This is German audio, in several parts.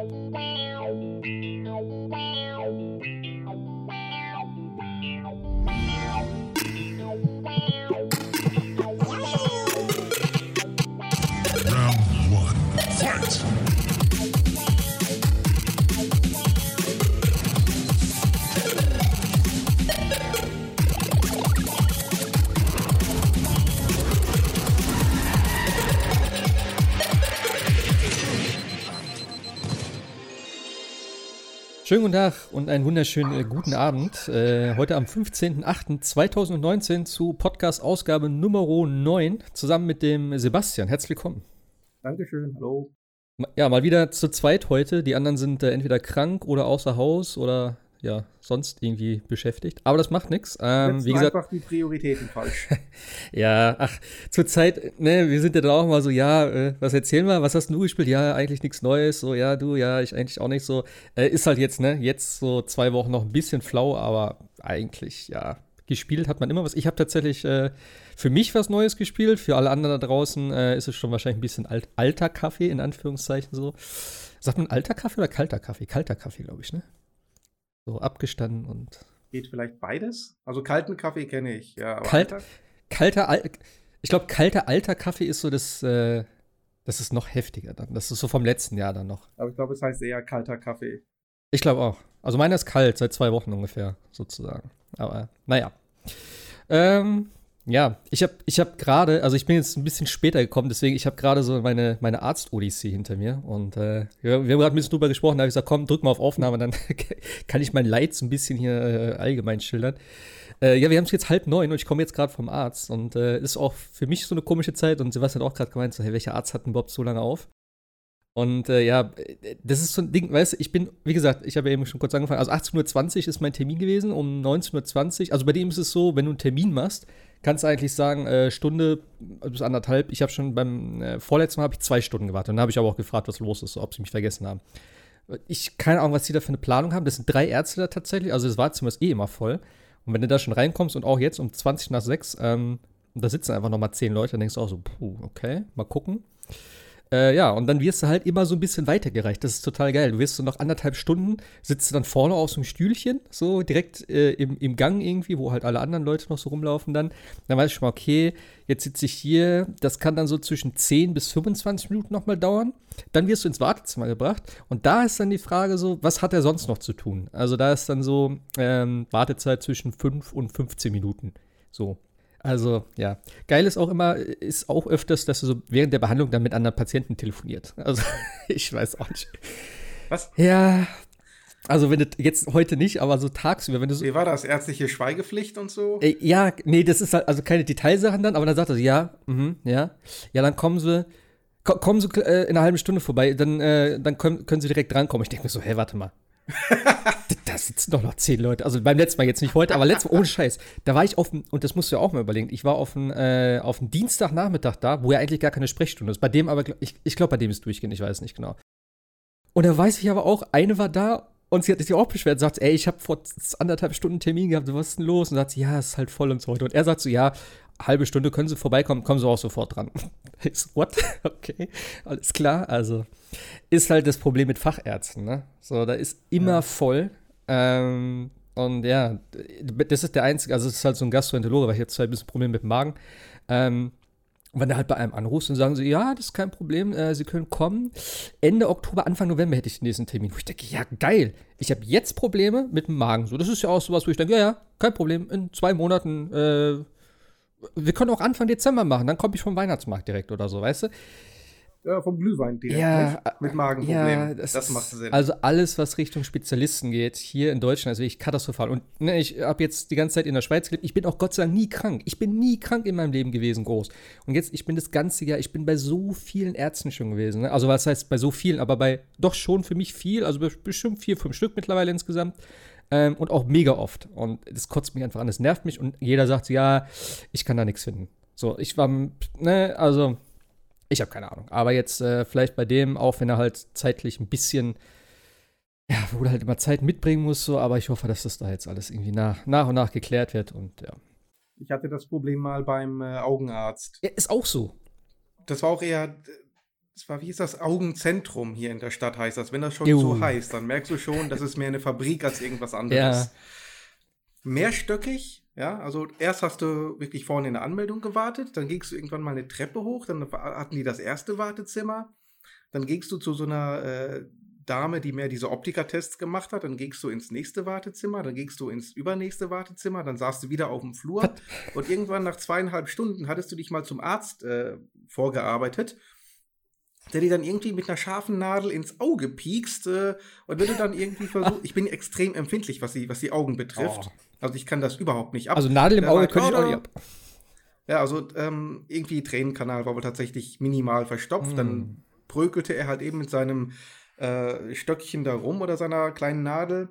Round one, fight! Schönen guten Tag und einen wunderschönen äh, guten Abend. Äh, heute am 15.08.2019 zu Podcast-Ausgabe Nummer 9 zusammen mit dem Sebastian. Herzlich willkommen. Dankeschön, hallo. Ja, mal wieder zu zweit heute. Die anderen sind äh, entweder krank oder außer Haus oder ja, sonst irgendwie beschäftigt. Aber das macht nichts. Ähm, wie gesagt, einfach die Prioritäten falsch. ja, ach, zur Zeit, ne, wir sind ja da auch mal so, ja, äh, was erzählen wir? Was hast du gespielt? Ja, eigentlich nichts Neues. So, ja, du, ja, ich eigentlich auch nicht so. Äh, ist halt jetzt, ne, jetzt so zwei Wochen noch ein bisschen flau, aber eigentlich, ja, gespielt hat man immer was. Ich habe tatsächlich äh, für mich was Neues gespielt. Für alle anderen da draußen äh, ist es schon wahrscheinlich ein bisschen alt, alter Kaffee, in Anführungszeichen so. Sagt man alter Kaffee oder kalter Kaffee? Kalter Kaffee, glaube ich, ne? So abgestanden und. Geht vielleicht beides? Also kalten Kaffee kenne ich, ja. Kalt, kalter, Al ich glaube, kalter alter Kaffee ist so das, äh, das ist noch heftiger dann. Das ist so vom letzten Jahr dann noch. Aber ich glaube, es heißt eher kalter Kaffee. Ich glaube auch. Also meiner ist kalt, seit zwei Wochen ungefähr, sozusagen. Aber naja. Ähm, ja, ich habe ich hab gerade, also ich bin jetzt ein bisschen später gekommen, deswegen ich habe gerade so meine, meine Arzt-Odyssee hinter mir und äh, wir, wir haben gerade ein bisschen drüber gesprochen, da habe ich gesagt, komm, drück mal auf Aufnahme, dann kann ich mein Leid so ein bisschen hier äh, allgemein schildern. Äh, ja, wir haben es jetzt halb neun und ich komme jetzt gerade vom Arzt und äh, ist auch für mich so eine komische Zeit und Sebastian hat auch gerade gemeint, so, hey, welcher Arzt hat denn überhaupt so lange auf? Und äh, ja, das ist so ein Ding, weißt du, ich bin, wie gesagt, ich habe ja eben schon kurz angefangen, also 18.20 Uhr ist mein Termin gewesen, um 19.20 Uhr, also bei dem ist es so, wenn du einen Termin machst, kannst eigentlich sagen, äh, Stunde bis anderthalb. Ich habe schon beim äh, vorletzten Mal habe ich zwei Stunden gewartet. Dann habe ich aber auch gefragt, was los ist, ob sie mich vergessen haben. Ich keine Ahnung, was sie da für eine Planung haben. Das sind drei Ärzte da tatsächlich. Also das Wartezimmer ist eh immer voll. Und wenn du da schon reinkommst und auch jetzt um 20 nach 6, ähm, da sitzen einfach noch mal zehn Leute, dann denkst du auch so, puh, okay, mal gucken. Äh, ja, und dann wirst du halt immer so ein bisschen weitergereicht. Das ist total geil. Du wirst so nach anderthalb Stunden, sitzt du dann vorne auf so einem Stühlchen, so direkt äh, im, im Gang irgendwie, wo halt alle anderen Leute noch so rumlaufen dann. Dann weißt du schon mal, okay, jetzt sitze ich hier. Das kann dann so zwischen 10 bis 25 Minuten nochmal dauern. Dann wirst du ins Wartezimmer gebracht. Und da ist dann die Frage so, was hat er sonst noch zu tun? Also da ist dann so ähm, Wartezeit zwischen 5 und 15 Minuten. So. Also, ja. Geil ist auch immer, ist auch öfters, dass du so während der Behandlung dann mit anderen Patienten telefoniert. Also, ich weiß auch nicht. Was? Ja. Also, wenn du jetzt heute nicht, aber so tagsüber, wenn du so. Wie war das? Ärztliche Schweigepflicht und so? Äh, ja, nee, das ist halt, also keine Detailsachen dann, aber dann sagt er so, ja, mhm, ja. Ja, dann kommen sie, kommen sie äh, in einer halben Stunde vorbei, dann, äh, dann können, können sie direkt drankommen. Ich denke mir so, hä, warte mal. da sitzen doch noch zehn Leute. Also beim letzten Mal jetzt nicht heute, aber letztes Mal, ohne Scheiß. Da war ich auf dem, und das musst du ja auch mal überlegen, ich war auf dem, äh, Dienstagnachmittag da, wo ja eigentlich gar keine Sprechstunde ist. Bei dem aber, ich, ich glaube, bei dem ist durchgehend, ich weiß nicht genau. Und da weiß ich aber auch, eine war da und sie hat sich auch beschwert und sagt, ey, ich habe vor anderthalb Stunden Termin gehabt, was ist denn los? Und sagt sie, ja, es ist halt voll und so heute. Und er sagt so, ja, halbe Stunde können Sie vorbeikommen, kommen Sie auch sofort dran. So, what? Okay, alles klar. Also ist halt das Problem mit Fachärzten, ne? So, da ist immer ja. voll. Ähm, und ja, das ist der einzige, also es ist halt so ein Gastroenterologe, weil ich jetzt halt ein bisschen Probleme mit dem Magen. Ähm, und wenn du halt bei einem anrufst und sagen sie, ja, das ist kein Problem, äh, Sie können kommen. Ende Oktober, Anfang November hätte ich den nächsten Termin. Wo ich denke, ja, geil. Ich habe jetzt Probleme mit dem Magen. So, das ist ja auch sowas, wo ich denke, ja, ja, kein Problem. In zwei Monaten äh, wir können auch Anfang Dezember machen, dann komme ich vom Weihnachtsmarkt direkt oder so, weißt du? Ja, vom Glühwein direkt, ja, nicht? Äh, mit Magenproblemen. Ja, das, das macht Sinn. Also alles, was Richtung Spezialisten geht, hier in Deutschland, ist wirklich katastrophal. Und ne, ich habe jetzt die ganze Zeit in der Schweiz gelebt. Ich bin auch Gott sei Dank nie krank. Ich bin nie krank in meinem Leben gewesen, groß. Und jetzt, ich bin das ganze Jahr, ich bin bei so vielen Ärzten schon gewesen. Ne? Also was heißt bei so vielen, aber bei doch schon für mich viel, also bestimmt vier, fünf Stück mittlerweile insgesamt. Ähm, und auch mega oft. Und das kotzt mich einfach an, das nervt mich. Und jeder sagt, ja, ich kann da nichts finden. So, ich war, ne, also, ich habe keine Ahnung. Aber jetzt äh, vielleicht bei dem, auch wenn er halt zeitlich ein bisschen, ja, wo du halt immer Zeit mitbringen musst, so, aber ich hoffe, dass das da jetzt alles irgendwie nach, nach und nach geklärt wird und ja. Ich hatte das Problem mal beim äh, Augenarzt. Ja, ist auch so. Das war auch eher das war, wie ist das, Augenzentrum hier in der Stadt heißt das. Wenn das schon Juhu. so heißt, dann merkst du schon, das ist mehr eine Fabrik als irgendwas anderes. Ja. Mehrstöckig, ja, also erst hast du wirklich vorne in der Anmeldung gewartet, dann gingst du irgendwann mal eine Treppe hoch, dann hatten die das erste Wartezimmer, dann gingst du zu so einer äh, Dame, die mehr diese Optikertests gemacht hat, dann gingst du ins nächste Wartezimmer, dann gingst du ins übernächste Wartezimmer, dann saßt du wieder auf dem Flur und irgendwann nach zweieinhalb Stunden hattest du dich mal zum Arzt äh, vorgearbeitet, der dir dann irgendwie mit einer scharfen Nadel ins Auge piekst äh, und wenn du dann irgendwie versuchst, ich bin extrem empfindlich, was die, was die Augen betrifft. Oh. Also ich kann das überhaupt nicht ab. Also Nadel im Auge könnte ich auch oh, nicht ab. Ja, also ähm, irgendwie Tränenkanal war wohl tatsächlich minimal verstopft. Mm. Dann brökelte er halt eben mit seinem äh, Stöckchen da rum oder seiner kleinen Nadel.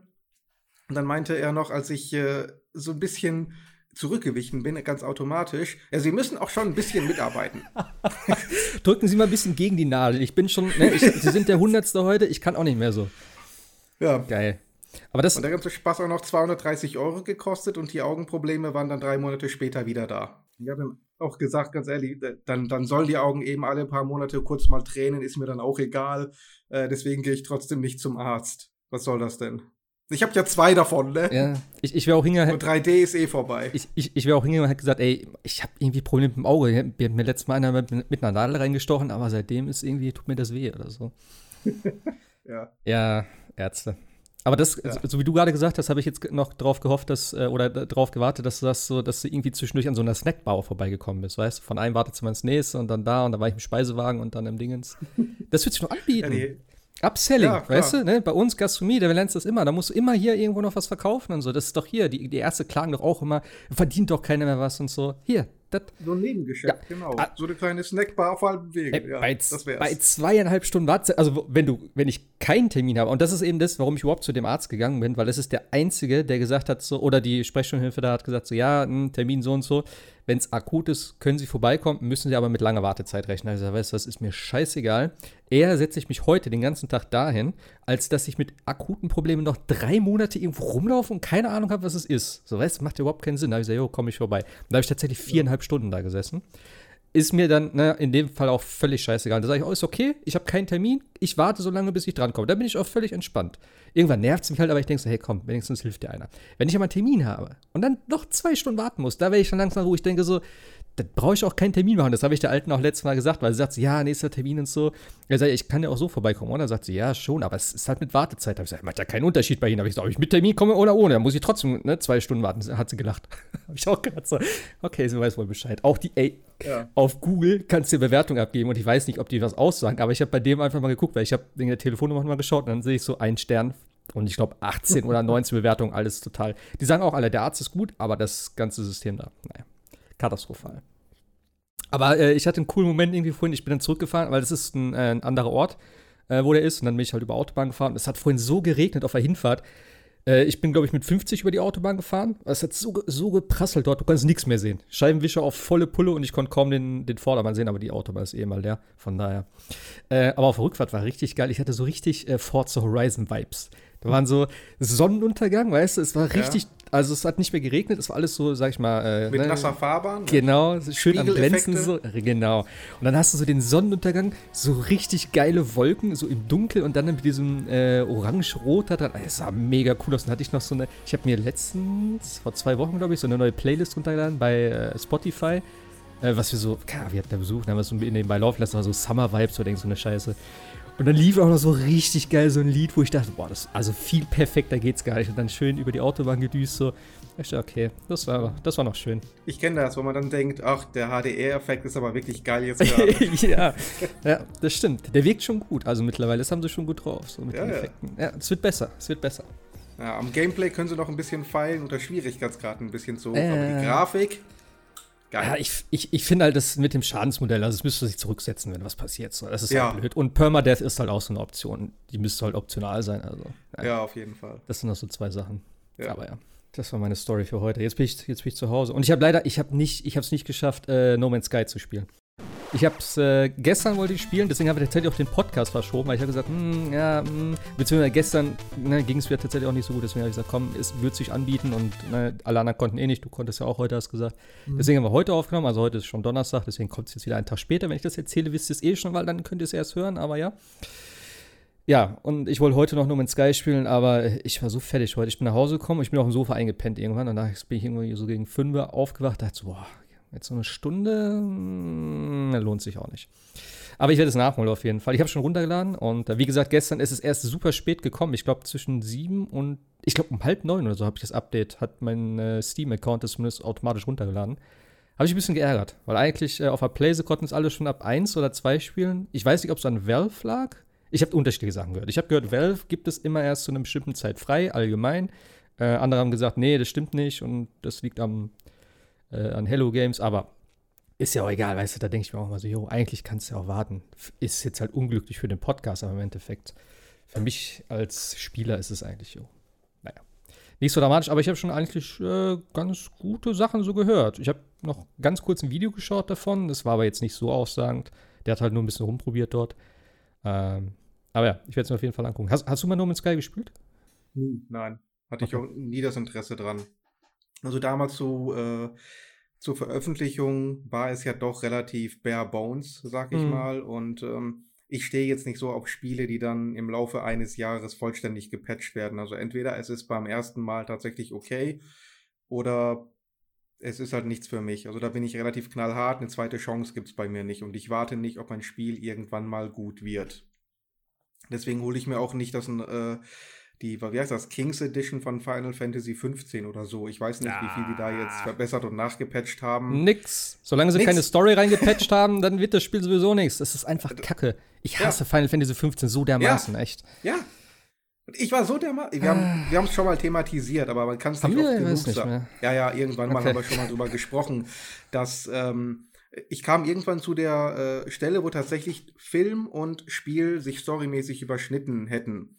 Und dann meinte er noch, als ich äh, so ein bisschen zurückgewichen bin, ganz automatisch, ja, Sie müssen auch schon ein bisschen mitarbeiten. Drücken Sie mal ein bisschen gegen die Nadel. Ich bin schon, ne, ich, Sie sind der Hundertste heute, ich kann auch nicht mehr so. Ja. Geil. Aber das, Und der ganze Spaß auch noch 230 Euro gekostet und die Augenprobleme waren dann drei Monate später wieder da. Ich habe ihm auch gesagt, ganz ehrlich, äh, dann, dann sollen die Augen eben alle paar Monate kurz mal tränen, ist mir dann auch egal. Äh, deswegen gehe ich trotzdem nicht zum Arzt. Was soll das denn? Ich habe ja zwei davon, ne? ja, ich, ich wäre auch hingegangen, Und 3D ist eh vorbei. ich, ich, ich wäre auch hingegangen und hätte gesagt, ey, ich habe irgendwie Probleme mit dem Auge. Mir hat mir letztes Mal einer mit, mit einer Nadel reingestochen, aber seitdem ist irgendwie, tut mir das weh oder so. ja. Ja, Ärzte. Aber das, Ja. so, wie du gerade gesagt hast, habe ich jetzt noch drauf gehofft, dass, äh, oder drauf gewartet, dass du das so, dass du irgendwie zwischendurch an so einer Snackbar vorbeigekommen bist, weißt du? Von einem Wartezimmer ins nächste und dann da und dann war ich im Speisewagen und dann im Dingens. Das wird sich noch ja anbieten. nee. Upselling, Ja, weißt du, ne? Bei uns Gastronomie, der lernst das immer. Da musst du immer hier irgendwo noch was verkaufen und so. Das ist doch hier. Die, die Ärzte klagen doch auch immer, verdient doch keiner mehr was und so. Hier, das. So ein Nebengeschäft, genau. Ah. So eine kleine Snackbar auf halbem Weg. Ey, ja, bei, bei zweieinhalb Stunden Wartezeit, also wenn du, wenn ich keinen Termin habe, und das ist eben das, warum ich überhaupt zu dem Arzt gegangen bin, weil das ist der Einzige, der gesagt hat, so, oder die Sprechstundenhilfe da hat gesagt, so, ja, hm, Termin so und so, wenn es akut ist, können Sie vorbeikommen, müssen Sie aber mit langer Wartezeit rechnen. Also, weißt du, das ist mir scheißegal. Eher setze ich mich heute den ganzen Tag dahin, als dass ich mit akuten Problemen noch drei Monate irgendwo rumlaufe und keine Ahnung habe, was es ist. So, weißt du, macht ja überhaupt keinen Sinn. Da habe ich gesagt, jo, komme ich vorbei. Und da habe ich tatsächlich viereinhalb Stunden da gesessen ist mir dann ne, in dem Fall auch völlig scheißegal. Da sage ich, oh, ist okay, ich habe keinen Termin, ich warte so lange, bis ich drankomme. Da bin ich auch völlig entspannt. Irgendwann nervt es mich halt, aber ich denke so, hey, komm, wenigstens hilft dir einer. Wenn ich aber einen Termin habe und dann noch zwei Stunden warten muss, da wäre ich dann langsam ruhig, ich denke so, da brauche ich auch keinen Termin machen. Das habe ich der Alten auch letztes Mal gesagt, weil sie sagt, ja, nächster Termin und so. Er sagt, ich kann ja auch so vorbeikommen. Und dann sagt sie, ja, schon, aber es ist halt mit Wartezeit. Da habe ich gesagt, macht ja keinen Unterschied bei Ihnen. Da habe ich gesagt, ob ich mit Termin komme oder ohne. Da muss ich trotzdem ne, zwei Stunden warten. Hat sie gelacht. habe ich auch gedacht, so, okay, sie weiß wohl Bescheid. Auch die, ey, Ja. auf Google kannst du dir Bewertung abgeben und ich weiß nicht, ob die was aussagen, aber ich habe bei dem einfach mal geguckt, weil ich habe wegen der Telefonnummer mal geschaut und dann sehe ich so einen Stern und ich glaube 18 oder 19 Bewertungen, alles total. Die sagen auch alle, der Arzt ist gut, aber das ganze System da, naja, katastrophal. Aber äh, ich hatte einen coolen Moment irgendwie vorhin, ich bin dann zurückgefahren, weil das ist ein, äh, ein anderer Ort, äh, wo der ist und dann bin ich halt über Autobahn gefahren. Es hat vorhin so geregnet auf der Hinfahrt. Äh, ich bin, glaube ich, mit 50 über die Autobahn gefahren. Es hat so, so geprasselt dort, du kannst nichts mehr sehen. Scheibenwischer auf volle Pulle und ich konnte kaum den, den Vordermann sehen, aber die Autobahn ist eh mal leer. Von daher. Äh, aber auf der Rückfahrt war richtig geil. Ich hatte so richtig äh, Forza Horizon Vibes. Da waren so Sonnenuntergang, weißt du, es war richtig, also es hat nicht mehr geregnet, es war alles so, sag ich mal, äh, Mit ne, nasser Fahrbahn. Genau, so schön am Glänzen so. Genau. Und dann hast du so den Sonnenuntergang, so richtig geile Wolken, so im Dunkel und dann mit diesem äh, Orange-Rot da dran. Es sah mega cool aus. Dann hatte ich noch so eine, ich habe mir letztens, vor zwei Wochen, glaube ich, so eine neue Playlist runtergeladen bei äh, Spotify. Äh, was wir so, klar, wir hatten da Besuch, dann haben wir so nebenbei laufen lassen, war so Summer-Vibes, so denkst so eine Scheiße. Und dann lief auch noch so richtig geil so ein Lied, wo ich dachte, boah, das, also viel perfekter geht's gar nicht. Und dann schön über die Autobahn gedüst, so. Ich dachte, okay, das war, das war noch schön. Ich kenne das, wo man dann denkt, ach, der HDR-Effekt ist aber wirklich geil jetzt gerade. ja. ja, das stimmt. Der wirkt schon gut. Also mittlerweile, das haben sie schon gut drauf, so mit Ja, den ja. Effekten. Ja, es wird besser, es wird besser. ja, am Gameplay können sie noch ein bisschen feilen und der Schwierigkeitsgrad ein bisschen zu. Äh. Aber die Grafik, geil. Ja, ich, ich, ich finde halt das mit dem Schadensmodell, also es müsste sich zurücksetzen, wenn was passiert. So. Das ist Ja. halt blöd. Und Permadeath ist halt auch so eine Option. Die müsste halt optional sein. Also, ja, ja, auf jeden Fall. Das sind noch so zwei Sachen. Ja. Aber ja. Das war meine Story für heute. Jetzt bin ich, jetzt bin ich zu Hause. Und ich habe leider, ich habe nicht, ich habe es nicht geschafft, äh, No Man's Sky zu spielen. Ich habe es äh, gestern wollte ich spielen, deswegen habe ich tatsächlich auch den Podcast verschoben, weil ich habe gesagt, hm, ja, hm, beziehungsweise gestern ne, ging es mir tatsächlich auch nicht so gut, deswegen habe ich gesagt, komm, es wird sich anbieten und ne, alle anderen konnten eh nicht, du konntest ja auch heute, hast gesagt. Mhm. Deswegen haben wir heute aufgenommen, also heute ist schon Donnerstag, deswegen kommt es jetzt wieder einen Tag später. Wenn ich das erzähle, wisst ihr es eh schon, weil dann könnt ihr es erst hören, aber ja. Ja, und ich wollte heute noch nur mit Sky spielen, aber ich war so fertig heute. Ich bin nach Hause gekommen, ich bin auf dem Sofa eingepennt irgendwann. Und dann bin ich irgendwie so gegen 5 Uhr aufgewacht, dachte so, boah, jetzt so eine Stunde mh, hm, lohnt sich auch nicht. Aber ich werde es nachholen auf jeden Fall. Ich habe schon runtergeladen und äh, wie gesagt, gestern ist es erst super spät gekommen. Ich glaube zwischen sieben und ich glaube um halb neun oder so habe ich das Update, hat mein äh, Steam-Account das zumindest automatisch runtergeladen. Habe ich ein bisschen geärgert, weil eigentlich äh, auf der Playse konnten es alle schon ab eins oder zwei spielen. Ich weiß nicht, ob es an Valve lag ich habe unterschiedliche Sachen gehört. Ich habe gehört, Valve gibt es immer erst zu einer bestimmten Zeit frei, allgemein. Äh, andere haben gesagt, nee, das stimmt nicht und das liegt am, äh, an Hello Games, aber ist ja auch egal, weißt du, da denke ich mir auch mal so, jo, eigentlich kannst du ja auch warten. Ist jetzt halt unglücklich für den Podcast, aber im Endeffekt, für mich als Spieler ist es eigentlich, jo, naja. Nicht so dramatisch, aber ich habe schon eigentlich äh, ganz gute Sachen so gehört. Ich habe noch ganz kurz ein Video geschaut davon, das war aber jetzt nicht so aussagend. Der hat halt nur ein bisschen rumprobiert dort. Ähm, aber ja, ich werde es mir auf jeden Fall angucken. Hast, hast du mal No Man's Sky gespielt? Nein. Hatte okay. ich auch nie das Interesse dran. Also damals so äh, zur Veröffentlichung war es ja doch relativ bare bones, sag ich mhm. mal. Und ähm, ich stehe jetzt nicht so auf Spiele, die dann im Laufe eines Jahres vollständig gepatcht werden. Also entweder es ist beim ersten Mal tatsächlich okay oder es ist halt nichts für mich. Also da bin ich relativ knallhart. Eine zweite Chance gibt es bei mir nicht. Und ich warte nicht, ob ein Spiel irgendwann mal gut wird. Deswegen hole ich mir auch nicht das, äh, die, wie heißt das, Kings Edition von Final Fantasy 15 oder so. Ich weiß nicht, ah. wie viel die da jetzt verbessert und nachgepatcht haben. Nix. Solange sie nix. keine Story reingepatcht haben, dann wird das Spiel sowieso nichts. Das ist einfach Kacke. Ich hasse ja. Final Fantasy 15 so dermaßen, ja. echt. Ja. Ich war so dermaßen. Wir haben ah. es schon mal thematisiert, aber man kann es nicht oft genug sagen. Ja, ja, irgendwann okay. mal haben wir schon mal drüber gesprochen, dass. Ähm, ich kam irgendwann zu der äh, Stelle, wo tatsächlich Film und Spiel sich storymäßig überschnitten hätten.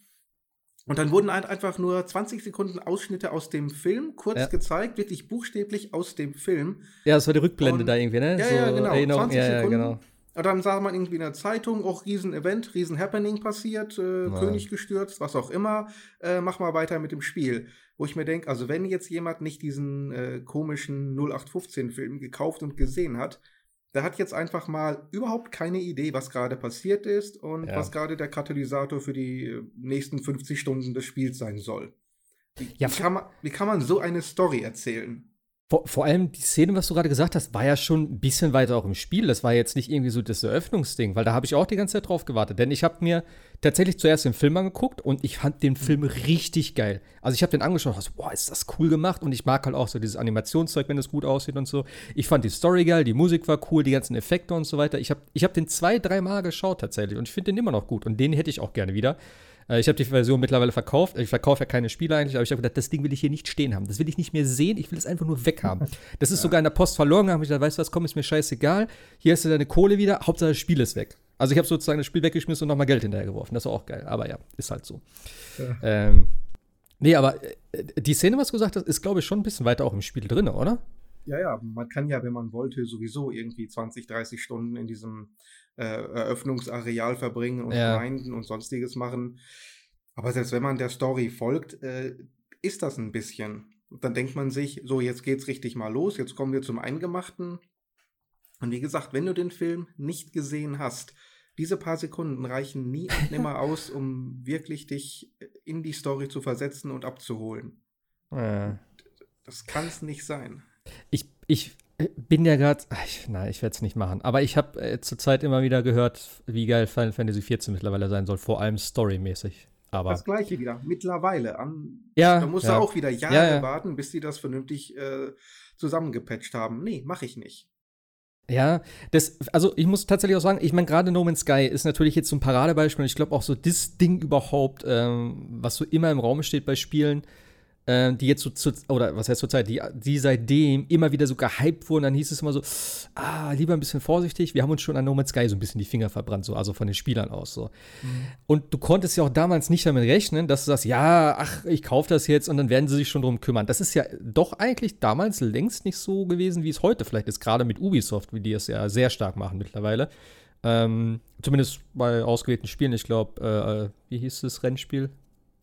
Und dann wurden einfach nur 20 Sekunden Ausschnitte aus dem Film kurz ja. gezeigt, wirklich buchstäblich aus dem Film. Ja, das war die Rückblende und, da irgendwie, ne? Ja, so, ja, genau. Erinnerung. 20 ja, Sekunden. Ja, genau. Und dann sah man irgendwie in der Zeitung, auch Riesen-Event, Riesen-Happening passiert, äh, ja. König gestürzt, was auch immer. Äh, mach mal weiter mit dem Spiel. Wo ich mir denke, also wenn jetzt jemand nicht diesen äh, komischen 0815-Film gekauft und gesehen hat, der hat jetzt einfach mal überhaupt keine Idee, was gerade passiert ist und ja. was gerade der Katalysator für die äh, nächsten 50 Stunden des Spiels sein soll. Wie, ja, wie, kann, man, wie kann man so eine Story erzählen? Vor, vor, allem die Szene, was du gerade gesagt hast, war ja schon ein bisschen weiter auch im Spiel. Das war jetzt nicht irgendwie so das Eröffnungsding, weil da habe ich auch die ganze Zeit drauf gewartet. Denn ich habe mir tatsächlich zuerst den Film angeguckt und ich fand den Film richtig geil. Also ich habe den angeschaut und dachte, boah, ist das cool gemacht. Und ich mag halt auch so dieses Animationszeug, wenn es gut aussieht und so. Ich fand die Story geil, die Musik war cool, die ganzen Effekte und so weiter. Ich habe ich hab den zwei, drei Mal geschaut tatsächlich und ich finde den immer noch gut. Und den hätte ich auch gerne wieder. Äh, ich habe die Version mittlerweile verkauft. Ich verkaufe ja keine Spiele eigentlich, aber ich habe gedacht, das Ding will ich hier nicht stehen haben. Das will ich nicht mehr sehen. Ich will es einfach nur weghaben. Das ist ja. sogar in der Post verloren. Da habe ich gedacht, weißt du was, komm, ist mir scheißegal. Hier hast du deine Kohle wieder. Hauptsache das Spiel ist weg. Also ich habe sozusagen das Spiel weggeschmissen und nochmal Geld hinterhergeworfen. Das war auch geil. Aber ja, ist halt so. Ja. Ähm, nee, aber äh, die Szene, was du gesagt hast, ist, glaube ich, schon ein bisschen weiter auch im Spiel drin, oder? Ja, ja, man kann ja, wenn man wollte, sowieso irgendwie 20, 30 Stunden in diesem äh, Eröffnungsareal verbringen und ja. grinden und sonstiges machen. Aber selbst wenn man der Story folgt, äh, ist das ein bisschen. Und dann denkt man sich, so, jetzt geht's richtig mal los, jetzt kommen wir zum Eingemachten. Und wie gesagt, wenn du den Film nicht gesehen hast, diese paar Sekunden reichen nie und nimmer aus, um wirklich dich in die Story zu versetzen und abzuholen. Ja. Das kann es nicht sein. Ich, ich bin ja gerade, nein, ich werde es nicht machen, aber ich habe äh, zurzeit immer wieder gehört, wie geil Final Fantasy XIV mittlerweile sein soll, vor allem storymäßig. Aber das gleiche wieder, mittlerweile. An, ja, da musst ja. du auch wieder Jahre ja, ja. warten, bis die das vernünftig äh, zusammengepatcht haben. Nee, mache ich nicht. Ja, das, also ich muss tatsächlich auch sagen, ich meine, gerade No Man's Sky ist natürlich jetzt so ein Paradebeispiel und ich glaube auch so das Ding überhaupt, ähm, was so immer im Raum steht bei Spielen, äh, die jetzt so zu, oder was heißt zurzeit, die, die seitdem immer wieder so gehypt wurden, dann hieß es immer so, ah, lieber ein bisschen vorsichtig, wir haben uns schon an No Man's Sky so ein bisschen die Finger verbrannt, so, also von den Spielern aus so. Mhm. Und du konntest ja auch damals nicht damit rechnen, dass du sagst, ja, ach, ich kaufe das jetzt und dann werden sie sich schon drum kümmern. Das ist ja doch eigentlich damals längst nicht so gewesen, wie es heute vielleicht ist, gerade mit Ubisoft, wie die es ja sehr stark machen mittlerweile. Ähm, zumindest bei ausgewählten Spielen. Ich glaube, äh, äh, wie hieß das Rennspiel?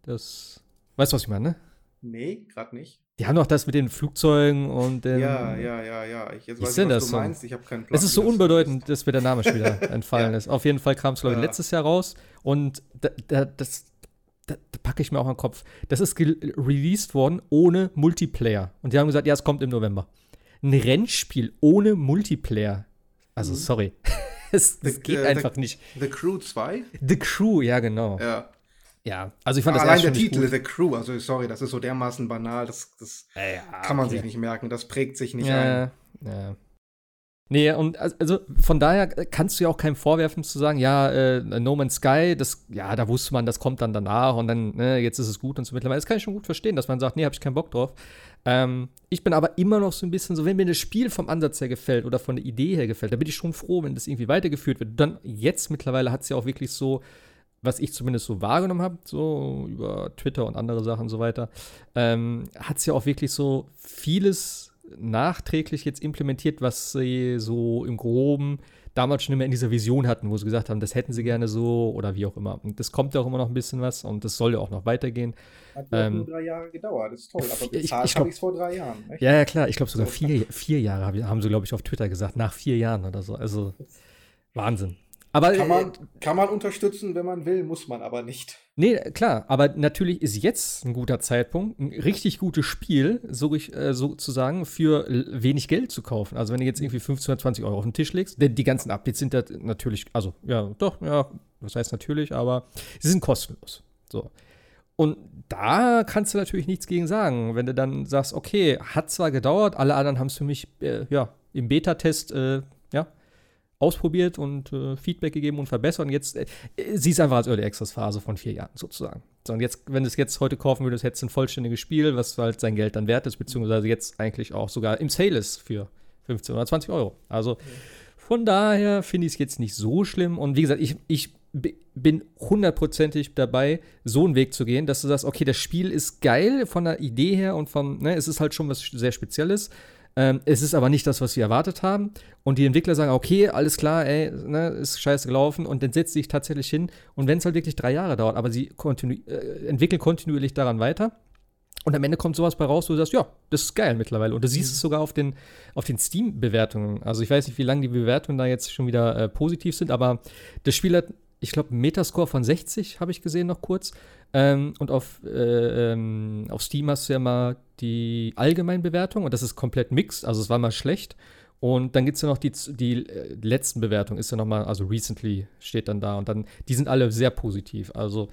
Das. Weißt du, was ich meine, ne? Nee, gerade nicht. Die haben doch das mit den Flugzeugen und den. Ja, ja, ja, ja. Ich jetzt weiß nicht, was du so? meinst. Ich habe keinen Plan. Es ist so unbedeutend, dass mir der Name schon wieder entfallen ja. ist. Auf jeden Fall kam es, glaube ich, ja. letztes Jahr raus. Und da, da, das, da, da packe ich mir auch an den Kopf. Das ist released worden ohne Multiplayer. Und die haben gesagt, ja, es kommt im November. Ein Rennspiel ohne Multiplayer. Also, mhm. sorry. Es, das geht uh, einfach the, nicht. The Crew 2? The Crew, ja, genau. Ja. Ja, also ich fand das Allein der Titel, gut. The Crew, also sorry, das ist so dermaßen banal, das, das ja, kann man okay. sich nicht merken, das prägt sich nicht ja, ein. Ja. Nee, und also von daher kannst du ja auch keinem vorwerfen zu sagen, ja, äh, No Man's Sky, das, ja, da wusste man, das kommt dann danach und dann, ne, jetzt ist es gut und so mittlerweile. Das kann ich schon gut verstehen, dass man sagt, nee, hab ich keinen Bock drauf. Ähm, ich bin aber immer noch so ein bisschen so, wenn mir das Spiel vom Ansatz her gefällt oder von der Idee her gefällt, da bin ich schon froh, wenn das irgendwie weitergeführt wird. Dann jetzt mittlerweile hat es ja auch wirklich so, was ich zumindest so wahrgenommen habe, so über Twitter und andere Sachen und so weiter, ähm, hat es ja auch wirklich so vieles nachträglich jetzt implementiert, was sie so im Groben damals schon immer in dieser Vision hatten, wo sie gesagt haben, das hätten sie gerne so oder wie auch immer. Und das kommt ja auch immer noch ein bisschen was und das soll ja auch noch weitergehen. Hat ähm, nur drei Jahre gedauert, das ist toll. Aber bezahlt habe ich es vor drei Jahren. Echt? Ja, ja, klar. Ich glaube sogar vier, vier Jahre haben sie, glaube ich, auf Twitter gesagt, nach vier Jahren oder so. Also Wahnsinn. Aber, kann, man, äh, kann man unterstützen, wenn man will, muss man aber nicht. Nee, klar, aber natürlich ist jetzt ein guter Zeitpunkt, ein richtig gutes Spiel, so, äh, sozusagen, für wenig Geld zu kaufen. Also wenn du jetzt irgendwie 15 oder 20 Euro auf den Tisch legst, denn die ganzen Updates sind da natürlich, also ja, doch, ja, das heißt natürlich, aber sie sind kostenlos. So. Und da kannst du natürlich nichts gegen sagen, wenn du dann sagst, okay, hat zwar gedauert, alle anderen haben es für mich, äh, ja, im Beta-Test, äh, ja, ausprobiert und äh, Feedback gegeben und verbessert. Und jetzt äh, sieh es einfach als Early Access Phase von vier Jahren sozusagen. So, und jetzt, wenn du es jetzt heute kaufen würdest, hättest du ein vollständiges Spiel, was halt sein Geld dann wert ist, beziehungsweise jetzt eigentlich auch sogar im Sale ist für 15 oder 20 Euro. Also von daher finde ich es jetzt nicht so schlimm. Und wie gesagt, ich, ich bin hundertprozentig dabei, so einen Weg zu gehen, dass du sagst, okay, das Spiel ist geil von der Idee her und vom, ne, es ist halt schon was sehr Spezielles. Ähm, es ist aber nicht das, was wir erwartet haben. Und die Entwickler sagen, okay, alles klar, ey, ne, ist scheiße gelaufen. Und dann setzt sich tatsächlich hin. Und wenn es halt wirklich drei Jahre dauert, aber sie kontinu äh, entwickeln kontinuierlich daran weiter. Und am Ende kommt sowas bei raus, wo du sagst, ja, das ist geil mittlerweile. Und du siehst mhm. es sogar auf den, auf den Steam-Bewertungen. Also ich weiß nicht, wie lange die Bewertungen da jetzt schon wieder äh, positiv sind, aber das Spiel hat, ich glaube, Metascore von 60, habe ich gesehen noch kurz. Ähm, und auf, äh, ähm, auf Steam hast du ja mal die Allgemeinbewertung und das ist komplett mixed, also es war mal schlecht. Und dann gibt es ja noch die, die äh, letzten Bewertungen, ist ja noch mal, also recently steht dann da und dann, die sind alle sehr positiv. Also,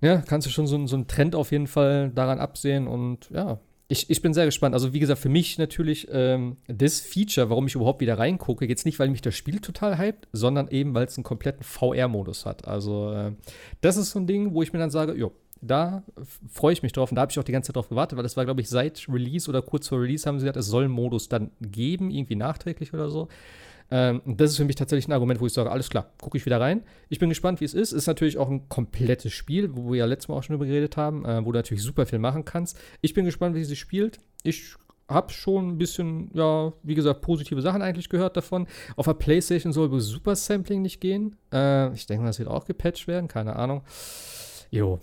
ja, kannst du schon so, so einen Trend auf jeden Fall daran absehen und ja, ich, ich bin sehr gespannt. Also, wie gesagt, für mich natürlich ähm, das Feature, warum ich überhaupt wieder reingucke, jetzt nicht, weil mich das Spiel total hypt, sondern eben, weil es einen kompletten VR-Modus hat. Also, äh, das ist so ein Ding, wo ich mir dann sage, jo, da freue ich mich drauf und da habe ich auch die ganze Zeit drauf gewartet, weil das war, glaube ich, seit Release oder kurz vor Release haben sie gesagt, es soll einen Modus dann geben, irgendwie nachträglich oder so. Ähm, das ist für mich tatsächlich ein Argument, wo ich sage, alles klar, gucke ich wieder rein. Ich bin gespannt, wie es ist. Ist natürlich auch ein komplettes Spiel, wo wir ja letztes Mal auch schon drüber geredet haben, äh, wo du natürlich super viel machen kannst. Ich bin gespannt, wie sie spielt. Ich habe schon ein bisschen, ja, wie gesagt, positive Sachen eigentlich gehört davon. Auf der PlayStation soll wohl Super Sampling nicht gehen. Äh, ich denke, das wird auch gepatcht werden, keine Ahnung. Jo.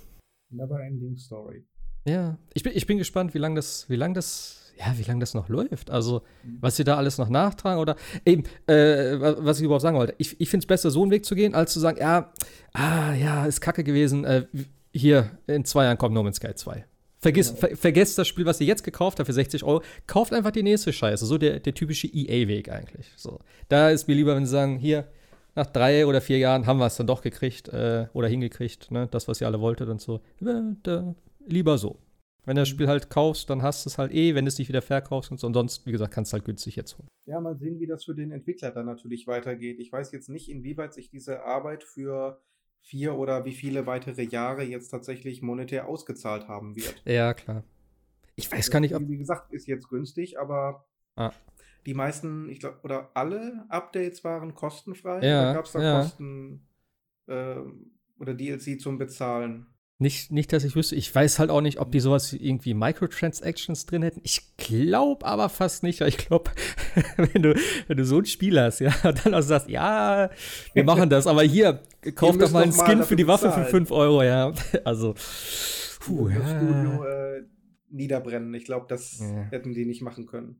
Never ending story. Ja, ich bin, ich bin gespannt, wie lange das, wie lang das ja, wie lange das noch läuft. Also, mhm. was sie da alles noch nachtragen oder eben, äh, was ich überhaupt sagen wollte. Ich, ich finde es besser, so einen Weg zu gehen, als zu sagen, ja, ah, ja, ist kacke gewesen. Äh, hier, in zwei Jahren kommt No Man's Sky 2. Vergiss, genau. ver, vergesst das Spiel, was ihr jetzt gekauft habt für 60 Euro. Kauft einfach die nächste Scheiße. So der, der typische EA-Weg eigentlich. So. Da ist mir lieber, wenn sie sagen, hier, nach drei oder vier Jahren haben wir es dann doch gekriegt äh, oder hingekriegt, ne? das, was ihr alle wolltet und so. Da, lieber so. Wenn du das mhm. Spiel halt kaufst, dann hast du es halt eh, wenn du es nicht wieder verkaufst und so. Und sonst, wie gesagt, kannst du halt günstig jetzt holen. Ja, mal sehen, wie das für den Entwickler dann natürlich weitergeht. Ich weiß jetzt nicht, inwieweit sich diese Arbeit für vier oder wie viele weitere Jahre jetzt tatsächlich monetär ausgezahlt haben wird. Ja, klar. Ich weiß gar nicht, ob. Wie gesagt, ist jetzt günstig, aber Ah. die meisten, ich glaube, oder alle Updates waren kostenfrei. Ja, da gab es da ja. Kosten äh, oder DLC zum Bezahlen. Nicht, nicht, dass ich wüsste. Ich weiß halt auch nicht, ob die sowas wie irgendwie Microtransactions drin hätten. Ich glaube aber fast nicht. Ich glaube, wenn du, wenn du so ein Spiel hast, ja, und dann auch sagst, ja, wir machen das, aber hier, kauf doch mal einen Skin für die Waffe für bezahlen. 5 Euro, ja. Also, puh, ja. Studio äh, niederbrennen. Ich glaube, das Ja. hätten die nicht machen können.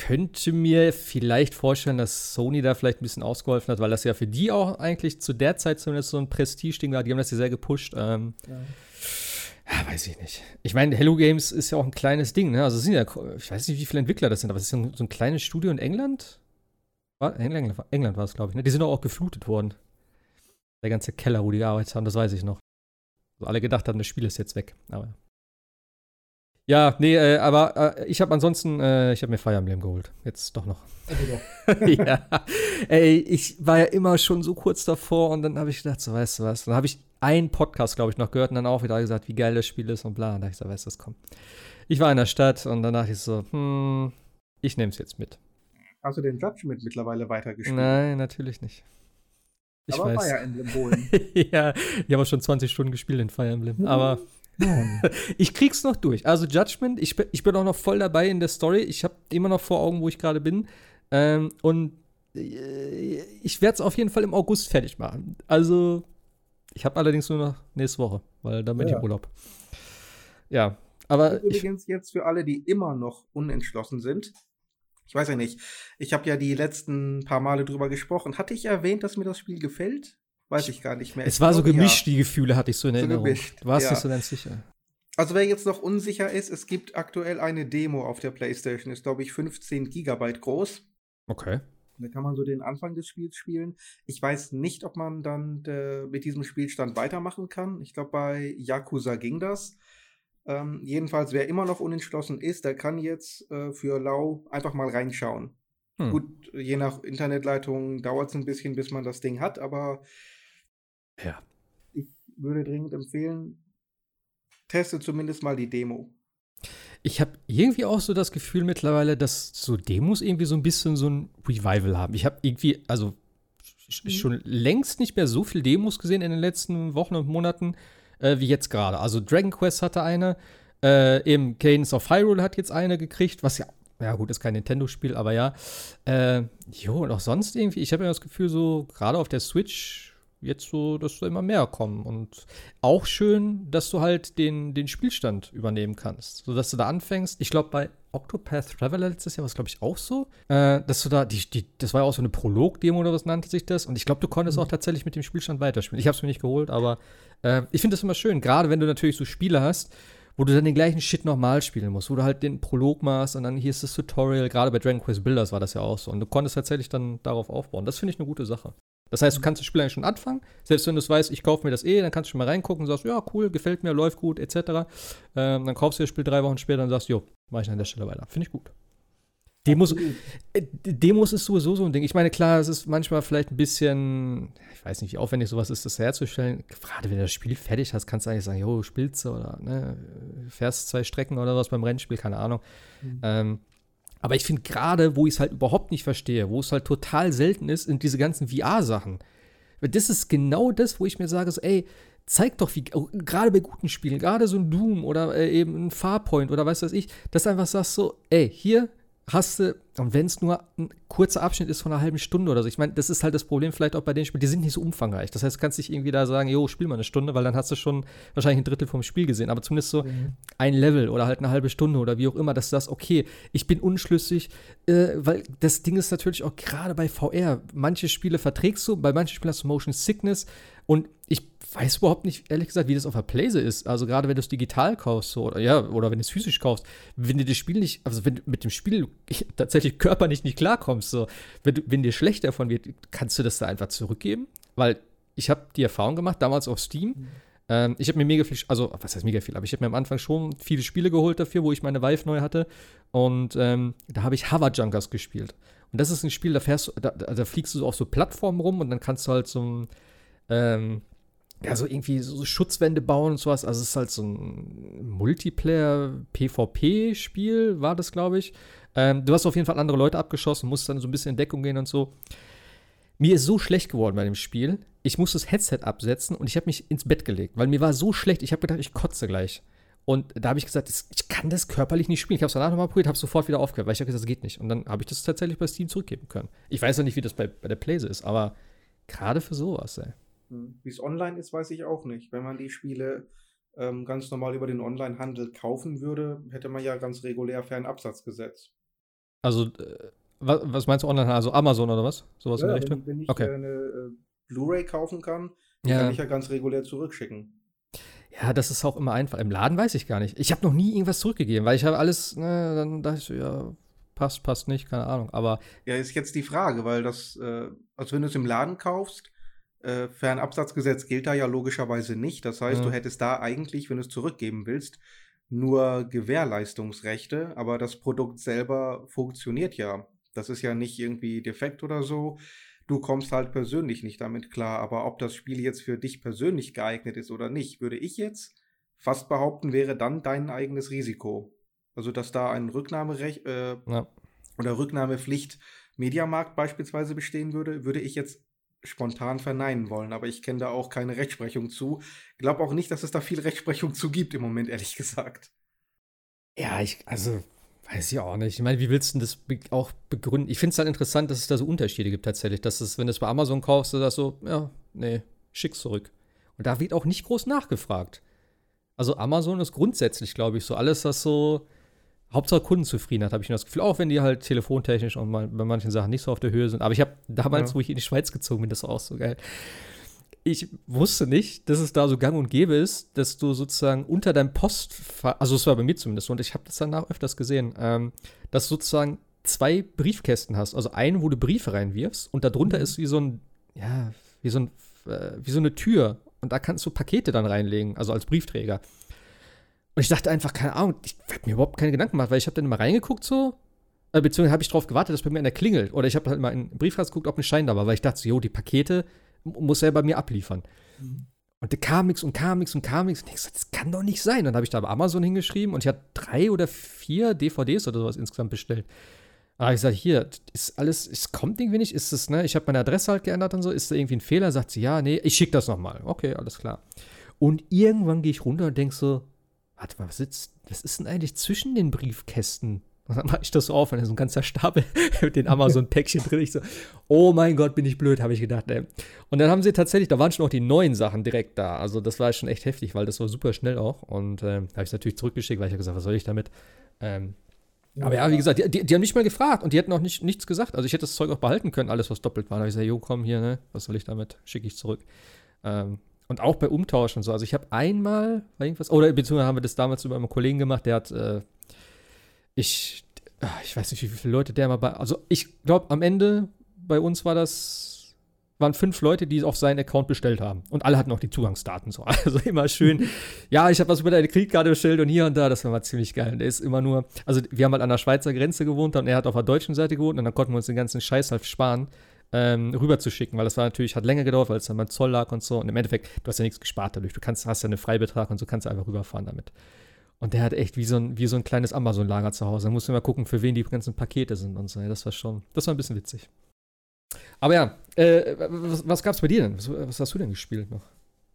Könnte mir vielleicht vorstellen, dass Sony da vielleicht ein bisschen ausgeholfen hat, weil das ja für die auch eigentlich zu der Zeit zumindest so ein Prestige-Ding war. Die haben das ja sehr gepusht. Ähm, ja, weiß ich nicht. Ich meine, Hello Games ist ja auch ein kleines Ding, ne? Also es sind ja, ich weiß nicht, wie viele Entwickler das sind, aber es ist so ein, so ein kleines Studio in England. War, England, England war es, glaube ich, ne? Die sind doch auch geflutet worden. Der ganze Keller, wo die gearbeitet haben, das weiß ich noch. Also alle gedacht haben, das Spiel ist jetzt weg. Aber. Ja, nee, äh, aber äh, ich habe ansonsten, äh, ich habe mir Fire Emblem geholt. Jetzt doch noch. ja. Ey, ich war ja immer schon so kurz davor und dann habe ich gedacht, so weißt du was, dann habe ich einen Podcast, glaube ich, noch gehört und dann auch wieder gesagt, wie geil das Spiel ist und bla. Und da hab ich so, weißt du was, komm. Ich war in der Stadt und dann dachte ich so, hm, ich nehme es jetzt mit. Hast du den Judgment mittlerweile weitergespielt? Nein, natürlich nicht. Ich aber weiß. Fire Emblem holen. ja, ich habe schon 20 Stunden gespielt in Fire Emblem. Aber Nein. ich krieg's noch durch. Also Judgment, ich, bin- ich bin auch noch voll dabei in der Story. Ich habe immer noch vor Augen, wo ich gerade bin. Ähm, und äh, ich werde es auf jeden Fall im August fertig machen. Also, ich habe allerdings nur noch nächste Woche, weil dann bin ich Ja. im Urlaub. Ja, aber ich, Übrigens jetzt für alle, die immer noch unentschlossen sind. Ich weiß ja nicht. Ich habe ja die letzten paar Male drüber gesprochen. Hatte ich erwähnt, dass mir das Spiel gefällt? Weiß ich gar nicht mehr. es Ich war so gemischt, Ja. die Gefühle hatte ich so in So Erinnerung. gemischt, Du warst ja. nicht so ganz sicher. Also wer jetzt noch unsicher ist, es gibt aktuell eine Demo auf der PlayStation. Ist, glaube ich, 15 Gigabyte groß. Okay. Da kann man so den Anfang des Spiels spielen. Ich weiß nicht, ob man dann äh, mit diesem Spielstand weitermachen kann. Ich glaube, bei Yakuza ging das. Ähm, jedenfalls, wer immer noch unentschlossen ist, der kann jetzt äh, für Lau einfach mal reinschauen. Hm. Gut, je nach Internetleitung dauert es ein bisschen, bis man das Ding hat, aber Ja. ich würde dringend empfehlen, teste zumindest mal die Demo. Ich habe irgendwie auch so das Gefühl mittlerweile, dass so Demos irgendwie so ein bisschen so ein Revival haben. Ich habe irgendwie, also Mhm. schon längst nicht mehr so viel Demos gesehen in den letzten Wochen und Monaten äh, wie jetzt gerade. Also Dragon Quest hatte eine, äh, eben Cadence of Hyrule hat jetzt eine gekriegt, was ja, ja gut, ist kein Nintendo-Spiel, aber ja. Äh, jo, und auch sonst irgendwie, ich habe ja das Gefühl, so gerade auf der Switch jetzt so, dass da immer mehr kommen. Und auch schön, dass du halt den, den Spielstand übernehmen kannst. So dass du da anfängst. Ich glaube, bei Octopath Traveler letztes Jahr war es, glaube ich, auch so. Äh, dass du da, die, die, das war ja auch so eine Prolog-Demo oder was nannte sich das. Und ich glaube, du konntest auch tatsächlich mit dem Spielstand weiterspielen. Ich habe es mir nicht geholt, aber äh, ich finde das immer schön. Gerade wenn du natürlich so Spiele hast, wo du dann den gleichen Shit nochmal spielen musst, wo du halt den Prolog machst und dann hier ist das Tutorial. Gerade bei Dragon Quest Builders war das ja auch so. Und du konntest tatsächlich dann darauf aufbauen. Das finde ich eine gute Sache. Das heißt, du kannst das Spiel eigentlich schon anfangen. Selbst wenn du es weißt, ich kaufe mir das eh, dann kannst du schon mal reingucken und sagst, ja, cool, gefällt mir, läuft gut, etc. Ähm, dann kaufst du das Spiel drei Wochen später und sagst, jo, mach ich an der Stelle weiter. Finde ich gut. Demos, äh, Demos ist sowieso so ein Ding. Ich meine, klar, es ist manchmal vielleicht ein bisschen, ich weiß nicht, wie aufwendig sowas ist, das herzustellen. Gerade wenn du das Spiel fertig hast, kannst du eigentlich sagen, jo, spielst du oder ne, fährst zwei Strecken oder was beim Rennspiel, keine Ahnung. Mhm. Ähm, aber ich finde gerade, wo ich es halt überhaupt nicht verstehe, wo es halt total selten ist, sind diese ganzen VR-Sachen. Das ist genau das, wo ich mir sage, so, ey, zeig doch, wie, oh, gerade bei guten Spielen, gerade so ein Doom oder äh, eben ein Farpoint oder weiß was ich, dass einfach sagst so, ey, hier hast du, und wenn es nur ein kurzer Abschnitt ist von einer halben Stunde oder so, ich meine, das ist halt das Problem vielleicht auch bei den Spielen, die sind nicht so umfangreich. Das heißt, du kannst nicht irgendwie da sagen, jo, spiel mal eine Stunde, weil dann hast du schon wahrscheinlich ein Drittel vom Spiel gesehen, aber zumindest so ein Level oder halt eine halbe Stunde oder wie auch immer, dass du sagst, okay, ich bin unschlüssig, äh, weil das Ding ist natürlich auch gerade bei VR, manche Spiele verträgst du, bei manchen Spielen hast du Motion Sickness und weiß überhaupt nicht, ehrlich gesagt, wie das auf der Playse ist. Also gerade wenn du es digital kaufst so, oder ja, oder wenn du es physisch kaufst, wenn dir das Spiel nicht, also wenn du mit dem Spiel tatsächlich körperlich nicht klarkommst, so, wenn, du, wenn dir schlecht davon wird, kannst du das da einfach zurückgeben? Weil ich habe die Erfahrung gemacht, damals auf Steam, ähm, ich habe mir mega viel, also was heißt mega viel, aber ich habe mir am Anfang schon viele Spiele geholt dafür, wo ich meine Vive neu hatte. Und ähm, da habe ich Hover Junkers gespielt. Und das ist ein Spiel, da fährst du, da, da da fliegst du so auf so Plattformen rum und dann kannst du halt so ein, ähm, ja, so irgendwie so Schutzwände bauen und sowas. Also es ist halt so ein Multiplayer-PvP-Spiel, war das, glaube ich. Ähm, du hast auf jeden Fall andere Leute abgeschossen, musst dann so ein bisschen in Deckung gehen und so. Mir ist so schlecht geworden bei dem Spiel. Ich musste das Headset absetzen und ich habe mich ins Bett gelegt, weil mir war so schlecht. Ich habe gedacht, ich kotze gleich. Und da habe ich gesagt, ich kann das körperlich nicht spielen. Ich habe es danach nochmal probiert, habe sofort wieder aufgehört, weil ich habe gesagt, das geht nicht. Und dann habe ich das tatsächlich bei Steam zurückgeben können. Ich weiß ja nicht, wie das bei, bei der Playse ist, aber gerade für sowas, ey. Wie es online ist, weiß ich auch nicht. Wenn man die Spiele ähm, ganz normal über den Online-Handel kaufen würde, hätte man ja ganz regulär Fernabsatzgesetz. Also, äh, was, was, meinst du online? Also Amazon oder was? Sowas ja, in der Richtung? Wenn, wenn ich okay. eine äh, Blu-ray kaufen kann, ja. kann ich ja ganz regulär zurückschicken. Ja, das ist auch immer einfach. Im Laden weiß ich gar nicht. Ich habe noch nie irgendwas zurückgegeben, weil ich habe alles, ne, dann dachte ich so, ja, passt, passt nicht, keine Ahnung. Aber. Ja, ist jetzt die Frage, weil das, äh, also wenn du es im Laden kaufst, äh, Fernabsatzgesetz gilt da ja logischerweise nicht. Das heißt, ja. du hättest da eigentlich, wenn du es zurückgeben willst, nur Gewährleistungsrechte, aber das Produkt selber funktioniert ja. Das ist ja nicht irgendwie defekt oder so. Du kommst halt persönlich nicht damit klar. Aber ob das Spiel jetzt für dich persönlich geeignet ist oder nicht, würde ich jetzt fast behaupten, wäre dann dein eigenes Risiko. Also, dass da ein Rücknahmerecht äh, ja. oder Rücknahmepflicht Mediamarkt beispielsweise bestehen würde, würde ich jetzt spontan verneinen wollen, aber ich kenne da auch keine Rechtsprechung zu. Glaube auch nicht, dass es da viel Rechtsprechung zu gibt im Moment, ehrlich gesagt. Ja, ich, also, weiß ich auch nicht. Ich meine, wie willst du das auch begründen? Ich finde es halt interessant, dass es da so Unterschiede gibt tatsächlich. Dass es, wenn du es bei Amazon kaufst, du sagst so, ja, nee, schick's zurück. Und da wird auch nicht groß nachgefragt. Also Amazon ist grundsätzlich, glaube ich, so alles, was so Hauptsache Kundenzufriedenheit, habe ich nur das Gefühl, auch wenn die halt telefontechnisch und mal, bei manchen Sachen nicht so auf der Höhe sind. Aber ich habe damals, ja. wo ich in die Schweiz gezogen bin, das war auch so geil. Ich wusste nicht, dass es da so gang und gäbe ist, dass du sozusagen unter deinem Post, also es war bei mir zumindest so, und ich habe das danach öfters gesehen, ähm, dass du sozusagen zwei Briefkästen hast. Also einen, wo du Briefe reinwirfst und darunter mhm. ist wie so ein, ja, wie so, ein, äh, wie so eine Tür. Und da kannst du Pakete dann reinlegen, also als Briefträger. Und ich dachte einfach, keine Ahnung, ich habe mir überhaupt keine Gedanken gemacht, weil ich habe dann immer reingeguckt so, äh, beziehungsweise habe ich darauf gewartet, dass bei mir einer klingelt. Oder ich habe halt mal in den Briefkasten geguckt, ob ein Schein da war, weil ich dachte, so, jo, die Pakete muss er bei mir abliefern. Mhm. Und da kam nichts und kam nichts und kam nichts. Und ich gesagt, das kann doch nicht sein. Dann habe ich da bei Amazon hingeschrieben und ich hatte drei oder vier DVDs oder sowas insgesamt bestellt. Aber ich sage, hier, ist alles, es kommt irgendwie nicht, ist es, ne? Ich habe meine Adresse halt geändert und so, ist da irgendwie ein Fehler? Sagt sie, ja, nee, ich schicke das nochmal. Okay, alles klar. Und irgendwann gehe ich runter und denke so, warte mal, was, sitzt, was ist denn eigentlich zwischen den Briefkästen? Und dann mache ich das so auf, und dann ist so ein ganzer Stapel mit den Amazon-Päckchen drin. Ich so, oh mein Gott, bin ich blöd, habe ich gedacht. Ey. Und dann haben sie tatsächlich, da waren schon auch die neuen Sachen direkt da. Also das war schon echt heftig, weil das war super schnell auch. Und äh, habe ich es natürlich zurückgeschickt, weil ich habe gesagt, was soll ich damit? Ähm, aber ja, wie gesagt, die, die, die, haben nicht mal gefragt und die hätten auch nicht, nichts gesagt. Also ich hätte das Zeug auch behalten können, alles was doppelt war. Da habe ich gesagt, jo, komm hier, ne? Was soll ich damit? Schicke ich zurück. Ähm, und auch bei Umtauschen so. Also ich habe einmal irgendwas, oder beziehungsweise haben wir das damals über einen Kollegen gemacht, der hat, äh, ich, ah, ich weiß nicht, wie viele Leute der mal bei, also ich glaube, am Ende bei uns war das, waren fünf Leute, die auf seinen Account bestellt haben. Und alle hatten auch die Zugangsdaten so. Also immer schön, ja, ich habe was über deine Kreditkarte bestellt und hier und da, das war mal ziemlich geil. Und der ist immer nur, also wir haben halt an der Schweizer Grenze gewohnt und er hat auf der deutschen Seite gewohnt und dann konnten wir uns den ganzen Scheiß halt sparen ähm, rüberzuschicken, weil das war natürlich, hat länger gedauert, weil es dann beim Zoll lag und so. Und im Endeffekt, du hast ja nichts gespart dadurch. Du kannst, hast ja einen Freibetrag und so kannst du einfach rüberfahren damit. Und der hat echt wie so ein, wie so ein kleines Amazon-Lager zu Hause. Da musst du mal gucken, für wen die ganzen Pakete sind und so. Ja, das war schon, das war ein bisschen witzig. Aber ja, äh, was, was gab's bei dir denn? Was, was, hast du denn gespielt noch?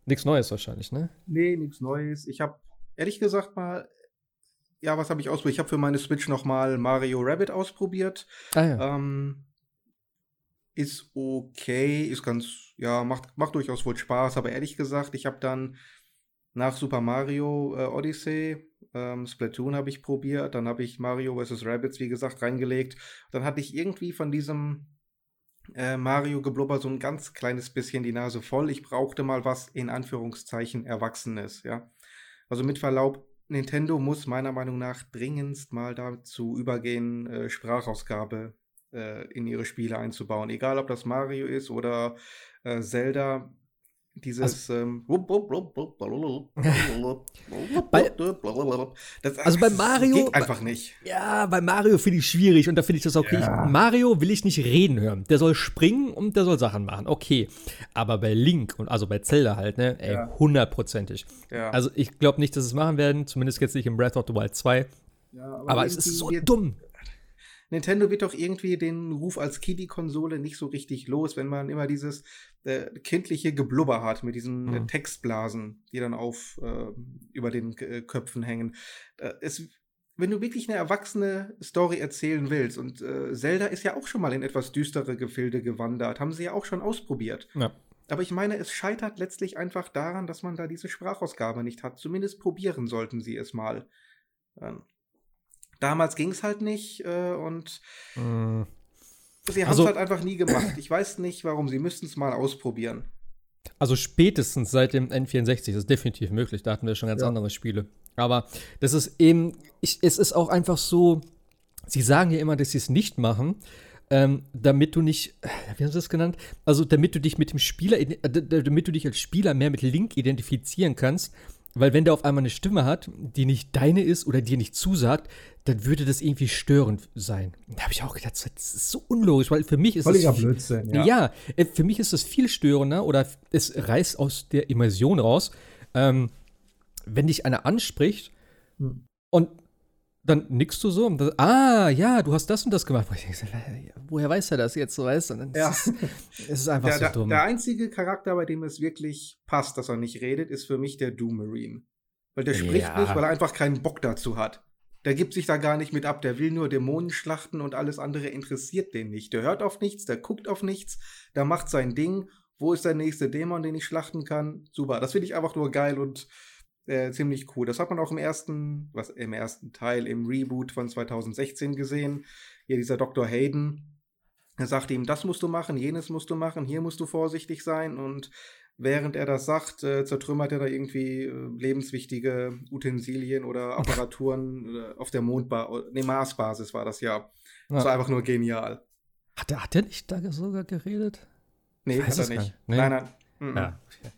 Nichts Neues wahrscheinlich, ne? Nee, nichts Neues. Ich habe ehrlich gesagt mal, ja, was habe ich ausprobiert? Ich habe für meine Switch noch mal Mario Rabbit ausprobiert. Ah, ja. Ähm, ist okay, ist ganz, ja, macht, macht durchaus wohl Spaß, aber ehrlich gesagt, ich habe dann nach Super Mario äh, Odyssey, ähm, Splatoon habe ich probiert, dann habe ich Mario vs. Rabbits, wie gesagt, reingelegt. Dann hatte ich irgendwie von diesem äh, Mario Geblubber so ein ganz kleines bisschen die Nase voll. Ich brauchte mal was in Anführungszeichen Erwachsenes, ja. Also mit Verlaub, Nintendo muss meiner Meinung nach dringendst mal dazu übergehen, äh, Sprachausgabe äh, in ihre Spiele einzubauen. Egal, ob das Mario ist oder äh, Zelda. Dieses. Also, ähm, Bei, das, also bei Mario. Geht einfach nicht. Ja, bei Mario finde ich schwierig und da finde ich das okay. Ja. Ich, Mario will ich nicht reden hören. Der soll springen und der soll Sachen machen. Okay. Aber bei Link und also bei Zelda halt, ne? Ey, hundertprozentig. Ja. Also ich glaube nicht, dass sie es machen werden. Zumindest jetzt nicht in Breath of the Wild 2. Ja, aber, aber es ist so dumm. Nintendo wird doch irgendwie den Ruf als Kiddie-Konsole nicht so richtig los, wenn man immer dieses äh, kindliche Geblubber hat mit diesen äh, mhm. Textblasen, die dann auf äh, über den äh, Köpfen hängen. Äh, es, wenn du wirklich eine erwachsene Story erzählen willst, und äh, Zelda ist ja auch schon mal in etwas düstere Gefilde gewandert, haben sie ja auch schon ausprobiert. Ja. Aber ich meine, es scheitert letztlich einfach daran, dass man da diese Sprachausgabe nicht hat. Zumindest probieren sollten sie es mal. Ähm, Damals ging es halt nicht äh, und mm. sie haben es also, halt einfach nie gemacht. Ich weiß nicht, warum. Sie müssten es mal ausprobieren. Also spätestens seit dem N64 das ist definitiv möglich. Da hatten wir schon ganz ja. andere Spiele. Aber das ist eben, ich, es ist auch einfach so, sie sagen ja immer, dass sie es nicht machen, ähm, damit du nicht, wie haben sie das genannt? Also damit du dich mit dem Spieler, äh, damit du dich als Spieler mehr mit Link identifizieren kannst weil wenn der auf einmal eine Stimme hat, die nicht deine ist oder dir nicht zusagt, dann würde das irgendwie störend sein. Da habe ich auch gedacht, das ist so unlogisch, weil für mich ist Völliger das. Blödsinn, ja. Ja, äh, für mich ist das viel störender oder es reißt aus der Immersion raus, ähm, wenn dich einer anspricht hm. und dann nickst du so und das, ah, ja, du hast das und das gemacht. woher weiß er das jetzt so, weißt du? Ja. Es, ist, es ist einfach der, so dumm. Der einzige Charakter, bei dem es wirklich passt, dass er nicht redet, ist für mich der Doom Marine. Weil der spricht ja. nicht, weil er einfach keinen Bock dazu hat. Der gibt sich da gar nicht mit ab. Der will nur Dämonen schlachten und alles andere interessiert den nicht. Der hört auf nichts, der guckt auf nichts, der macht sein Ding. Wo ist der nächste Dämon, den ich schlachten kann? Super. Das finde ich einfach nur geil und äh, ziemlich cool. Das hat man auch im ersten, was im ersten Teil, im Reboot von 2016 gesehen. Hier dieser Dr. Hayden, er sagt ihm, das musst du machen, jenes musst du machen, hier musst du vorsichtig sein und während er das sagt, äh, zertrümmert er da irgendwie äh, lebenswichtige Utensilien oder Apparaturen äh, auf der Mondbasis, ne, Marsbasis war das ja. Das war einfach nur genial. Hat er, hat er nicht da sogar geredet? Nee, hat er nicht. Nee. Nein, nein. Mhm. Ja, okay.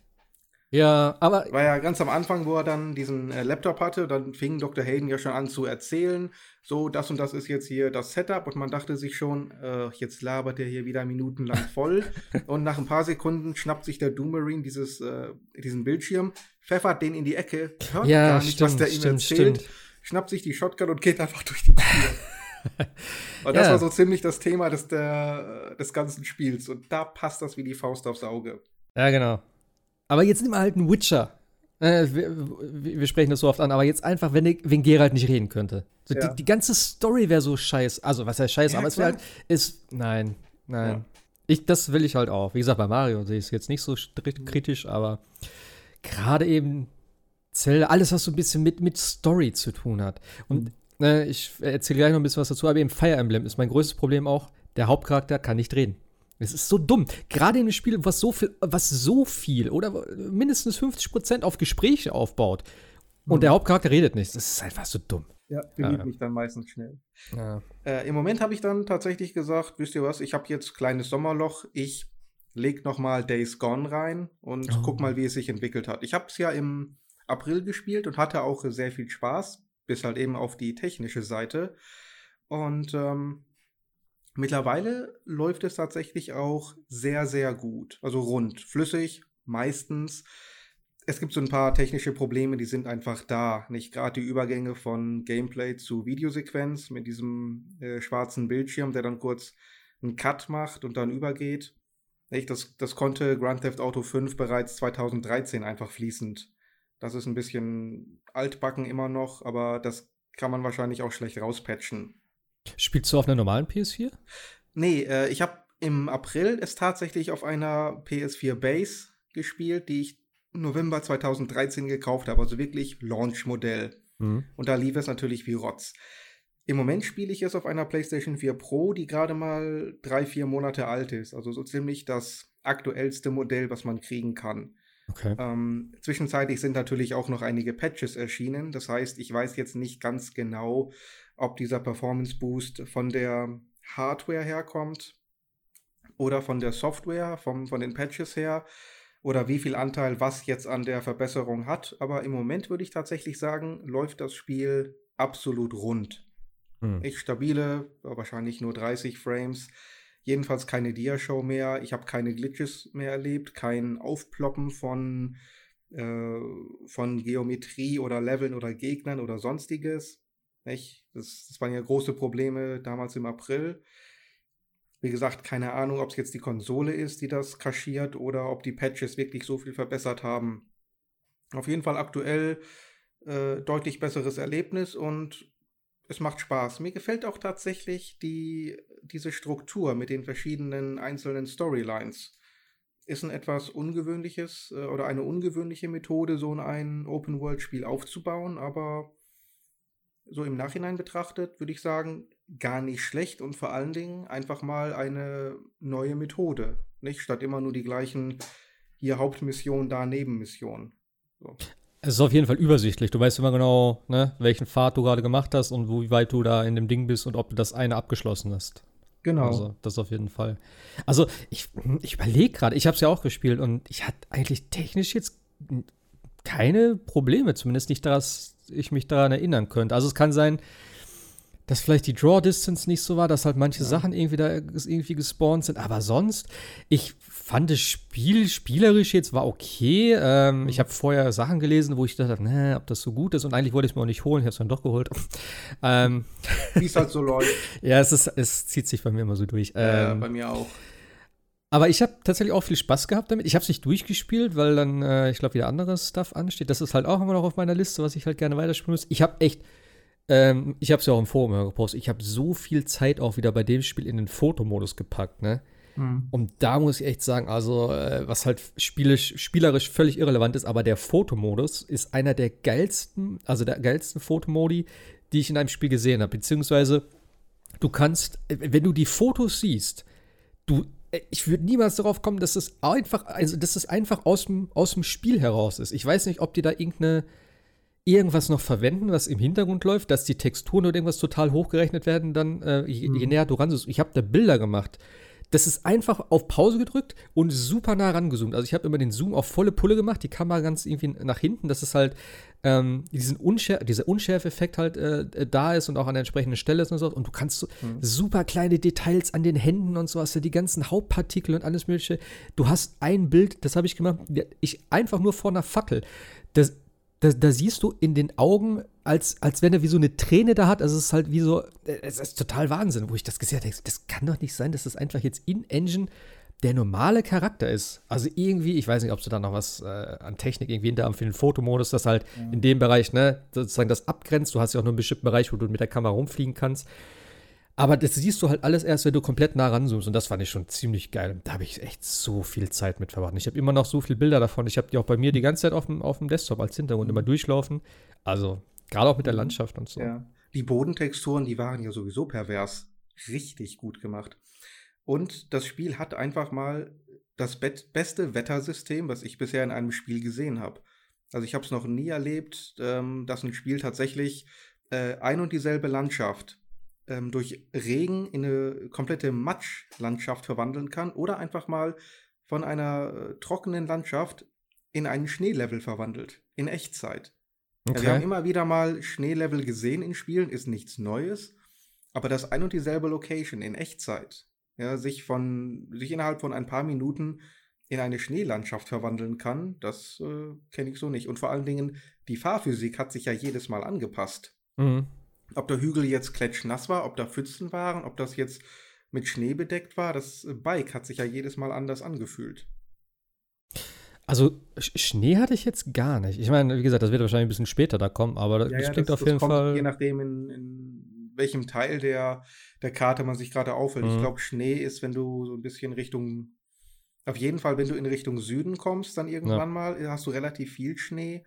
Ja, aber. War ja ganz am Anfang, wo er dann diesen äh, Laptop hatte, dann fing Dr. Hayden ja schon an zu erzählen, so, das und das ist jetzt hier das Setup und man dachte sich schon, äh, jetzt labert er hier wieder minutenlang voll und nach ein paar Sekunden schnappt sich der Doomarine dieses, äh, diesen Bildschirm, pfeffert den in die Ecke, hört ja, gar nicht, stimmt, was der ihm erzählt, stimmt. schnappt sich die Shotgun und geht einfach durch die Tür. und das ja. war so ziemlich das Thema des, der, des ganzen Spiels und da passt das wie die Faust aufs Auge. Ja, genau. Aber jetzt nimm halt einen Witcher. Äh, wir, wir, sprechen das so oft an, aber jetzt einfach, wenn, wenn Geralt nicht reden könnte. So, ja. die, die, ganze Story wäre so scheiße. Also, was heißt scheiße, ja, aber es wäre halt. Ist, nein, nein. Ja. Ich, das will ich halt auch. Wie gesagt, bei Mario sehe ich es jetzt nicht so kritisch, aber gerade eben Zelda, alles, was so ein bisschen mit, mit Story zu tun hat. Und mhm. äh, ich erzähle gleich noch ein bisschen was dazu, aber eben Fire Emblem ist mein größtes Problem auch. Der Hauptcharakter kann nicht reden. Es ist so dumm. Gerade in einem Spiel, was so viel, was so viel oder mindestens 50 Prozent auf Gespräche aufbaut. Und mhm. der Hauptcharakter redet nicht. Das ist einfach so dumm. Ja, verliert ja. mich dann meistens schnell. Ja. Äh, Im Moment habe ich dann tatsächlich gesagt, wisst ihr was, ich habe jetzt kleines Sommerloch, ich leg noch mal Days Gone rein und oh. guck mal, wie es sich entwickelt hat. Ich habe es ja im April gespielt und hatte auch sehr viel Spaß, bis halt eben auf die technische Seite. Und ähm, Mittlerweile läuft es tatsächlich auch sehr, sehr gut. Also rund, flüssig, meistens. Es gibt so ein paar technische Probleme, die sind einfach da. Nicht gerade die Übergänge von Gameplay zu Videosequenz mit diesem äh, schwarzen Bildschirm, der dann kurz einen Cut macht und dann übergeht. Nicht? Das, das konnte Grand Theft Auto 5 bereits 2013 einfach fließend. Das ist ein bisschen altbacken immer noch, aber das kann man wahrscheinlich auch schlecht rauspatchen. Spielst du auf einer normalen PS4? Nee, äh, ich habe im April es tatsächlich auf einer PS4 Base gespielt, die ich November 2013 gekauft habe, also wirklich Launch-Modell. Mhm. Und da lief es natürlich wie Rotz. Im Moment spiele ich es auf einer PlayStation 4 Pro, die gerade mal drei, vier Monate alt ist. Also so ziemlich das aktuellste Modell, was man kriegen kann. Okay. Ähm, zwischenzeitlich sind natürlich auch noch einige Patches erschienen. Das heißt, ich weiß jetzt nicht ganz genau, ob dieser Performance Boost von der Hardware herkommt oder von der Software, vom, von den Patches her oder wie viel Anteil was jetzt an der Verbesserung hat. Aber im Moment würde ich tatsächlich sagen, läuft das Spiel absolut rund. Hm. Echt stabile, wahrscheinlich nur 30 Frames. Jedenfalls keine Dia-Show mehr. Ich habe keine Glitches mehr erlebt, kein Aufploppen von, äh, von Geometrie oder Leveln oder Gegnern oder sonstiges. Nicht? Das, das waren ja große Probleme damals im April. Wie gesagt, keine Ahnung, ob es jetzt die Konsole ist, die das kaschiert oder ob die Patches wirklich so viel verbessert haben. Auf jeden Fall aktuell äh, deutlich besseres Erlebnis und es macht Spaß. Mir gefällt auch tatsächlich die, diese Struktur mit den verschiedenen einzelnen Storylines. Ist ein etwas ungewöhnliches äh, oder eine ungewöhnliche Methode, so ein Open-World-Spiel aufzubauen, aber so im Nachhinein betrachtet, würde ich sagen, gar nicht schlecht und vor allen Dingen einfach mal eine neue Methode. Nicht statt immer nur die gleichen hier Hauptmission, da Nebenmission. So. Es ist auf jeden Fall übersichtlich. Du weißt immer genau, ne, welchen Pfad du gerade gemacht hast und wie weit du da in dem Ding bist und ob du das eine abgeschlossen hast. Genau. Also, das auf jeden Fall. Also, ich, ich überlege gerade, ich habe es ja auch gespielt und ich hatte eigentlich technisch jetzt keine Probleme, zumindest nicht, dass ich mich daran erinnern könnte. Also, es kann sein, dass vielleicht die Draw Distance nicht so war, dass halt manche ja. Sachen irgendwie da irgendwie gespawnt sind. Aber sonst, ich fand das Spiel spielerisch jetzt war okay. Ähm, mhm. Ich habe vorher Sachen gelesen, wo ich dachte, ne, ob das so gut ist. Und eigentlich wollte ich es mir auch nicht holen. Ich habe es dann doch geholt. ähm, Wie es halt so läuft. ja, es, ist, es zieht sich bei mir immer so durch. Ja, ähm, bei mir auch. Aber ich habe tatsächlich auch viel Spaß gehabt damit. Ich habe es nicht durchgespielt, weil dann, äh, ich glaube, wieder anderes Stuff ansteht. Das ist halt auch immer noch auf meiner Liste, was ich halt gerne weiterspielen muss. Ich habe echt ähm, ich habe es ja auch im Forum gepostet. Ich habe so viel Zeit auch wieder bei dem Spiel in den Fotomodus gepackt, ne? Mhm. Und da muss ich echt sagen, also, äh, was halt spielisch, spielerisch völlig irrelevant ist, aber der Fotomodus ist einer der geilsten, also der geilsten Fotomodi, die ich in einem Spiel gesehen habe. Beziehungsweise, du kannst, wenn du die Fotos siehst, du, ich würde niemals darauf kommen, dass es einfach, also dass es einfach aus dem, aus dem Spiel heraus ist. Ich weiß nicht, ob die da irgendeine irgendwas noch verwenden, was im Hintergrund läuft, dass die Texturen oder irgendwas total hochgerechnet werden, dann äh, je, mhm. je, näher du ran bist. Ich habe da Bilder gemacht. Das ist einfach auf Pause gedrückt und super nah rangezoomt. Also ich habe immer den Zoom auf volle Pulle gemacht, die Kamera ganz irgendwie nach hinten, dass es halt ähm, diesen Unschär dieser Unschärfeffekt halt äh, da ist und auch an der entsprechenden Stelle ist und so. Und du kannst so mhm. super kleine Details an den Händen und so hast du die ganzen Hauptpartikel und alles mögliche. Du hast ein Bild, das habe ich gemacht, ich einfach nur vor einer Fackel. Das, da, da, siehst du in den Augen, als, als wenn er wie so eine Träne da hat. Also es ist halt wie so, es ist total Wahnsinn, wo ich das gesehen habe. Das kann doch nicht sein, dass das einfach jetzt in Engine der normale Charakter ist. Also irgendwie, ich weiß nicht, ob du da noch was äh, an Technik irgendwie hinter haben für den Fotomodus, das halt ja. in dem Bereich, ne, sozusagen das abgrenzt. Du hast ja auch nur einen bestimmten Bereich, wo du mit der Kamera rumfliegen kannst. Aber das siehst du halt alles erst, wenn du komplett nah ranzoomst. Und das fand ich schon ziemlich geil. Da habe ich echt so viel Zeit mit verbracht. Ich habe immer noch so viele Bilder davon. Ich habe die auch bei mir die ganze Zeit auf dem, auf dem Desktop als Hintergrund immer durchlaufen. Also, gerade auch mit der mhm. Landschaft und so. Ja. Die Bodentexturen, die waren ja sowieso pervers. Richtig gut gemacht. Und das Spiel hat einfach mal das beste Wettersystem, was ich bisher in einem Spiel gesehen habe. Also ich habe es noch nie erlebt, ähm, dass ein Spiel tatsächlich äh, ein und dieselbe Landschaft ähm, durch Regen in eine komplette Matschlandschaft verwandeln kann oder einfach mal von einer äh, trockenen Landschaft in einen Schneelevel verwandelt, in Echtzeit. Okay. Ja, wir haben immer wieder mal Schneelevel gesehen in Spielen, ist nichts Neues, aber dass ein und dieselbe Location in Echtzeit ja, sich, von, sich innerhalb von ein paar Minuten in eine Schneelandschaft verwandeln kann, das äh, kenne ich so nicht. Und vor allen Dingen, die Fahrphysik hat sich ja jedes Mal angepasst. Mhm. Ob der Hügel jetzt klatschnass war, ob da Pfützen waren, ob das jetzt mit Schnee bedeckt war, das Bike hat sich ja jedes Mal anders angefühlt. Also Schnee hatte ich jetzt gar nicht. Ich meine, wie gesagt, das wird wahrscheinlich ein bisschen später da kommen, aber das ja, klingt das, auf jeden Fall. Je nachdem, in, in, welchem Teil der, der Karte man sich gerade aufhält. Mhm. Ich glaube, Schnee ist, wenn du so ein bisschen Richtung, auf jeden Fall, wenn du in Richtung Süden kommst, dann irgendwann ja. mal, hast du relativ viel Schnee.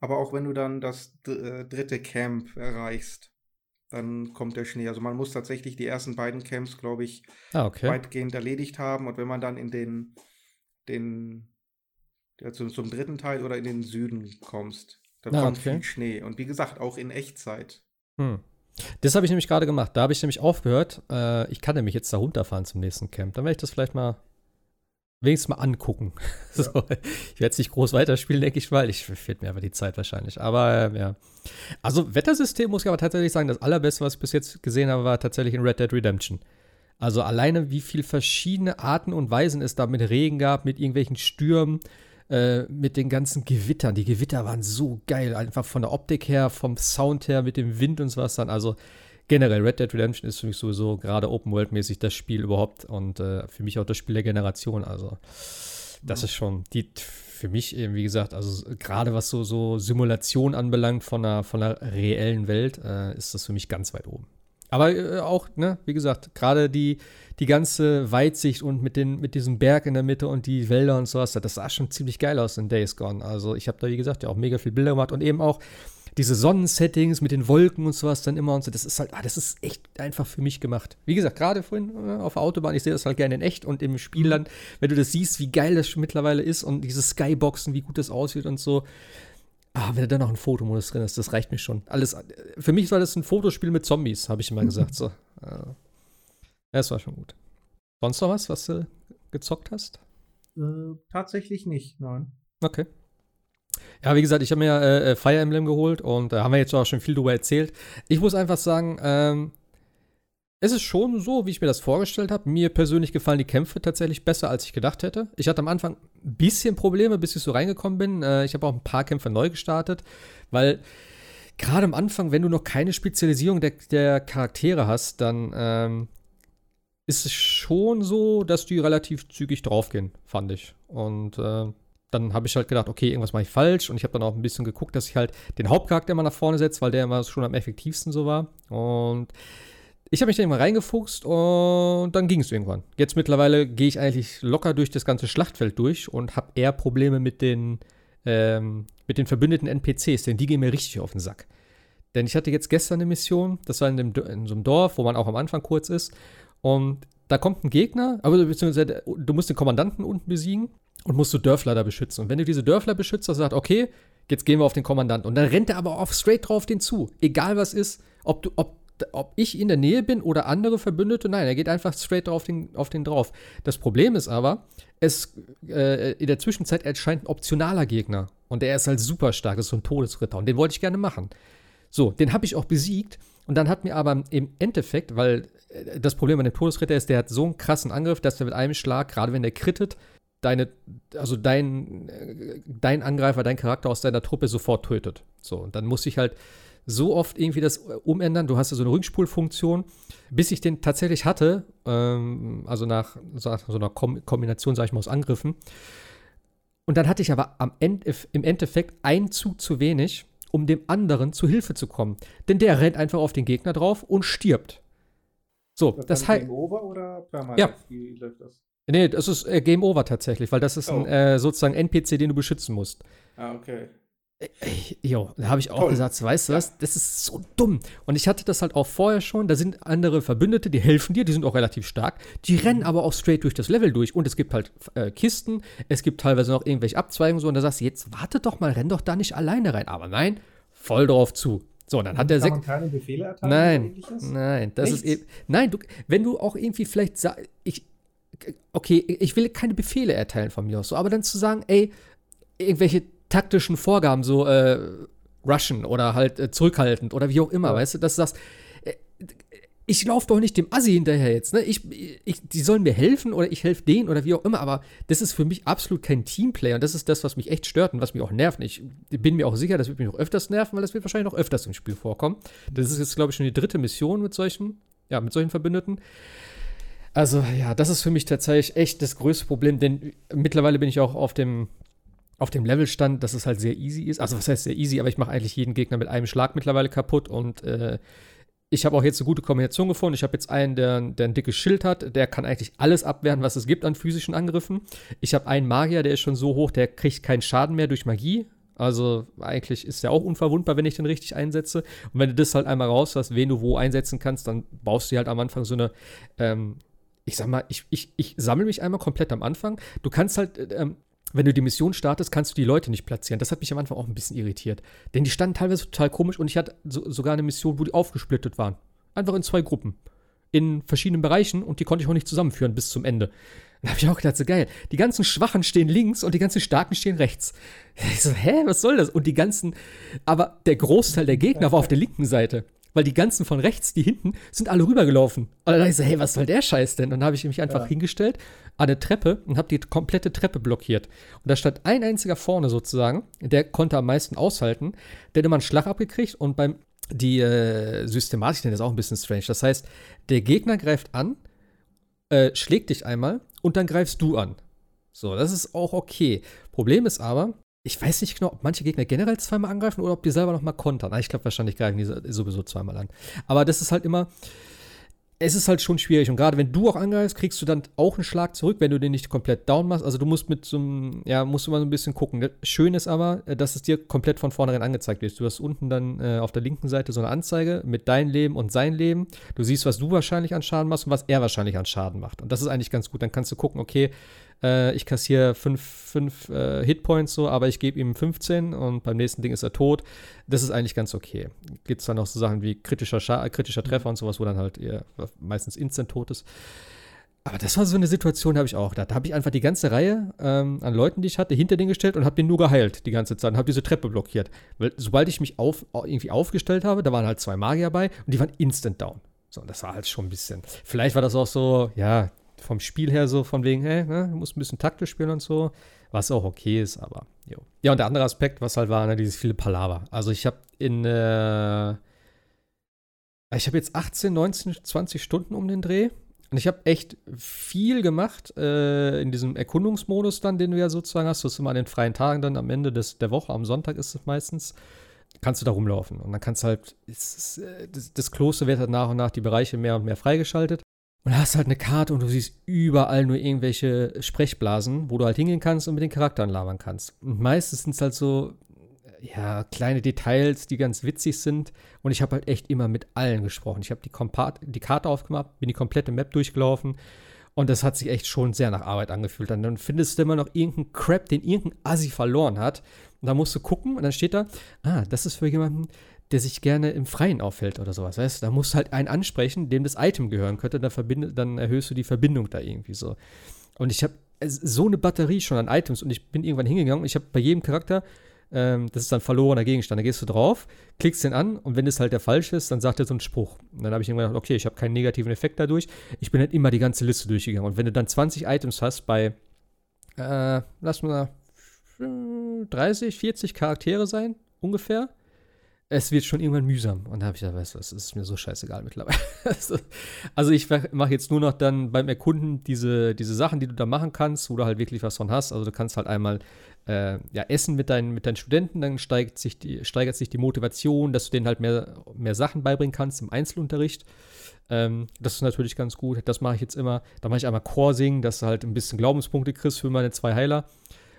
Aber auch wenn du dann das äh, dritte Camp erreichst, dann kommt der Schnee. Also man muss tatsächlich die ersten beiden Camps, glaube ich, ah, okay. weitgehend erledigt haben. Und wenn man dann in den, den ja, zum, dritten Teil oder in den Süden kommst, dann ah, kommt okay. viel Schnee. Und wie gesagt, auch in Echtzeit. Hm. Das habe ich nämlich gerade gemacht. Da habe ich nämlich aufgehört. Äh, ich kann nämlich jetzt da runterfahren zum nächsten Camp. Dann werde ich das vielleicht mal wenigstens mal angucken. Ja. So, ich werde es nicht groß weiterspielen, denke ich mal. Ich fehlt mir aber die Zeit wahrscheinlich. Aber äh, ja. Also, Wettersystem muss ich aber tatsächlich sagen, das allerbeste, was ich bis jetzt gesehen habe, war tatsächlich in Red Dead Redemption. Also alleine, wie viele verschiedene Arten und Weisen es da mit Regen gab, mit irgendwelchen Stürmen, äh, mit den ganzen Gewittern. Die Gewitter waren so geil, einfach von der Optik her, vom Sound her, mit dem Wind und so was dann. Also generell, Red Dead Redemption ist für mich sowieso gerade Open World-mäßig das Spiel überhaupt und äh, für mich auch das Spiel der Generation. Also, das ja. ist schon die für mich eben, wie gesagt, also gerade was so, so Simulation anbelangt von einer, von einer reellen Welt, äh, ist das für mich ganz weit oben. Aber äh, auch, ne, wie gesagt, gerade die, die ganze Weitsicht und mit, den, mit diesem Berg in der Mitte und die Wälder und sowas, das sah schon ziemlich geil aus in Days Gone. Also ich habe da, wie gesagt, ja auch mega viel Bilder gemacht und eben auch diese Sonnensettings mit den Wolken und sowas dann immer und so, das ist halt, ah, das ist echt einfach für mich gemacht. Wie gesagt, gerade vorhin äh, auf der Autobahn, ich sehe das halt gerne in echt und im Spiel dann, wenn du das siehst, wie geil das mittlerweile ist und diese Skyboxen, wie gut das aussieht und so. Ah, wenn da dann noch ein Fotomodus drin ist, das reicht mir schon. Alles, für mich war das ein Fotospiel mit Zombies, habe ich immer gesagt. So. Äh, das war schon gut. Sonst noch was, was du gezockt hast? Äh, tatsächlich nicht, nein. Okay. Ja, wie gesagt, ich habe mir äh, äh, Fire Emblem geholt und da äh, haben wir jetzt auch schon viel drüber erzählt. Ich muss einfach sagen, ähm, es ist schon so, wie ich mir das vorgestellt habe. Mir persönlich gefallen die Kämpfe tatsächlich besser, als ich gedacht hätte. Ich hatte am Anfang ein bisschen Probleme, bis ich so reingekommen bin. Äh, ich habe auch ein paar Kämpfe neu gestartet, weil gerade am Anfang, wenn du noch keine Spezialisierung der, der Charaktere hast, dann ähm, ist es schon so, dass die relativ zügig draufgehen, fand ich. Und äh, dann habe ich halt gedacht, okay, irgendwas mache ich falsch. Und ich habe dann auch ein bisschen geguckt, dass ich halt den Hauptcharakter immer nach vorne setze, weil der immer schon am effektivsten so war. Und ich habe mich dann mal reingefuchst und dann ging es irgendwann. Jetzt mittlerweile gehe ich eigentlich locker durch das ganze Schlachtfeld durch und habe eher Probleme mit den, ähm, mit den verbündeten NPCs, denn die gehen mir richtig auf den Sack. Denn ich hatte jetzt gestern eine Mission, das war in, dem, in so einem Dorf, wo man auch am Anfang kurz ist. Und da kommt ein Gegner, aber beziehungsweise du musst den Kommandanten unten besiegen und musst du Dörfler da beschützen. Und wenn du diese Dörfler beschützt, dann sagt, okay, jetzt gehen wir auf den Kommandanten. Und dann rennt er aber auch straight drauf den zu. Egal was ist, ob du, ob, ob ich in der Nähe bin oder andere Verbündete, nein, er geht einfach straight drauf den, auf den drauf. Das Problem ist aber, es, äh, in der Zwischenzeit erscheint ein optionaler Gegner. Und der ist halt super stark, das ist so ein Todesritter. Und den wollte ich gerne machen. So, den habe ich auch besiegt. Und dann hat mir aber im Endeffekt, weil äh, das Problem an dem Todesritter ist, der hat so einen krassen Angriff, dass er mit einem Schlag, gerade wenn der krittet, deine, also dein, dein Angreifer, dein Charakter aus deiner Truppe sofort tötet. So, und dann muss ich halt so oft irgendwie das umändern. Du hast ja so eine Rückspulfunktion, bis ich den tatsächlich hatte, ähm, also nach so, einer Kom Kombination, sag ich mal, aus Angriffen. Und dann hatte ich aber am Ende, im Endeffekt einen Zug zu wenig, um dem anderen zu Hilfe zu kommen. Denn der rennt einfach auf den Gegner drauf und stirbt. So, das, das heißt. Over oder permanent? Ja. Wie läuft das? Nee, das ist äh, Game Over tatsächlich, weil das ist oh. ein äh, sozusagen NPC, den du beschützen musst. Ah, okay. Jo, da habe ich auch Toll. gesagt, weißt du ja. was, das ist so dumm. Und ich hatte das halt auch vorher schon, da sind andere Verbündete, die helfen dir, die sind auch relativ stark, die rennen aber auch straight durch das Level durch. Und es gibt halt äh, Kisten, es gibt teilweise noch irgendwelche Abzweigungen so, und da sagst du, jetzt warte doch mal, renn doch da nicht alleine rein. Aber nein, voll drauf zu. So, dann hat der man keine Befehle erteilen? Nein, nein, das Nichts? ist eben, nein, du, wenn du auch irgendwie vielleicht, ich, okay, ich will keine Befehle erteilen von mir aus, so, aber dann zu sagen, ey, irgendwelche taktischen Vorgaben, so äh, rushen oder halt äh, zurückhaltend oder wie auch immer, ja. weißt du, dass du sagst, äh, ich laufe doch nicht dem Assi hinterher jetzt, ne? Ich, ich, die sollen mir helfen oder ich helfe denen oder wie auch immer, aber das ist für mich absolut kein Teamplay und das ist das, was mich echt stört und was mich auch nervt. Ich bin mir auch sicher, das wird mich noch öfters nerven, weil das wird wahrscheinlich noch öfters im Spiel vorkommen. Das ist jetzt, glaube ich, schon die dritte Mission mit solchen, ja, mit solchen Verbündeten. Also ja, das ist für mich tatsächlich echt das größte Problem, denn mittlerweile bin ich auch auf dem, auf dem Levelstand, dass es halt sehr easy ist. Also was heißt sehr easy, aber ich mache eigentlich jeden Gegner mit einem Schlag mittlerweile kaputt und äh, ich habe auch jetzt eine gute Kombination gefunden. Ich habe jetzt einen, der, der ein dickes Schild hat. Der kann eigentlich alles abwehren, was es gibt an physischen Angriffen. Ich habe einen Magier, der ist schon so hoch, der kriegt keinen Schaden mehr durch Magie. Also eigentlich ist der auch unverwundbar, wenn ich den richtig einsetze. Und wenn du das halt einmal raus hast, wen du wo einsetzen kannst, dann baust du halt am Anfang so eine ähm, ich sag mal, ich, ich, ich sammle mich einmal komplett am Anfang. Du kannst halt, äh, ähm, wenn du die Mission startest, kannst du die Leute nicht platzieren. Das hat mich am Anfang auch ein bisschen irritiert. Denn die standen teilweise total komisch und ich hatte so, sogar eine Mission, wo die aufgesplittet waren. Einfach in zwei Gruppen. in verschiedenen Bereichen und die konnte ich auch nicht zusammenführen bis zum Ende. Da habe ich auch gedacht, so geil. Die ganzen Schwachen stehen links und die ganzen Starken stehen rechts. Ich so, hä, was soll das? Und die ganzen, aber der Großteil der Gegner war auf der linken Seite. Weil die ganzen von rechts, die hinten, sind alle rübergelaufen. Und dann dachte ich so, hey, was soll der Scheiß denn? Und dann habe ich mich einfach ja. hingestellt an eine Treppe und habe die komplette Treppe blockiert. Und da stand ein einziger vorne sozusagen, der konnte am meisten aushalten. Der hat immer einen Schlag abgekriegt und beim die äh, Systematik ist auch ein bisschen strange. Das heißt, der Gegner greift an, äh, schlägt dich einmal und dann greifst du an. So, das ist auch okay. Problem ist aber, ich weiß nicht genau, ob manche Gegner generell zweimal angreifen oder ob die selber nochmal kontern. Ah, ich glaube, wahrscheinlich greifen die sowieso zweimal an. Aber das ist halt immer, es ist halt schon schwierig. Und gerade wenn du auch angreifst, kriegst du dann auch einen Schlag zurück, wenn du den nicht komplett down machst. Also du musst mit so einem, ja, musst du mal so ein bisschen gucken. Schön ist aber, äh, dass es dir komplett von vornherein angezeigt wird. Du hast unten dann äh, auf der linken Seite so eine Anzeige mit deinem Leben und sein Leben. Du siehst, was du wahrscheinlich an Schaden machst und was er wahrscheinlich an Schaden macht. Und das ist eigentlich ganz gut. Dann kannst du gucken, okay, äh, ich kassiere 5 äh, Hitpoints so, aber ich gebe ihm 15 und beim nächsten Ding ist er tot. Das ist eigentlich ganz okay. Gibt es dann noch so Sachen wie kritischer, Scha kritischer mhm. Treffer und sowas, wo dann halt eher meistens instant tot ist. Aber das war so eine Situation, habe ich auch. Da habe ich einfach die ganze Reihe ähm, an Leuten, die ich hatte, hinter den gestellt und habe den nur geheilt die ganze Zeit und habe diese Treppe blockiert. Weil sobald ich mich auf, irgendwie aufgestellt habe, da waren halt zwei Magier bei und die waren instant down. So, und das war halt schon ein bisschen. Vielleicht war das auch so, ja, vom Spiel her so von wegen, hey, ne, du musst ein bisschen taktisch spielen und so, was auch okay ist, aber jo. Ja, und der andere Aspekt, was halt war, ne, dieses viele Palaver. Also ich habe in, äh, ich habe jetzt 18, 19, 20 Stunden um den Dreh und ich habe echt viel gemacht äh, in diesem Erkundungsmodus dann, den du ja sozusagen hast. Du hast immer an den freien Tagen dann am Ende des, der Woche, am Sonntag ist es meistens, kannst du da rumlaufen. Und dann kannst du halt, ist, äh, das, das Kloster wird halt nach und nach die Bereiche mehr und mehr freigeschaltet. Und hast halt eine Karte und du siehst überall nur irgendwelche Sprechblasen, wo du halt hingehen kannst und mit den Charakteren labern kannst. Und meistens sind es halt so, ja, kleine Details, die ganz witzig sind. Und ich habe halt echt immer mit allen gesprochen. Ich habe die, die Karte aufgemacht, bin die komplette Map durchgelaufen. Und das hat sich echt schon sehr nach Arbeit angefühlt. Und dann findest du immer noch irgendeinen Crap, den irgendein Assi verloren hat. Und da musst du gucken und dann steht da, ah, das ist für jemanden, der sich gerne im Freien auffällt oder sowas. Weißt da musst du halt einen ansprechen, dem das Item gehören könnte, dann, dann erhöhst du die Verbindung da irgendwie so. Und ich habe so eine Batterie schon an Items und ich bin irgendwann hingegangen und ich habe bei jedem Charakter, ähm, das ist dann verlorener Gegenstand, da gehst du drauf, klickst den an und wenn es halt der falsche ist, dann sagt er so einen Spruch. Und dann habe ich irgendwann gedacht, okay, ich habe keinen negativen Effekt dadurch. Ich bin halt immer die ganze Liste durchgegangen. Und wenn du dann 20 Items hast bei, äh, lass mal 30, 40 Charaktere sein, ungefähr, es wird schon irgendwann mühsam. Und da habe ich gesagt, weißt du, es ist mir so scheißegal mittlerweile. also ich mache jetzt nur noch dann beim Erkunden diese, diese Sachen, die du da machen kannst, wo du halt wirklich was von hast. Also du kannst halt einmal äh, ja, essen mit deinen, mit deinen Studenten, dann steigt sich die, steigert sich die Motivation, dass du denen halt mehr, mehr Sachen beibringen kannst im Einzelunterricht. Ähm, das ist natürlich ganz gut. Das mache ich jetzt immer. Da mache ich einmal Coursing, dass du halt ein bisschen Glaubenspunkte kriegst für meine zwei Heiler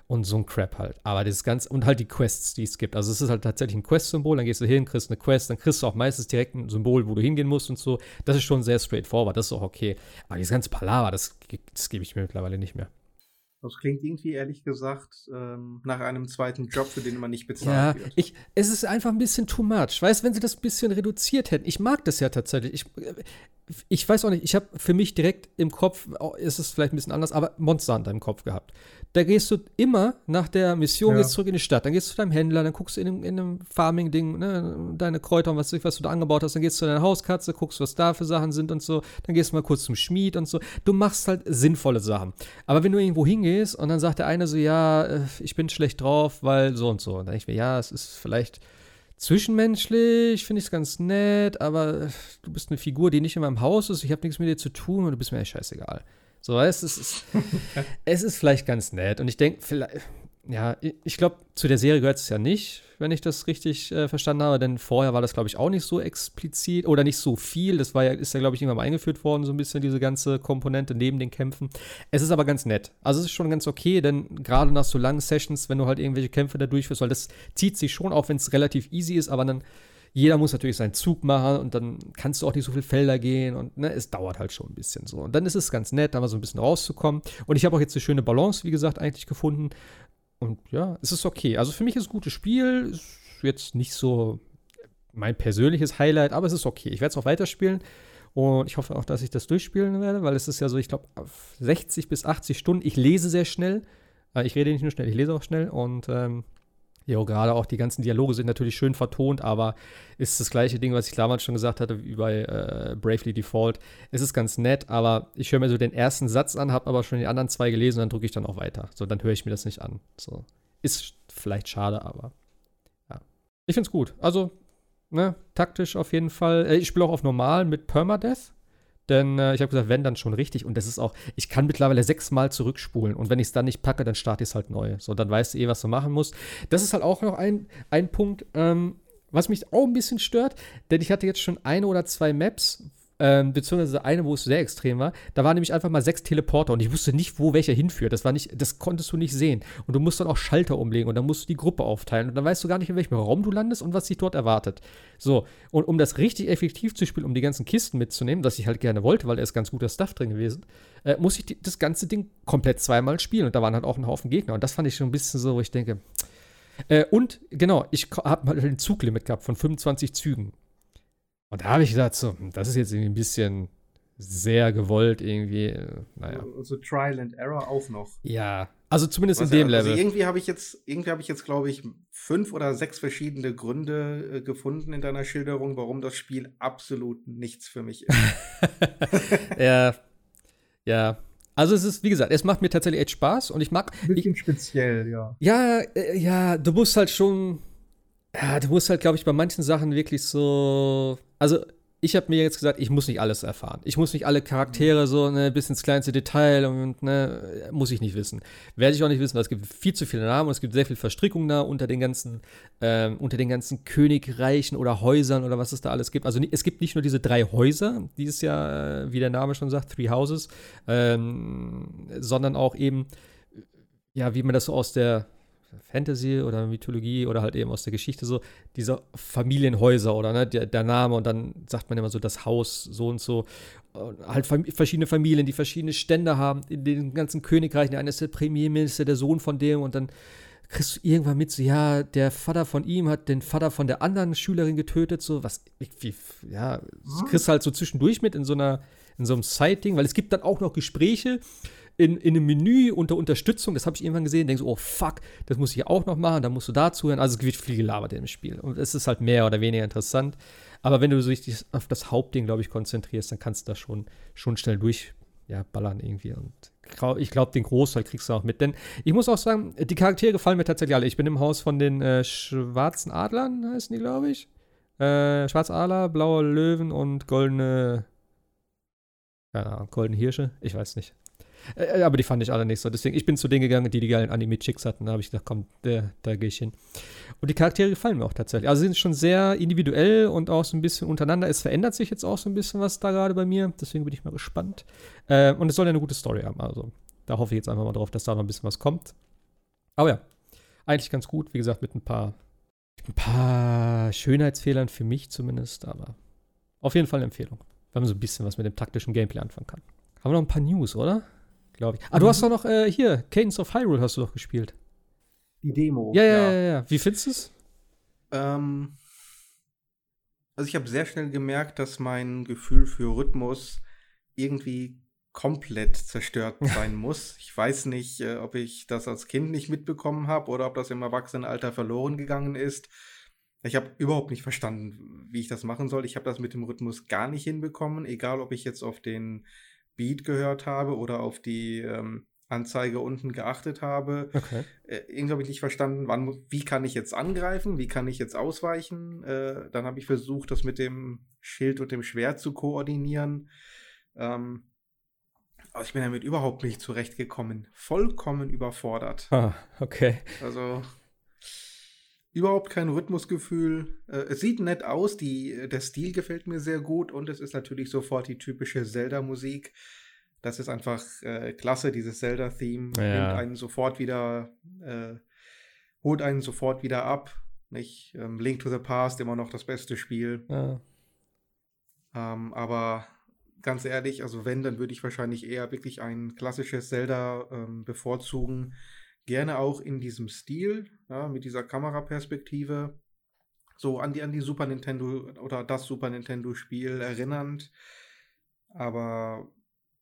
und so ein Crap halt. Aber das ganz und halt die Quests, die es gibt. Also es ist halt tatsächlich ein Quest-Symbol, dann gehst du hin, kriegst eine Quest, dann kriegst du auch meistens direkt ein Symbol, wo du hingehen musst und so. Das ist schon sehr straightforward, das ist auch okay. Aber dieses ganze Palaver, das, das gebe ich mir mittlerweile nicht mehr. Das klingt irgendwie, ehrlich gesagt, ähm, nach einem zweiten Job, für den man nicht bezahlt ja, wird. Ich, es ist einfach ein bisschen too much. Weißt wenn sie das ein bisschen reduziert hätten. Ich mag das ja tatsächlich. Ich, ich weiß auch nicht, ich habe für mich direkt im Kopf, oh, ist es vielleicht ein bisschen anders, aber Monster Hunter im Kopf gehabt. Da gehst du immer nach der Mission ja. jetzt zurück in die Stadt. Dann gehst du zu deinem Händler, dann guckst du in einem, in einem Farming-Ding, ne, deine Kräuter und was, was du da angebaut hast. Dann gehst du zu deiner Hauskatze, guckst, was da für Sachen sind und so. Dann gehst du mal kurz zum Schmied und so. Du machst halt sinnvolle Sachen. Aber wenn du irgendwo hingehst und dann sagt der eine so, ja, äh, ich bin schlecht drauf, weil so und so. Und dann denke ich mir, ja, es ist vielleicht zwischenmenschlich, finde ich es ganz nett, aber äh, du bist eine Figur, die nicht in meinem Haus ist. Ich habe nichts mit dir zu tun und du bist mir echt scheißegal. So, es ist, es ist vielleicht ganz nett. Und ich denke, vielleicht, ja, ich glaube, zu der Serie gehört es ja nicht, wenn ich das richtig äh, verstanden habe, denn vorher war das, glaube ich, auch nicht so explizit oder nicht so viel. Das war ja, ist ja, glaube ich, irgendwann mal eingeführt worden, so ein bisschen diese ganze Komponente neben den Kämpfen. Es ist aber ganz nett. Also es ist schon ganz okay, denn gerade nach so langen Sessions, wenn du halt irgendwelche Kämpfe da durchführst, weil das zieht sich schon, auch wenn es relativ easy ist, aber dann jeder muss natürlich seinen Zug machen und dann kannst du auch nicht so viele Felder gehen und ne, es dauert halt schon ein bisschen so. Und dann ist es ganz nett, da mal so ein bisschen rauszukommen. Und ich habe auch jetzt eine schöne Balance, wie gesagt, eigentlich gefunden. Und ja, es ist okay. Also für mich ist es ein gutes Spiel. Ist jetzt nicht so mein persönliches Highlight, aber es ist okay. Ich werde es auch weiterspielen. Und ich hoffe auch, dass ich das durchspielen werde, weil es ist ja so, ich glaube, 60 bis 80 Stunden. Ich lese sehr schnell. Äh, ich rede nicht nur schnell, ich lese auch schnell. Und ähm, ja, gerade auch die ganzen Dialoge sind natürlich schön vertont, aber ist das gleiche Ding, was ich damals schon gesagt hatte, wie bei äh, Bravely Default. Es ist ganz nett, aber ich höre mir so den ersten Satz an, habe aber schon die anderen zwei gelesen und dann drücke ich dann auch weiter. So, dann höre ich mir das nicht an. So. Ist vielleicht schade, aber ja. Ich es gut. Also, ne, taktisch auf jeden Fall. Äh, ich spiele auch auf normal mit Permadeath. Denn äh, ich habe gesagt, wenn, dann schon richtig. Und das ist auch, ich kann mittlerweile sechsmal zurückspulen. Und wenn ich es dann nicht packe, dann starte ich es halt neu. So, dann weißt du eh, was du machen musst. Das ist halt auch noch ein, ein Punkt, ähm, was mich auch ein bisschen stört. Denn ich hatte jetzt schon eine oder zwei Maps, ähm, beziehungsweise eine, wo es sehr extrem war, da waren nämlich einfach mal sechs Teleporter und ich wusste nicht, wo welcher hinführt. Das war nicht, das konntest du nicht sehen. Und du musst dann auch Schalter umlegen und dann musst du die Gruppe aufteilen und dann weißt du gar nicht, in welchem Raum du landest und was dich dort erwartet. So, und um das richtig effektiv zu spielen, um die ganzen Kisten mitzunehmen, was ich halt gerne wollte, weil da ist ganz guter Stuff drin gewesen, äh, muss ich die, das ganze Ding komplett zweimal spielen und da waren halt auch ein Haufen Gegner und das fand ich schon ein bisschen so, wo ich denke, äh, und genau, ich habe mal ein Zuglimit gehabt von 25 Zügen. Und da habe ich gedacht, so, hm, das ist jetzt irgendwie ein bisschen sehr gewollt, irgendwie. Äh, naja. Also Trial and Error auch noch. Ja, also zumindest Was in dem ja, also Level. irgendwie habe ich jetzt, irgendwie habe ich jetzt, glaube ich, fünf oder sechs verschiedene Gründe äh, gefunden in deiner Schilderung, warum das Spiel absolut nichts für mich ist. ja, ja. Also es ist, wie gesagt, es macht mir tatsächlich echt Spaß und ich mag. Ein bisschen ich, speziell, ja. Ja, äh, ja, du musst halt schon. Ja, du musst halt, glaube ich, bei manchen Sachen wirklich so also ich habe mir jetzt gesagt, ich muss nicht alles erfahren. Ich muss nicht alle Charaktere so ne, bis ins kleinste Detail und ne, muss ich nicht wissen. Werde ich auch nicht wissen, weil es gibt viel zu viele Namen und es gibt sehr viel Verstrickung da unter den ganzen, ähm, unter den ganzen Königreichen oder Häusern oder was es da alles gibt. Also es gibt nicht nur diese drei Häuser, die es ja, äh, wie der Name schon sagt, Three Houses, ähm, sondern auch eben, ja, wie man das so aus der Fantasy oder Mythologie oder halt eben aus der Geschichte so, diese Familienhäuser oder ne, der, der, Name und dann sagt man immer so das Haus so und so. Und halt fam verschiedene Familien, die verschiedene Stände haben in den ganzen Königreichen. Der eine ist der Premierminister, der Sohn von dem und dann kriegst du irgendwann mit, so, ja, der Vater von ihm hat den Vater von der anderen Schülerin getötet, so, was, wie, ja, das kriegst du halt so zwischendurch mit in so einer, in so einem Sighting, weil es gibt dann auch noch Gespräche, in, in einem Menü unter Unterstützung, das habe ich irgendwann gesehen, denkst du, oh fuck, das muss ich auch noch machen, dann musst du dazu hören. Also es wird viel gelabert im Spiel. Und es ist halt mehr oder weniger interessant. Aber wenn du dich auf das Hauptding, glaube ich, konzentrierst, dann kannst du da schon, schon schnell durch ja, irgendwie. Und ich glaube, den Großteil kriegst du auch mit. Denn ich muss auch sagen, die Charaktere gefallen mir tatsächlich alle. Ich bin im Haus von den äh, schwarzen Adlern, heißen die, glaube ich. Äh, Schwarze Adler, blaue Löwen und goldene. Ja, goldene Hirsche. Ich weiß nicht. Äh, aber die fand ich alle nicht so. Deswegen, ich bin zu denen gegangen, die die geilen Anime-Chicks hatten. Da habe ich gedacht, komm, der, da gehe ich hin. Und die Charaktere gefallen mir auch tatsächlich. Also sie sind schon sehr individuell und auch so ein bisschen untereinander. Es verändert sich jetzt auch so ein bisschen was da gerade bei mir. Deswegen bin ich mal gespannt. Äh, und es soll ja eine gute Story haben. Also da hoffe ich jetzt einfach mal drauf, dass da noch ein bisschen was kommt. Aber ja, eigentlich ganz gut. Wie gesagt, mit ein paar, ein paar Schönheitsfehlern für mich zumindest. Aber auf jeden Fall eine Empfehlung. Wenn man so ein bisschen was mit dem taktischen Gameplay anfangen kann. Haben wir noch ein paar News, oder? Glaube ich. Ah, mhm. du hast doch noch äh, hier, Cadence of Hyrule hast du doch gespielt. Die Demo. Ja, ja, ja, ja. ja. Wie findest du es? Ähm, also ich habe sehr schnell gemerkt, dass mein Gefühl für Rhythmus irgendwie komplett zerstört sein muss. Ich weiß nicht, äh, ob ich das als Kind nicht mitbekommen habe oder ob das im Erwachsenenalter verloren gegangen ist. Ich habe überhaupt nicht verstanden, wie ich das machen soll. Ich habe das mit dem Rhythmus gar nicht hinbekommen, egal ob ich jetzt auf den Beat gehört habe oder auf die ähm, Anzeige unten geachtet habe. Okay. Äh, irgendwie habe ich nicht verstanden, wann, wie kann ich jetzt angreifen, wie kann ich jetzt ausweichen. Äh, dann habe ich versucht, das mit dem Schild und dem Schwert zu koordinieren. Ähm, aber ich bin damit überhaupt nicht zurechtgekommen. Vollkommen überfordert. Ah, okay. Also überhaupt kein Rhythmusgefühl. Äh, es sieht nett aus, die, der Stil gefällt mir sehr gut und es ist natürlich sofort die typische Zelda-Musik. Das ist einfach äh, klasse, dieses Zelda-Theme. Ja. Nimmt einen sofort wieder, äh, holt einen sofort wieder ab. Nicht? Ähm, Link to the Past, immer noch das beste Spiel. Ja. Ähm, aber ganz ehrlich, also wenn, dann würde ich wahrscheinlich eher wirklich ein klassisches Zelda ähm, bevorzugen gerne auch in diesem Stil, ja, mit dieser Kameraperspektive, so an die, an die Super Nintendo oder das Super Nintendo-Spiel erinnernd. Aber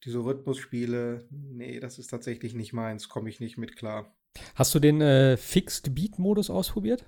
diese Rhythmusspiele, nee, das ist tatsächlich nicht meins, komme ich nicht mit klar. Hast du den äh, Fixed Beat Modus ausprobiert?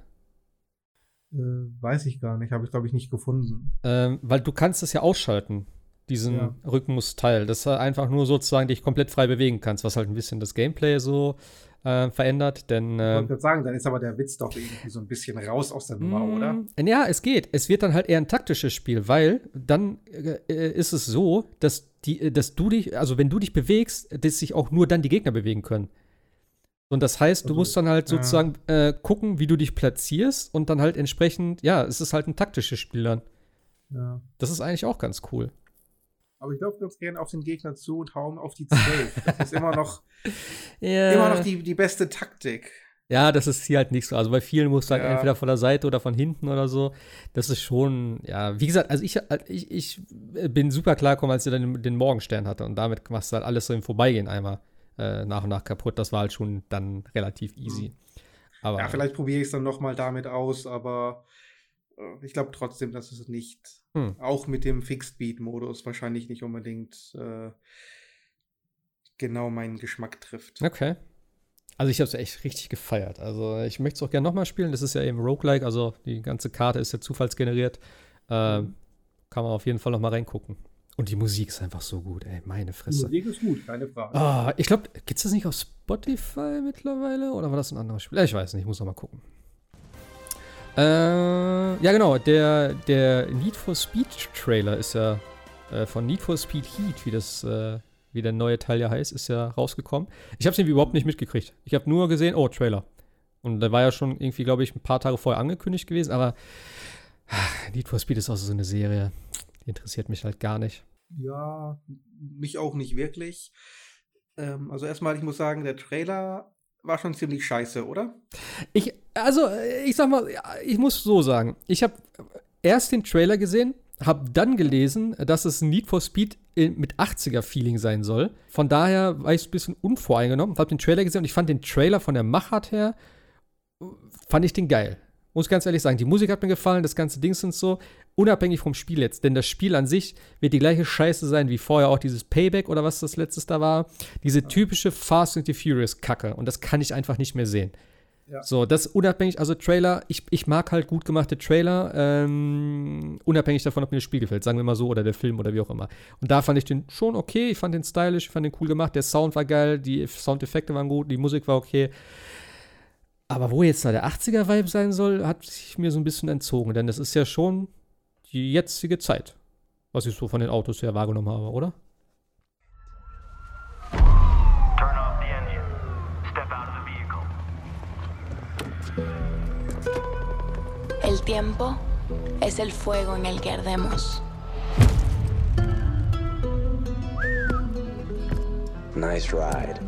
Äh, weiß ich gar nicht, habe ich glaube ich nicht gefunden. Ähm, weil du kannst es ja ausschalten, diesen ja. Rhythmusteil, dass du einfach nur sozusagen dich komplett frei bewegen kannst, was halt ein bisschen das Gameplay so äh, verändert, denn. Äh, ich wollte sagen, dann ist aber der Witz doch irgendwie so ein bisschen raus aus der Nummer, oder? Mm, ja, es geht. Es wird dann halt eher ein taktisches Spiel, weil dann äh, ist es so, dass die, dass du dich, also wenn du dich bewegst, dass sich auch nur dann die Gegner bewegen können. Und das heißt, du also, musst dann halt sozusagen ja. äh, gucken, wie du dich platzierst und dann halt entsprechend, ja, es ist halt ein taktisches Spiel dann. Ja. Das ist eigentlich auch ganz cool. Aber ich laufe ganz gerne auf den Gegner zu und hauen auf die 12. Das ist immer noch, ja. immer noch die, die beste Taktik. Ja, das ist hier halt nicht so. Also bei vielen musst du halt ja. entweder von der Seite oder von hinten oder so. Das ist schon, ja, wie gesagt, also ich, ich, ich bin super klargekommen, als ich dann den Morgenstern hatte und damit machst du halt alles so im Vorbeigehen einmal äh, nach und nach kaputt. Das war halt schon dann relativ easy. Mhm. Aber, ja, vielleicht probiere ich es dann nochmal damit aus, aber äh, ich glaube trotzdem, dass es nicht, hm. auch mit dem Fixed Beat Modus, wahrscheinlich nicht unbedingt äh, genau meinen Geschmack trifft. Okay. Also ich habe es echt richtig gefeiert. Also ich möchte es auch gerne nochmal spielen. Das ist ja eben Roguelike, also die ganze Karte ist ja zufallsgeneriert. Äh, mhm. Kann man auf jeden Fall nochmal reingucken. Und die Musik ist einfach so gut, ey, meine Fresse. Die Musik ist gut, keine Frage. Ah, ich glaube, gibt es das nicht auf Spotify mittlerweile? Oder war das ein anderes Spiel? Ich weiß nicht, ich muss noch mal gucken. Äh, ja, genau, der, der Need for Speed Trailer ist ja äh, von Need for Speed Heat, wie das, äh, wie der neue Teil ja heißt, ist ja rausgekommen. Ich habe es irgendwie überhaupt nicht mitgekriegt. Ich habe nur gesehen, oh, Trailer. Und der war ja schon irgendwie, glaube ich, ein paar Tage vorher angekündigt gewesen, aber ach, Need for Speed ist auch so eine Serie. Die interessiert mich halt gar nicht. Ja, mich auch nicht wirklich. Ähm, also erstmal, ich muss sagen, der Trailer war schon ziemlich scheiße, oder? Ich, also, ich sag mal, ich muss so sagen, ich habe erst den Trailer gesehen, habe dann gelesen, dass es Need for Speed mit 80er-Feeling sein soll. Von daher war ich ein bisschen unvoreingenommen, habe den Trailer gesehen und ich fand den Trailer von der Machart her, fand ich den geil. Muss ganz ehrlich sagen, die Musik hat mir gefallen, das ganze Ding sind so unabhängig vom Spiel jetzt, denn das Spiel an sich wird die gleiche Scheiße sein wie vorher auch dieses Payback oder was das letztes da war. Diese typische Fast and the Furious Kacke und das kann ich einfach nicht mehr sehen. Ja. So, das unabhängig, also Trailer, ich, ich mag halt gut gemachte Trailer, ähm, unabhängig davon, ob mir das Spiel gefällt, sagen wir mal so, oder der Film oder wie auch immer. Und da fand ich den schon okay, ich fand den stylisch, ich fand den cool gemacht, der Sound war geil, die Soundeffekte waren gut, die Musik war okay. Aber wo jetzt da der 80er-Vibe sein soll, hat sich mir so ein bisschen entzogen, denn das ist ja schon die jetzige Zeit, was ich so von den Autos her wahrgenommen habe, oder? El tiempo es el fuego en el que ardemos. Nice ride.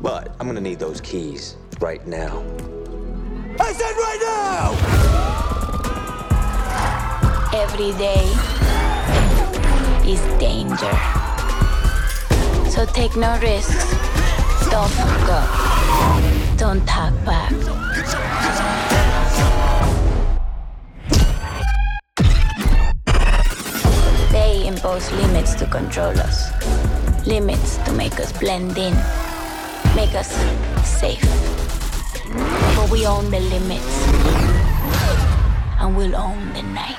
But I'm gonna need those keys right now. I said right now! Every day is danger. So take no risks. Don't fuck up. Don't talk back. Impose limits to control us. Limits to make us blend in. Make us safe. But we own the limits. And we'll own the night.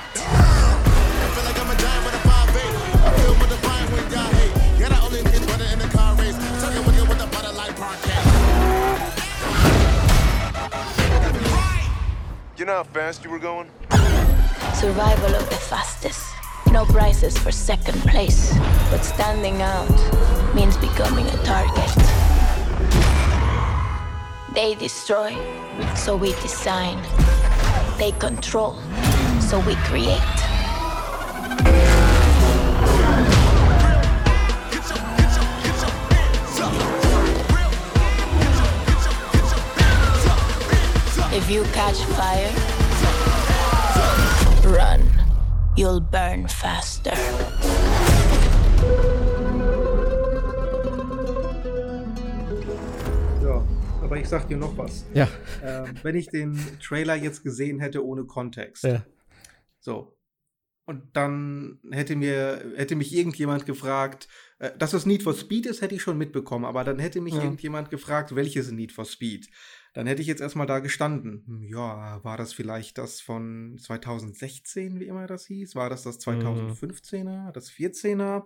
You know how fast you were going? Survival of the fastest. No prizes for second place. But standing out means becoming a target. They destroy, so we design. They control, so we create. If you catch fire, run. You'll burn faster. So, aber ich sag dir noch was. Ja. Ähm, wenn ich den Trailer jetzt gesehen hätte ohne Kontext. Ja. So. und dann hätte mir, hätte mich irgendjemand gefragt, äh, dass es Need for Speed ist, hätte ich schon mitbekommen, aber dann hätte mich ja. irgendjemand gefragt, welches Need for Speed. Dann hätte ich jetzt erstmal da gestanden. Hm, ja, war das vielleicht das von 2016, wie immer das hieß? War das das 2015er, mhm. das 14er?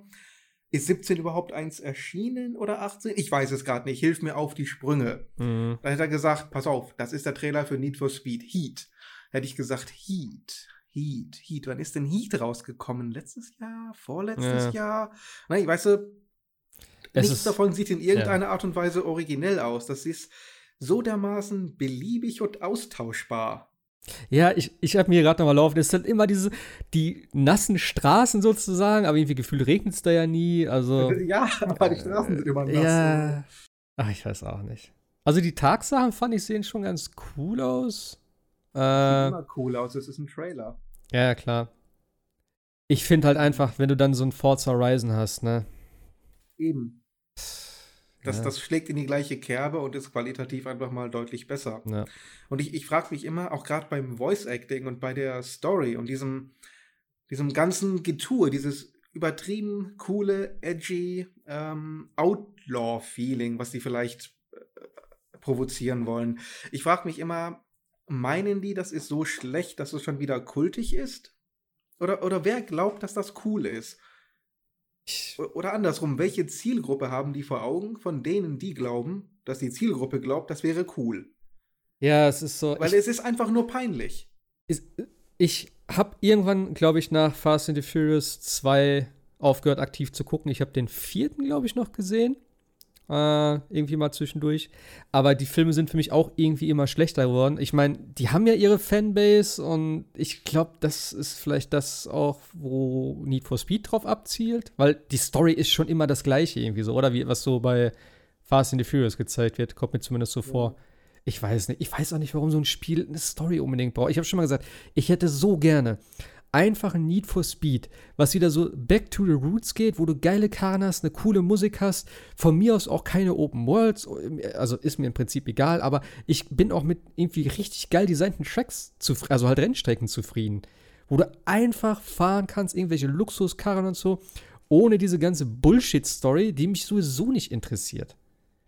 Ist 17 überhaupt eins erschienen oder 18? Ich weiß es gerade nicht. Hilf mir auf die Sprünge. Mhm. Dann hätte er gesagt, pass auf, das ist der Trailer für Need for Speed. Heat. Hätte ich gesagt, Heat. Heat, Heat. Wann ist denn Heat rausgekommen? Letztes Jahr? Vorletztes ja. Jahr? Nein, weißt du, es nichts davon sieht in irgendeiner ja. Art und Weise originell aus. Das ist so dermaßen beliebig und austauschbar. Ja, ich, ich habe mir gerade nochmal laufen. Es sind immer diese, die nassen Straßen sozusagen, aber irgendwie gefühlt regnet es da ja nie. Also. Ja, aber die Straßen sind immer nass. Ja. Ach, ich weiß auch nicht. Also die Tagsachen fand ich sehen schon ganz cool aus. Äh, Sieht immer cool aus, es ist ein Trailer. Ja, klar. Ich finde halt einfach, wenn du dann so ein Forza Horizon hast, ne? Eben. Das, ja. das schlägt in die gleiche Kerbe und ist qualitativ einfach mal deutlich besser. Ja. Und ich, ich frage mich immer, auch gerade beim Voice Acting und bei der Story und diesem, diesem ganzen Getue, dieses übertrieben coole, edgy ähm, Outlaw-Feeling, was die vielleicht äh, provozieren wollen. Ich frage mich immer, meinen die, das ist so schlecht, dass es schon wieder kultig ist? Oder, oder wer glaubt, dass das cool ist? Oder andersrum, welche Zielgruppe haben die vor Augen, von denen die glauben, dass die Zielgruppe glaubt, das wäre cool? Ja, es ist so. Weil ich, es ist einfach nur peinlich. Ist, ich habe irgendwann, glaube ich, nach Fast and the Furious 2 aufgehört, aktiv zu gucken. Ich habe den vierten, glaube ich, noch gesehen. Äh, irgendwie mal zwischendurch. Aber die Filme sind für mich auch irgendwie immer schlechter geworden. Ich meine, die haben ja ihre Fanbase und ich glaube, das ist vielleicht das auch, wo Need for Speed drauf abzielt, weil die Story ist schon immer das gleiche irgendwie so, oder wie was so bei Fast and the Furious gezeigt wird, kommt mir zumindest so ja. vor. Ich weiß nicht. Ich weiß auch nicht, warum so ein Spiel eine Story unbedingt braucht. Ich habe schon mal gesagt, ich hätte so gerne einfach ein Need for Speed, was wieder so back to the roots geht, wo du geile Karren hast, eine coole Musik hast, von mir aus auch keine Open Worlds, also ist mir im Prinzip egal, aber ich bin auch mit irgendwie richtig geil designten Tracks zufrieden, also halt Rennstrecken zufrieden, wo du einfach fahren kannst, irgendwelche Luxuskarren und so, ohne diese ganze Bullshit-Story, die mich sowieso nicht interessiert.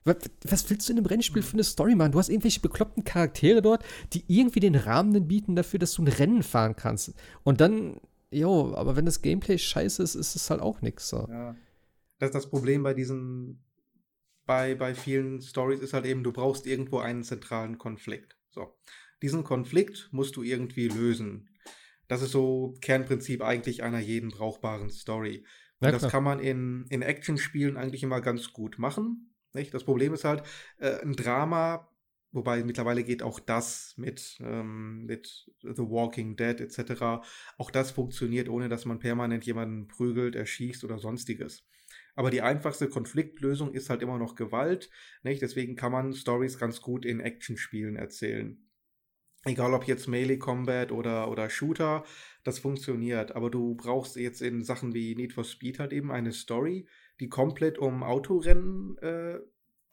Was, willst du in einem Rennspiel für eine Story machen? Du hast irgendwelche bekloppten Charaktere dort, die irgendwie den Rahmen bieten dafür, dass du ein Rennen fahren kannst. Und dann, jo, aber wenn das Gameplay scheiße ist, ist es halt auch nichts. So. Ja. Das ist das Problem bei diesen, bei, bei vielen Stories ist halt eben, du brauchst irgendwo einen zentralen Konflikt. So. Diesen Konflikt musst du irgendwie lösen. Das ist so Kernprinzip eigentlich einer jeden brauchbaren Story. Und das kann man in, in Action-Spielen eigentlich immer ganz gut machen nicht? Das Problem ist halt, äh, ein Drama, wobei mittlerweile geht auch das mit, ähm, mit The Walking Dead etc., auch das funktioniert, ohne dass man permanent jemanden prügelt, erschießt oder sonstiges. Aber die einfachste Konfliktlösung ist halt immer noch Gewalt. Nicht? Deswegen kann man Stories ganz gut in Actionspielen erzählen. Egal ob jetzt Melee Combat oder, oder Shooter, das funktioniert. Aber du brauchst jetzt in Sachen wie Need for Speed halt eben eine Story, die komplett um Autorennen äh,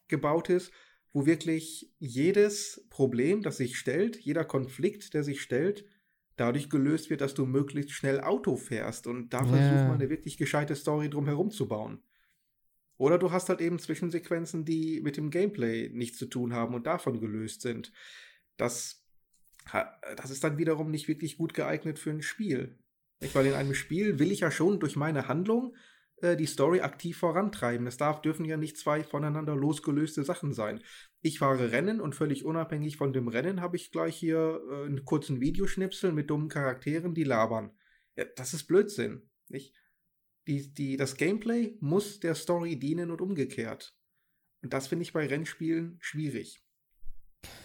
gebaut ist, wo wirklich jedes Problem, das sich stellt, jeder Konflikt, der sich stellt, dadurch gelöst wird, dass du möglichst schnell Auto fährst. Und da versucht man eine wirklich gescheite Story drumherum zu bauen. Oder du hast halt eben Zwischensequenzen, die mit dem Gameplay nichts zu tun haben und davon gelöst sind. Das, das ist dann wiederum nicht wirklich gut geeignet für ein Spiel. Weil in einem Spiel will ich ja schon durch meine Handlung die Story aktiv vorantreiben. Es darf, dürfen ja nicht zwei voneinander losgelöste Sachen sein. Ich fahre Rennen und völlig unabhängig von dem Rennen habe ich gleich hier äh, einen kurzen Videoschnipsel mit dummen Charakteren, die labern. Ja, das ist Blödsinn. Nicht? Die, die, das Gameplay muss der Story dienen und umgekehrt. Und das finde ich bei Rennspielen schwierig.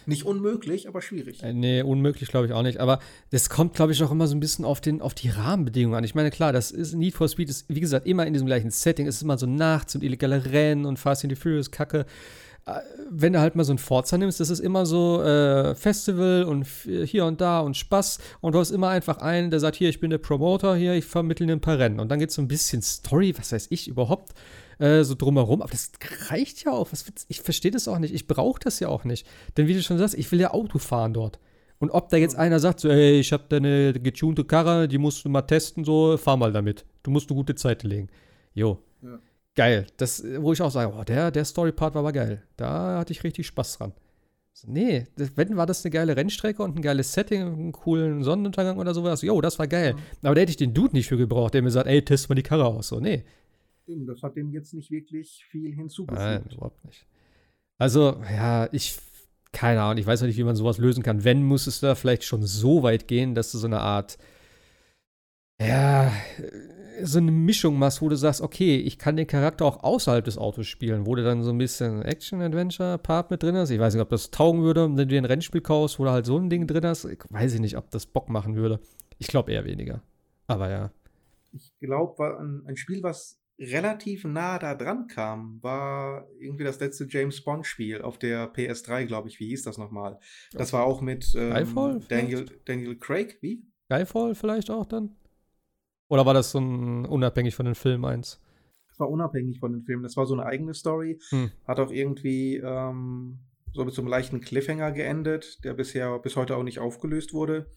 Nicht unmöglich, aber schwierig. Äh, nee, unmöglich glaube ich auch nicht. Aber das kommt, glaube ich, auch immer so ein bisschen auf, den, auf die Rahmenbedingungen an. Ich meine, klar, das ist Need for Speed ist, wie gesagt, immer in diesem gleichen Setting. Es ist immer so nachts und illegale Rennen und Fast and the Furious Kacke. Äh, wenn du halt mal so ein Forza nimmst, das ist immer so äh, Festival und hier und da und Spaß. Und du hast immer einfach einen, der sagt, hier, ich bin der Promoter, hier, ich vermittle ein paar Rennen. Und dann geht es so ein bisschen Story, was weiß ich überhaupt äh, so drumherum. Aber das reicht ja auch. Was, ich verstehe das auch nicht. Ich brauche das ja auch nicht. Denn wie du schon sagst, ich will ja Auto fahren dort. Und ob da jetzt einer sagt, so, ey, ich habe deine getunte Karre, die musst du mal testen, so, fahr mal damit. Du musst eine gute Zeit legen. Jo. Ja. Geil. Das, wo ich auch sage, oh, der, der Story-Part war aber geil. Da hatte ich richtig Spaß dran. So, nee, das, wenn war das eine geile Rennstrecke und ein geiles Setting, einen coolen Sonnenuntergang oder sowas. Jo, das war geil. Aber da hätte ich den Dude nicht für gebraucht, der mir sagt, ey, test mal die Karre aus. So, nee. Stimmt, Das hat dem jetzt nicht wirklich viel hinzugefügt. Nein, überhaupt nicht. Also, ja, ich, keine Ahnung, ich weiß noch nicht, wie man sowas lösen kann. Wenn, muss es da vielleicht schon so weit gehen, dass du so eine Art, ja, so eine Mischung machst, wo du sagst, okay, ich kann den Charakter auch außerhalb des Autos spielen, wo du dann so ein bisschen Action-Adventure-Part mit drin hast. Ich weiß nicht, ob das taugen würde, wenn du dir ein Rennspiel kaufst, wo du halt so ein Ding drin hast. Ich weiß ich nicht, ob das Bock machen würde. Ich glaube eher weniger. Aber ja. Ich glaube, ein, ein Spiel, was relativ nah da dran kam, war irgendwie das letzte James Bond-Spiel auf der PS3, glaube ich. Wie hieß das nochmal? Das war auch mit ähm, Daniel, Daniel Craig. Wie? Skyfall vielleicht auch dann? Oder war das so ein unabhängig von den Filmen eins? Das war unabhängig von den Filmen. Das war so eine eigene Story. Hm. Hat auch irgendwie ähm, so mit so einem leichten Cliffhanger geendet, der bisher bis heute auch nicht aufgelöst wurde.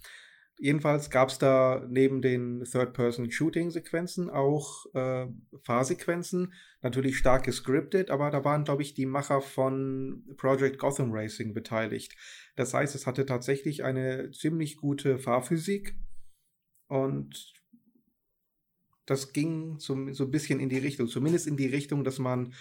Jedenfalls gab es da neben den Third-Person-Shooting-Sequenzen auch äh, Fahrsequenzen, natürlich stark gescriptet, aber da waren, glaube ich, die Macher von Project Gotham Racing beteiligt. Das heißt, es hatte tatsächlich eine ziemlich gute Fahrphysik und das ging so, so ein bisschen in die Richtung, zumindest in die Richtung, dass man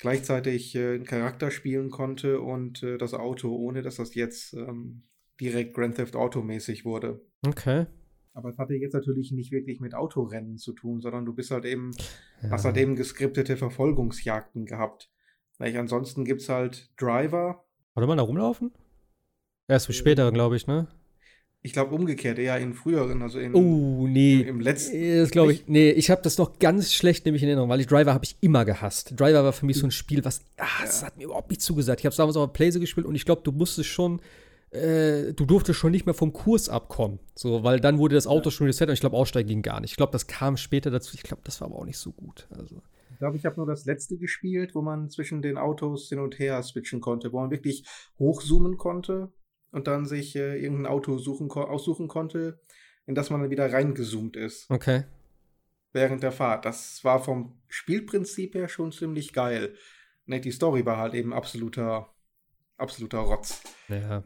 gleichzeitig äh, einen Charakter spielen konnte und äh, das Auto, ohne dass das jetzt ähm, direkt Grand Theft Auto mäßig wurde. Okay. Aber es hatte jetzt natürlich nicht wirklich mit Autorennen zu tun, sondern du bist halt eben, Ja. hast halt eben geskriptete Verfolgungsjagden gehabt. Weil ansonsten gibt es halt Driver. Warte mal, da rumlaufen? Erst für später, glaube ich, ne? Ich glaube umgekehrt, eher in früheren, also in, Oh, nee. im letzten. Äh, Das glaube ich. Nee, ich habe das noch ganz schlecht nämlich in Erinnerung, weil ich Driver habe ich immer gehasst. Driver war für mich so ein Spiel, was. Ah, das hat mir überhaupt nicht zugesagt. Ich habe es damals auch auf Playse gespielt und ich glaube, du musstest schon. Äh, du durftest schon nicht mehr vom Kurs abkommen. So, weil dann wurde das Auto schon reset und ich glaube, aussteigen ging gar nicht. Ich glaube, das kam später dazu. Ich glaube, das war aber auch nicht so gut. Also. Ich glaube, ich habe nur das letzte gespielt, wo man zwischen den Autos hin und her switchen konnte, wo man wirklich hochzoomen konnte und dann sich äh, irgendein Auto suchen, aussuchen konnte, in das man dann wieder reingezoomt ist Okay. während der Fahrt. Das war vom Spielprinzip her schon ziemlich geil. Ne, die Story war halt eben absoluter, absoluter Rotz. Ja.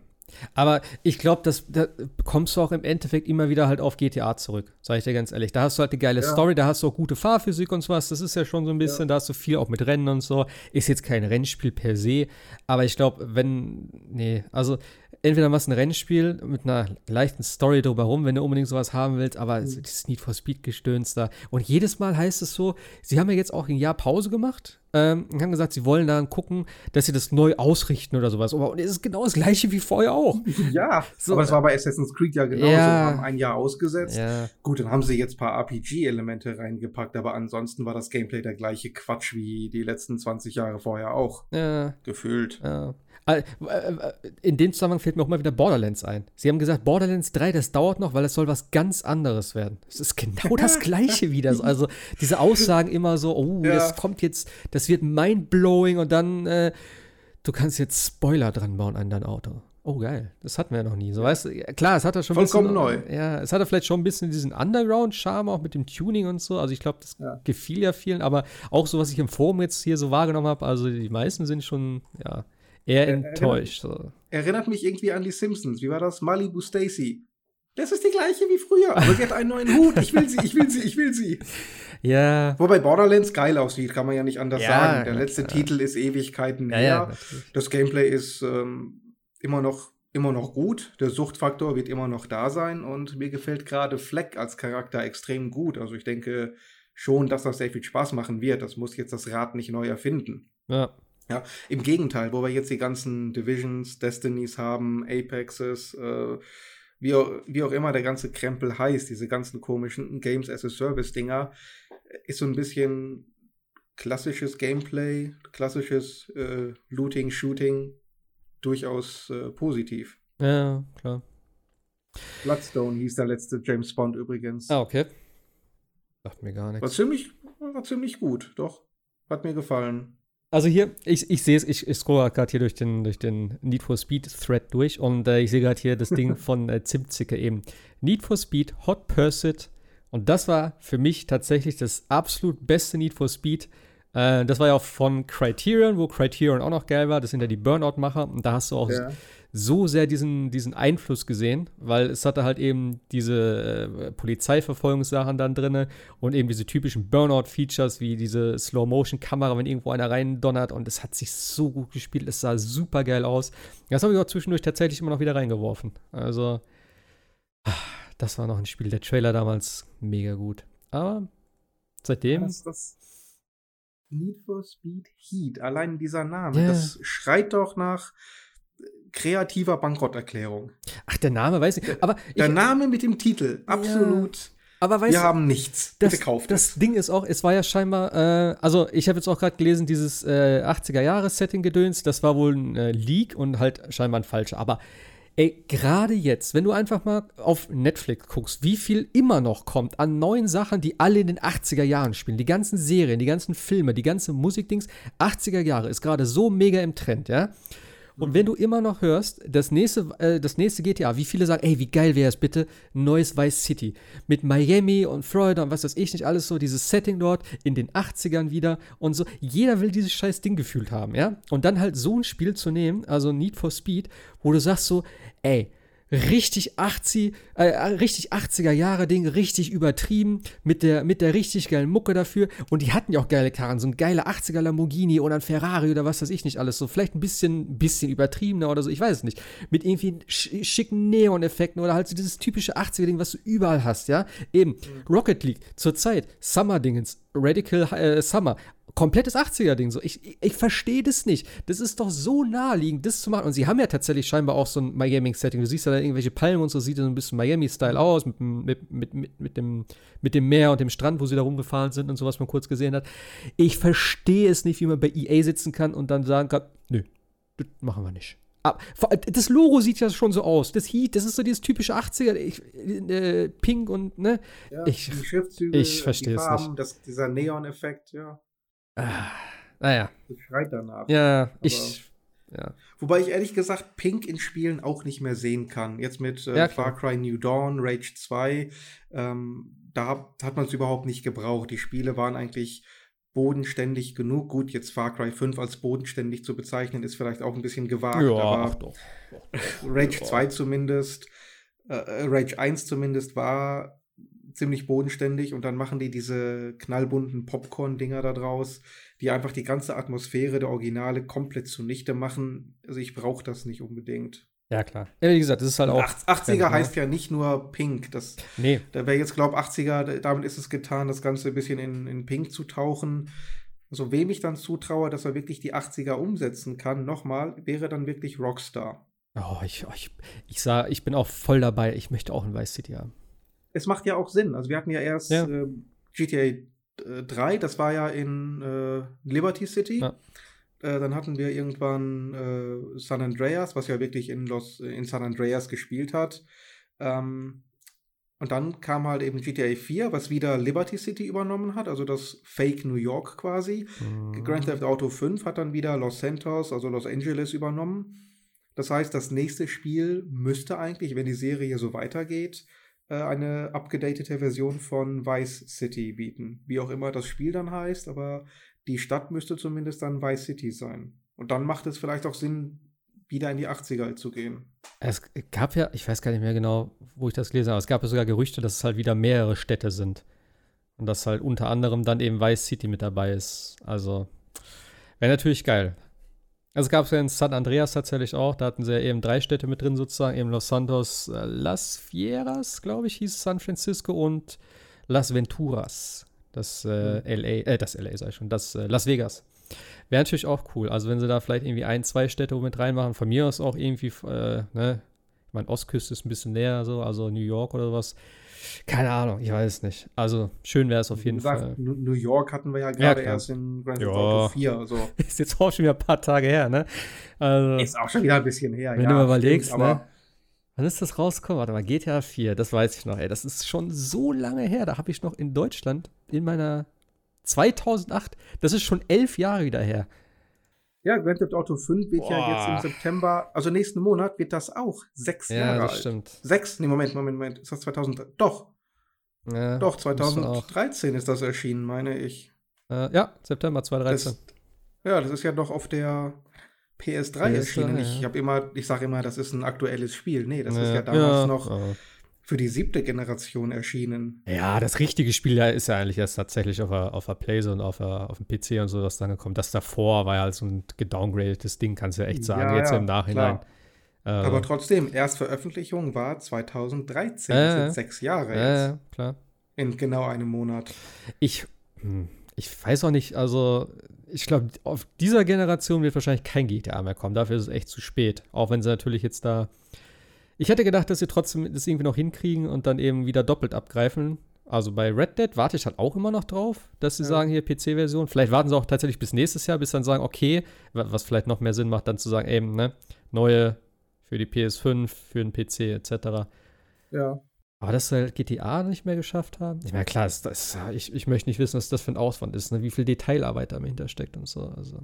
Aber ich glaube, das da kommst du auch im Endeffekt immer wieder halt auf GTA zurück, sage ich dir ganz ehrlich. Da hast du halt eine geile Ja. Story, da hast du auch gute Fahrphysik und sowas. Das ist ja schon so ein bisschen, da hast du viel auch mit Rennen und so. Ist jetzt kein Rennspiel per se, aber ich glaube, wenn, nee, also entweder machst du ein Rennspiel mit einer leichten Story drumherum, wenn du unbedingt sowas haben willst, aber so dieses Need for Speed Gestöns da. Und jedes Mal heißt es so, sie haben ja jetzt auch ein Jahr Pause gemacht ähm, und haben gesagt, sie wollen dann gucken, dass sie das neu ausrichten oder sowas. Und es ist genau das gleiche wie vorher auch. Ja, So, aber es war bei Assassin's Creed ja genauso. Ja. Haben ein Jahr ausgesetzt. Ja, Gut, dann haben sie jetzt ein paar RPG-Elemente reingepackt, aber ansonsten war das Gameplay der gleiche Quatsch wie die letzten 20 Jahre vorher auch. ja, Gefühlt. ja. Äh, äh, In dem Zusammenhang fällt mir auch mal wieder Borderlands ein. Sie haben gesagt, Borderlands 3, das dauert noch, weil es soll was ganz anderes werden. Es ist genau das Gleiche wieder. Also diese Aussagen immer so, oh, Ja. das kommt jetzt, das wird mindblowing und dann, äh, du kannst jetzt Spoiler dran bauen an dein Auto. Oh, geil. Das hatten wir ja noch nie. So, weißt du, klar, es hat ja schon ein Vollkommen bisschen, neu. Ja, es hatte vielleicht schon ein bisschen diesen Underground-Charme auch mit dem Tuning und so. Also ich glaube, das Ja. gefiel ja vielen, aber auch so, was ich im Forum jetzt hier so wahrgenommen habe, also die meisten sind schon, ja, eher Äh, enttäuscht. So. Erinnert mich irgendwie an die Simpsons. Wie war das? Malibu Stacy. Das ist die gleiche wie früher, aber sie hat einen neuen Hut. Ich will sie, ich will sie, ich will sie. Ja, Wobei Borderlands geil aussieht, kann man ja nicht anders Ja, sagen. Der letzte klar. Titel ist Ewigkeiten ja, her. ja. Das Gameplay ist ähm, immer noch immer noch gut. Der Suchtfaktor wird immer noch da sein und mir gefällt gerade Fleck als Charakter extrem gut. Also ich denke schon, dass das sehr viel Spaß machen wird. Das muss jetzt das Rad nicht neu erfinden. Ja, Ja, im Gegenteil, wo wir jetzt die ganzen Divisions, Destinies haben, Apexes, äh, wie, auch, wie auch immer der ganze Krempel heißt, diese ganzen komischen Games as a Service Dinger, ist so ein bisschen klassisches Gameplay, klassisches äh, Looting, Shooting, durchaus äh, positiv. ja, klar. Bloodstone hieß der letzte James Bond übrigens. Ah, okay. Sagt mir gar War nichts. ziemlich, war ziemlich gut, doch. Hat mir gefallen. Also hier, ich, ich sehe es, ich, ich scroll gerade hier durch den, durch den Need for Speed Thread durch und äh, ich sehe gerade hier das Ding von äh, Zimtzicke eben. Need for Speed, Hot Pursuit und das war für mich tatsächlich das absolut beste Need for Speed. Äh, das war ja auch von Criterion, wo Criterion auch noch geil war. Das sind ja die Burnout-Macher und da hast du auch ja. So sehr diesen, diesen Einfluss gesehen, weil es hatte halt eben diese äh, Polizeiverfolgungssachen dann drin und eben diese typischen Burnout-Features wie diese Slow-Motion-Kamera, wenn irgendwo einer rein donnert und es hat sich so gut gespielt, es sah super geil aus. Das habe ich auch zwischendurch tatsächlich immer noch wieder reingeworfen. Also. Das war noch ein Spiel. Der Trailer damals mega gut. Aber seitdem. Das, das Need for Speed Heat. Allein dieser Name. Yeah. Das schreit doch nach kreativer Bankrotterklärung. Ach, der Name weiß ich. Aber der ich, Name mit dem Titel. Absolut. Ja. Aber weißt wir haben nichts. Das, Bitte kauft das es. Ding ist auch, es war ja scheinbar, äh, also ich habe jetzt auch gerade gelesen, dieses äh, 80er-Jahres-Setting-Gedöns, das war wohl ein äh, Leak und halt scheinbar ein falscher. Aber Ey, gerade jetzt, wenn du einfach mal auf Netflix guckst, wie viel immer noch kommt an neuen Sachen, die alle in den 80er Jahren spielen, die ganzen Serien, die ganzen Filme, die ganzen Musikdings, 80er Jahre ist gerade so mega im Trend, ja? Und wenn du immer noch hörst, das nächste, äh, das nächste GTA, wie viele sagen, ey, wie geil wäre es bitte, neues Vice City mit Miami und Florida und was weiß ich nicht, alles so, dieses Setting dort in den 80ern wieder und so. Jeder will dieses scheiß Ding gefühlt haben, ja? Und dann halt so ein Spiel zu nehmen, also Need for Speed, wo du sagst so, ey, richtig 80, äh, richtig 80er Jahre Ding, richtig übertrieben, mit der, mit der richtig geilen Mucke dafür. Und die hatten ja auch geile Karren, so ein geiler 80er Lamborghini oder ein Ferrari oder was weiß ich nicht alles. So vielleicht ein bisschen, bisschen übertriebener oder so, ich weiß es nicht. Mit irgendwie schicken Neon-Effekten oder halt so dieses typische 80er-Ding, was du überall hast, ja. Eben, Rocket League, zur Zeit, Summer-Dingens, Radical äh, Summer, komplettes 80er-Ding. So, ich, ich, ich verstehe das nicht. Das ist doch so naheliegend, das zu machen. Und sie haben ja tatsächlich scheinbar auch so ein Miami-Setting. Du siehst ja da irgendwelche Palmen und so, sieht so ein bisschen Miami-Style aus, mit, mit, mit, mit, mit, dem, mit dem Meer und dem Strand, wo sie da rumgefahren sind und so, was man kurz gesehen hat. Ich verstehe es nicht, wie man bei EA sitzen kann und dann sagen kann, nö, das machen wir nicht. Das Logo sieht ja schon so aus. Das Heat, das ist so dieses typische 80er, ich, äh, Pink und, ne? Ja, ich, ich verstehe es nicht. Das, dieser Neon-Effekt, ja. Ah, naja. Das schreit danach. Ja, Aber, ich. Ja. Wobei ich ehrlich gesagt Pink in Spielen auch nicht mehr sehen kann. Jetzt mit äh, ja, Far Cry New Dawn, Rage 2, ähm, da hat man es überhaupt nicht gebraucht. Die Spiele waren eigentlich bodenständig genug. Gut, jetzt Far Cry 5 als bodenständig zu bezeichnen, ist vielleicht auch ein bisschen gewagt, ja, aber doch. Rage 2 zumindest, äh, äh, Rage 1 zumindest war ziemlich bodenständig und dann machen die diese knallbunten Popcorn-Dinger da draus, die einfach die ganze Atmosphäre der Originale komplett zunichte machen. Also ich brauche das nicht unbedingt. Ja, klar. Ja, wie gesagt, das ist halt auch. 80er ne? heißt ja nicht nur Pink. Das, nee. Da wäre jetzt, glaube ich, 80er, damit ist es getan, das Ganze ein bisschen in, in Pink zu tauchen. Also, wem ich dann zutraue, dass er wirklich die 80er umsetzen kann, nochmal, wäre dann wirklich Rockstar. Oh, ich, ich, ich sah, ich bin auch voll dabei. Ich möchte auch ein Vice City haben es macht ja auch Sinn. Also wir hatten ja erst ja. Äh, GTA 3, das war ja in äh, Liberty City. Ja. Äh, dann hatten wir irgendwann äh, San Andreas, was ja wirklich in, Los, in San Andreas gespielt hat. Ähm, und dann kam halt eben GTA 4, was wieder Liberty City übernommen hat, also das Fake New York quasi. Mhm. Grand Theft Auto 5 hat dann wieder Los Santos, also Los Angeles übernommen. Das heißt, das nächste Spiel müsste eigentlich, wenn die Serie so weitergeht, äh, eine abgedatete Version von Vice City bieten. Wie auch immer das Spiel dann heißt, aber die Stadt müsste zumindest dann Vice City sein. Und dann macht es vielleicht auch Sinn, wieder in die 80er zu gehen. Es gab ja, ich weiß gar nicht mehr genau, wo ich das gelesen habe, es gab ja sogar Gerüchte, dass es halt wieder mehrere Städte sind. Und dass halt unter anderem dann eben Vice City mit dabei ist. Also, wäre natürlich geil. Also gab es ja in San Andreas tatsächlich auch, da hatten sie ja eben drei Städte mit drin sozusagen, eben Los Santos, äh, Las Fieras, glaube ich, hieß San Francisco und Las Venturas. Das äh. LA, äh, das LA sei schon, das äh, Las Vegas. Wäre natürlich auch cool. Also wenn sie da vielleicht irgendwie ein, zwei Städte mit reinmachen, von mir aus auch irgendwie, äh, ne, ich meine, Ostküste ist ein bisschen näher so, also New York oder sowas. Keine Ahnung, ich weiß nicht. Also schön wäre es auf jeden gesagt, Fall. New York hatten wir ja gerade ja, erst in Grand Theft Auto 4. Also. Ist jetzt auch schon wieder ein paar Tage her, ne? Also, ist auch schon wieder ein bisschen her, Wenn ja, du mal überlegst, stimmt, ne? Wann ist das rausgekommen? Warte mal, GTA 4, das weiß ich noch, ey. Das ist schon so lange her. Da habe ich noch in Deutschland in meiner 2008, das ist schon elf Jahre wieder her. Ja, Grand Theft Auto 5 wird ja jetzt Boah. im September, also nächsten Monat wird das auch sechs Ja, Jahre das alt. stimmt. Sechs? Nee, Moment, Moment, Moment. Ist das 2000? Doch, Ja, doch, müsste auch. 2013 ist das erschienen, meine ich. Äh, ja, September 2013. Das, ja, das ist ja noch auf der PS3 PS3, erschienen. Ich ja. habe immer, ich sage immer, das ist ein aktuelles Spiel. Nee, das ist Ja, damals noch ja. Für die siebte Generation erschienen. Ja, das richtige Spiel ist ja eigentlich erst tatsächlich auf der, auf der Playse und auf, der, auf dem PC und so was dann gekommen. Das davor war ja halt so ein gedowngradetes Ding, kannst du ja echt sagen, Ja, jetzt ja, im Nachhinein. Äh, Aber trotzdem, Erstveröffentlichung war 2013. Ja, das ja. sind sechs Jahre ja, jetzt. ja, klar. In genau einem Monat. Ich, hm, ich weiß auch nicht, also ich glaube, auf dieser Generation wird wahrscheinlich kein GTA mehr kommen. Dafür ist es echt zu spät. Auch wenn sie natürlich jetzt da. Ich hätte gedacht, dass sie trotzdem das irgendwie noch hinkriegen und dann eben wieder doppelt abgreifen. Also bei Red Dead warte ich halt auch immer noch drauf, dass sie Ja. sagen, hier PC-Version. Vielleicht warten sie auch tatsächlich bis nächstes Jahr, bis dann sagen, okay, wa- was vielleicht noch mehr Sinn macht, dann zu sagen, eben, ne, neue für die PS5, für den PC etc. Ja. Aber dass sie halt GTA nicht mehr geschafft haben. Ich meine, klar, ist das, ich, ich möchte nicht wissen, was das für ein Aufwand ist, ne? wie viel Detailarbeit dahinter steckt und so. Also.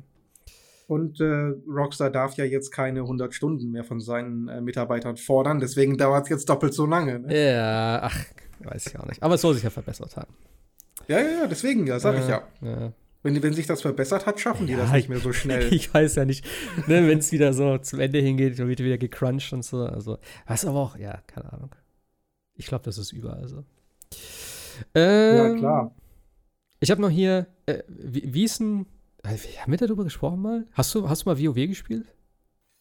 Und äh, Rockstar darf ja jetzt keine 100 Stunden mehr von seinen äh, Mitarbeitern fordern, deswegen dauert es jetzt doppelt so lange. Ne? Ja, ach, weiß ich auch nicht. Aber es soll sich ja verbessert haben. Ja, ja, ja, deswegen, ja, sag ich ja. ja. Wenn, wenn sich das verbessert hat, schaffen die Ja, das nicht mehr so schnell. Ich weiß ja nicht, ne, wenn es wieder so zum Ende hingeht, dann wird wieder gecrunched und so. Also, was aber auch, ja, keine Ahnung. Ich glaube, das ist überall so. ja, Ähm, klar. Ich habe noch hier, äh, wie, wie ist denn, äh, haben wir darüber gesprochen mal? Hast du, hast du mal WoW gespielt?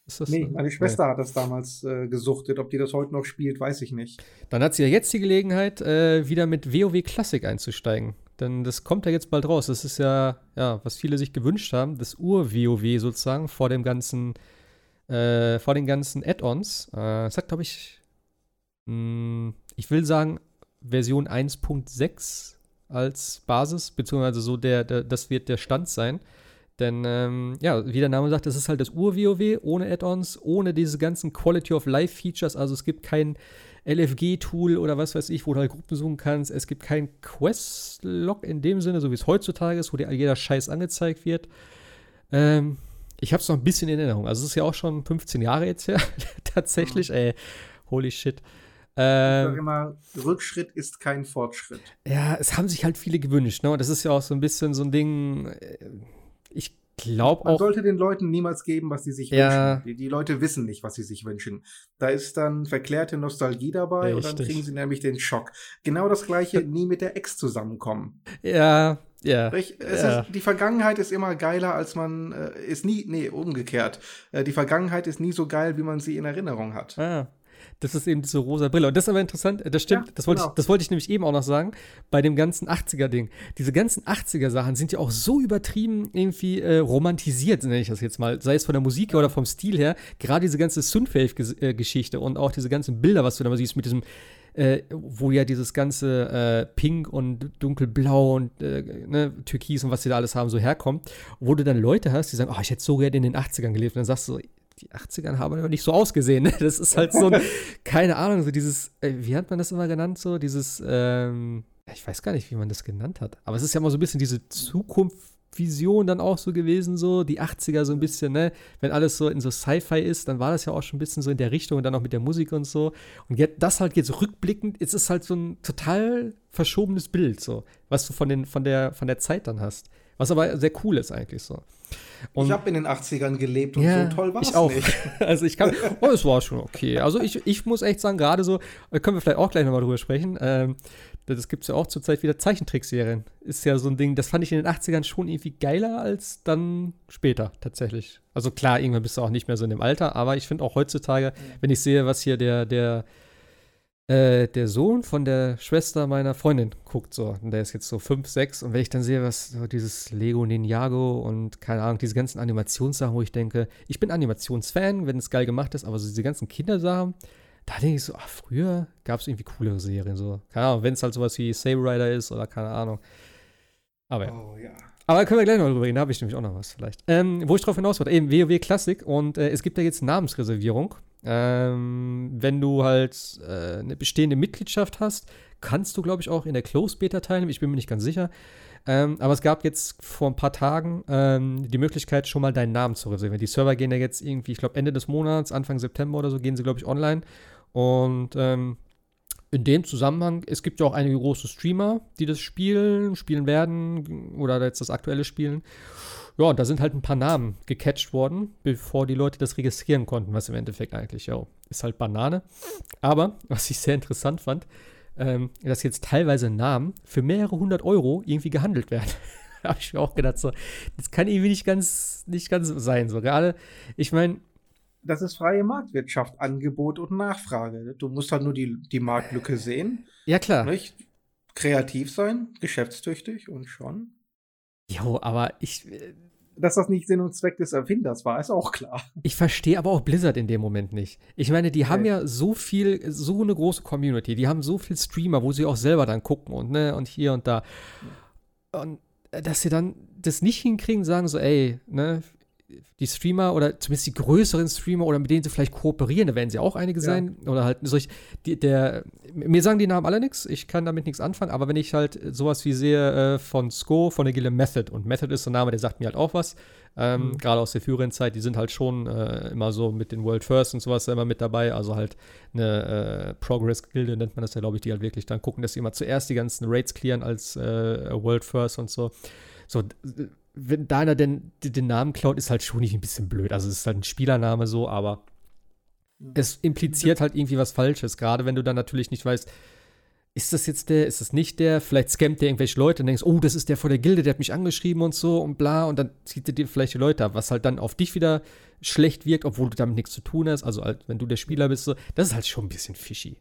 Ist das Nee, so? meine Schwester hat das damals äh, gesuchtet. Ob die das heute noch spielt, weiß ich nicht. Dann hat sie ja jetzt die Gelegenheit, äh, wieder mit WoW Classic einzusteigen. Denn das kommt ja jetzt bald raus. Das ist ja, ja, was viele sich gewünscht haben, das Ur-WoW sozusagen vor dem ganzen, äh, vor den ganzen Add-ons. Äh, es hat, glaube ich, mh, ich will sagen, Version 1.6 als Basis, beziehungsweise so der, der, das wird der Stand sein. Denn, ähm, ja, wie der Name sagt, das ist halt das Ur-WoW ohne Add-ons, ohne diese ganzen Quality of Life-Features. Also es gibt kein LFG-Tool oder was weiß ich, wo du halt Gruppen suchen kannst. Es gibt kein Quest-Log in dem Sinne, so wie es heutzutage ist, wo dir jeder Scheiß angezeigt wird. Ähm, ich habe es noch ein bisschen in Erinnerung. Also es ist ja auch schon 15 Jahre jetzt her, tatsächlich. Ey, holy shit. Ich sage Ähm, immer, Rückschritt ist kein Fortschritt. ja, es haben sich halt viele gewünscht, ne? Und das ist ja auch so ein bisschen so ein Ding. äh, Ich glaube Man auch. sollte den Leuten niemals geben, was sie sich Ja. wünschen. Die, die Leute wissen nicht, was sie sich wünschen. Da ist dann verklärte Nostalgie dabei und dann Richtig. kriegen sie nämlich den Schock. Genau das gleiche, nie mit der Ex zusammenkommen. Ja, ja. Ja. ist, die Vergangenheit ist immer geiler, als man äh, ist nie, nee, umgekehrt. Äh, die Vergangenheit ist nie so geil, wie man sie in Erinnerung hat. Ah, das ist eben diese rosa Brille. Und das ist aber interessant, äh, das stimmt, Ja, das, wollte genau. ich, das wollte ich nämlich eben auch noch sagen, bei dem ganzen 80er-Ding. Diese ganzen 80er-Sachen sind ja auch so übertrieben irgendwie äh, romantisiert, nenne ich das jetzt mal. Sei es von der Musik oder vom Stil her. Gerade diese ganze Synthwave-Geschichte und auch diese ganzen Bilder, was du da mal siehst mit diesem äh, wo ja dieses ganze äh, Pink und Dunkelblau und äh, ne, Türkis und was sie da alles haben, so herkommt, wo du dann Leute hast, die sagen, oh, ich hätte so gerne in den 80ern gelebt. Und dann sagst du, so, die 80ern haben aber nicht so ausgesehen. Ne? Das ist halt so ein, keine Ahnung, so dieses, äh, wie hat man das immer genannt, so dieses, ähm, ich weiß gar nicht, wie man das genannt hat, aber es ist ja immer so ein bisschen diese Zukunftsvision dann auch so gewesen, so die 80er so ein bisschen, ne, wenn alles so in so Sci-Fi ist, dann war das ja auch schon ein bisschen so in der Richtung und dann auch mit der Musik und so. Und jetzt, das halt jetzt rückblickend, ist es halt so ein total verschobenes Bild, so, was du von, den, von, der, von der Zeit dann hast. Was aber sehr cool ist eigentlich so. ich habe in den 80ern gelebt und Ja, so toll war es ich auch. nicht. Also ich kann, oh, es war schon okay. Also ich, ich muss echt sagen, gerade so, äh, können wir vielleicht auch gleich nochmal drüber sprechen, ähm, das gibt es ja auch zurzeit wieder Zeichentrickserien. Ist ja so ein Ding, das fand ich in den 80ern schon irgendwie geiler als dann später tatsächlich. Also klar, irgendwann bist du auch nicht mehr so in dem Alter, aber ich finde auch heutzutage, wenn ich sehe, was hier der, der, äh, der Sohn von der Schwester meiner Freundin guckt, so, und der ist jetzt so 5, 6, und wenn ich dann sehe, was so dieses Lego Ninjago und keine Ahnung, diese ganzen Animationssachen, wo ich denke, ich bin Animationsfan, wenn es geil gemacht ist, aber so diese ganzen Kindersachen, da denke ich so, ach, früher gab es irgendwie coolere Serien, so, keine Ahnung, wenn es halt sowas wie Saber Rider ist oder keine Ahnung. Aber ja. Oh ja. Aber können wir gleich noch drüber reden, da habe ich nämlich auch noch was vielleicht. Ähm, wo ich drauf hinaus wollte, eben WoW Classic und äh, es gibt ja jetzt Namensreservierung. Ähm, wenn du halt äh, eine bestehende Mitgliedschaft hast, kannst du, glaube ich, auch in der Closed Beta teilnehmen. Ich bin mir nicht ganz sicher. Ähm, aber es gab jetzt vor ein paar Tagen ähm, die Möglichkeit, schon mal deinen Namen zu reservieren. Die Server gehen ja jetzt irgendwie, ich glaube, Ende des Monats, Anfang September oder so, gehen sie, glaube ich, online. Und ähm, in dem Zusammenhang, es gibt ja auch einige große Streamer, die das spielen, spielen werden oder jetzt das aktuelle spielen. Ja, und da sind halt ein paar Namen gecatcht worden, bevor die Leute das registrieren konnten, was im Endeffekt eigentlich, ja, ist halt Banane. Aber, was ich sehr interessant fand, ähm, dass jetzt teilweise Namen für mehrere hundert Euro irgendwie gehandelt werden. habe ich mir auch gedacht, so, das kann irgendwie nicht ganz, nicht ganz sein. So, gerade, ich meine, das ist freie Marktwirtschaft, Angebot und Nachfrage. Du musst halt nur die, die Marktlücke sehen. Ja, klar. Nicht? Kreativ sein, geschäftstüchtig und schon. Jo, aber ich. Dass das nicht Sinn und Zweck des Erfinders war, ist auch klar. Ich verstehe aber auch Blizzard in dem Moment nicht. Ich meine, die haben ja so viel, so eine große Community, die haben so viel Streamer, wo sie auch selber dann gucken und ne, und hier und da. Und äh, dass sie dann das nicht hinkriegen, sagen so, ey, ne, die Streamer oder zumindest die größeren Streamer oder mit denen sie vielleicht kooperieren, da werden sie auch einige sein. Ja. Oder halt solch, die, der, mir sagen die Namen alle nichts, ich kann damit nichts anfangen, aber wenn ich halt sowas wie sehe äh, von Sko, von der Gille Method, und Method ist so ein Name, der sagt mir halt auch was, ähm, mhm. gerade aus der früheren Zeit, die sind halt schon äh, immer so mit den World First und sowas immer mit dabei, also halt eine äh, Progress-Gilde nennt man das ja, glaube ich, die halt wirklich dann gucken, dass sie immer zuerst die ganzen Raids clearen als äh, World First und so. So, wenn da einer denn den Namen klaut, ist halt schon nicht ein bisschen blöd. Also es ist halt ein Spielername so, aber es impliziert halt irgendwie was Falsches. Gerade wenn du dann natürlich nicht weißt, ist das jetzt der, ist das nicht der? Vielleicht scammt der irgendwelche Leute und denkst, oh, das ist der vor der Gilde, der hat mich angeschrieben und so und bla. Und dann zieht er dir vielleicht die Leute ab, was halt dann auf dich wieder schlecht wirkt, obwohl du damit nichts zu tun hast. Also halt, wenn du der Spieler bist, so, das ist halt schon ein bisschen fishy.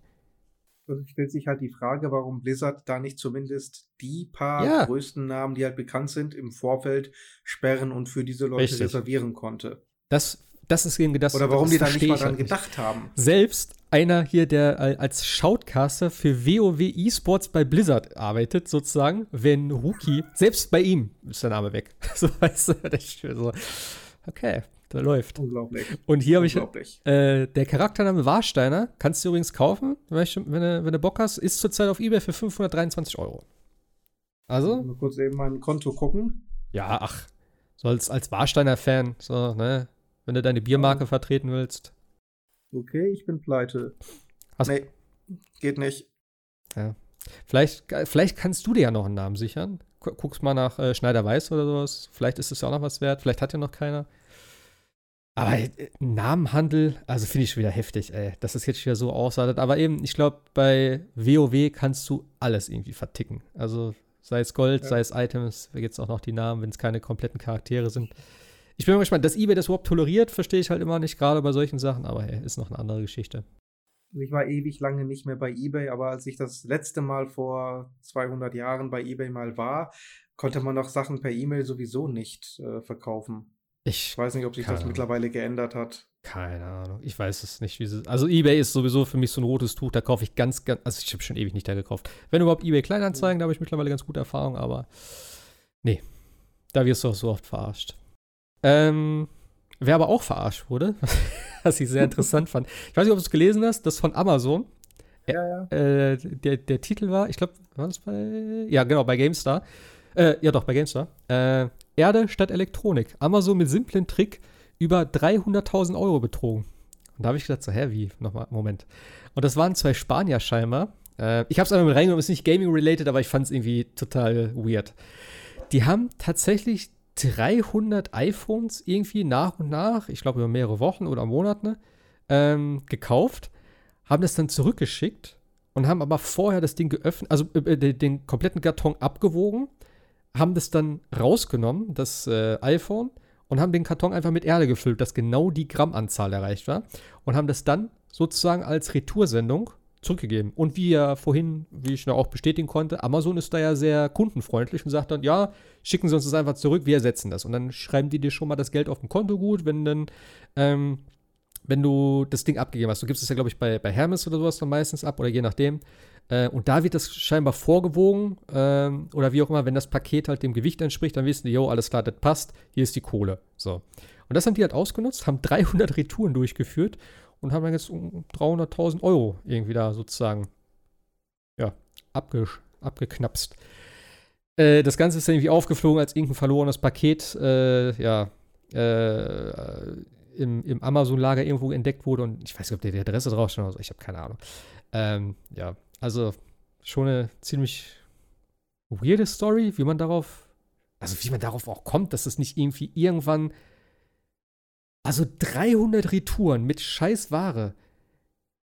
Also stellt sich halt die Frage, warum Blizzard da nicht zumindest die paar ja. größten Namen, die halt bekannt sind, im Vorfeld sperren und für diese Leute Richtig. reservieren konnte. Das, das ist irgendwie das. Oder warum das die da nicht mal dran halt gedacht haben. Selbst einer hier, der als Shoutcaster für WoW eSports bei Blizzard arbeitet, sozusagen, wenn Rookie, selbst bei ihm ist der Name weg. so weißt du, so, okay, da läuft. Unglaublich. Und hier habe ich äh, der Charaktername Warsteiner, kannst du übrigens kaufen, wenn, ich, wenn, du, wenn du Bock hast, ist zurzeit auf Ebay für 523 Euro. Also? Mal kurz eben mein Konto gucken. Ja, ach, so als, als Warsteiner-Fan, so, ne? Wenn du deine Biermarke ja. vertreten willst. Okay, ich bin pleite. Hast nee, geht nicht. Ja. Vielleicht, vielleicht kannst du dir ja noch einen Namen sichern. Guckst mal nach äh, Schneider Weiß oder sowas. Vielleicht ist es ja auch noch was wert. Vielleicht hat ja noch keiner. Aber äh, Namenhandel, also finde ich schon wieder heftig, ey, dass das jetzt wieder so ausartet. Aber eben, ich glaube, bei WoW kannst du alles irgendwie verticken. Also sei es Gold, ja. sei es Items, es auch noch die Namen, wenn es keine kompletten Charaktere sind. Ich bin mal gespannt, dass eBay das überhaupt toleriert, verstehe ich halt immer nicht, gerade bei solchen Sachen, aber hey, ist noch eine andere Geschichte. Ich war ewig lange nicht mehr bei eBay, aber als ich das letzte Mal vor 200 Jahren bei eBay mal war, konnte man noch Sachen per E-Mail sowieso nicht äh, verkaufen. Ich weiß nicht, ob sich das Ahnung. mittlerweile geändert hat. Keine Ahnung. Ich weiß es nicht. Wie sie, also eBay ist sowieso für mich so ein rotes Tuch. Da kaufe ich ganz, ganz. Also ich habe schon ewig nicht da gekauft. Wenn überhaupt eBay Kleinanzeigen, da habe ich mittlerweile ganz gute Erfahrungen. Aber nee, da wirst du auch so oft verarscht. Ähm, wer aber auch verarscht wurde, was ich sehr interessant fand. Ich weiß nicht, ob du es gelesen hast. Das von Amazon. Ja, ja. Äh, der, der Titel war, ich glaube, war das bei. Ja, genau, bei GameStar. Äh, ja, doch, bei GameStar. Äh, Erde statt Elektronik. Amazon mit simplen Trick über 300.000 Euro betrogen. Und da habe ich gedacht, so, hä, wie? Nochmal, Moment. Und das waren zwei Spanier scheinbar. Äh, ich habe es einmal mit reingenommen, ist nicht Gaming-related, aber ich fand es irgendwie total weird. Die haben tatsächlich 300 iPhones irgendwie nach und nach, ich glaube über mehrere Wochen oder Monate, ähm, gekauft, haben das dann zurückgeschickt und haben aber vorher das Ding geöffnet, also äh, den kompletten Karton abgewogen haben das dann rausgenommen, das äh, iPhone, und haben den Karton einfach mit Erde gefüllt, dass genau die Grammanzahl erreicht war. Und haben das dann sozusagen als Retoursendung zurückgegeben. Und wie ja vorhin, wie ich noch auch bestätigen konnte, Amazon ist da ja sehr kundenfreundlich und sagt dann, ja, schicken Sie uns das einfach zurück, wir ersetzen das. Und dann schreiben die dir schon mal das Geld auf dem Konto gut, wenn dann, ähm, wenn du das Ding abgegeben hast. Du gibst es ja, glaube ich, bei, bei Hermes oder sowas dann meistens ab oder je nachdem. Äh, und da wird das scheinbar vorgewogen ähm, oder wie auch immer, wenn das Paket halt dem Gewicht entspricht, dann wissen die, jo, alles klar, das passt, hier ist die Kohle. So. Und das haben die halt ausgenutzt, haben 300 Retouren durchgeführt und haben dann jetzt um 300.000 Euro irgendwie da sozusagen, ja, abge, abgeknapst. Äh, das Ganze ist irgendwie aufgeflogen, als irgendein verlorenes Paket, äh, ja, äh, im, im Amazon-Lager irgendwo entdeckt wurde und ich weiß nicht, ob der die Adresse drauf stand oder so, ich habe keine Ahnung. Ähm, ja, also schon eine ziemlich weirde Story, wie man darauf, also wie man darauf auch kommt, dass es nicht irgendwie irgendwann, also 300 Retouren mit scheiß Ware.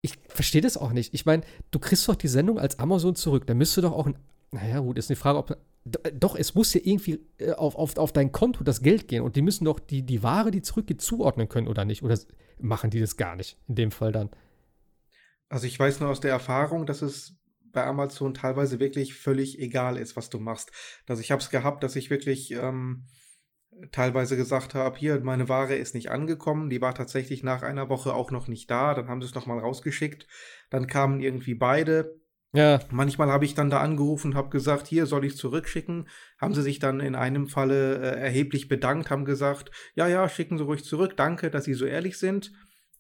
Ich verstehe das auch nicht. Ich meine, du kriegst doch die Sendung als Amazon zurück. Da müsste doch auch ein, naja, gut, ist eine Frage, ob, doch, es muss ja irgendwie äh, auf, auf, auf dein Konto das Geld gehen und die müssen doch die, die Ware, die zurückgeht, zuordnen können oder nicht. Oder machen die das gar nicht in dem Fall dann? Also ich weiß nur aus der Erfahrung, dass es bei Amazon teilweise wirklich völlig egal ist, was du machst. Also ich habe es gehabt, dass ich wirklich ähm, teilweise gesagt habe, hier, meine Ware ist nicht angekommen, die war tatsächlich nach einer Woche auch noch nicht da, dann haben sie es nochmal rausgeschickt, dann kamen irgendwie beide. Ja. Manchmal habe ich dann da angerufen und habe gesagt, hier soll ich zurückschicken. Haben sie sich dann in einem Falle äh, erheblich bedankt, haben gesagt, ja, ja, schicken Sie ruhig zurück, danke, dass Sie so ehrlich sind.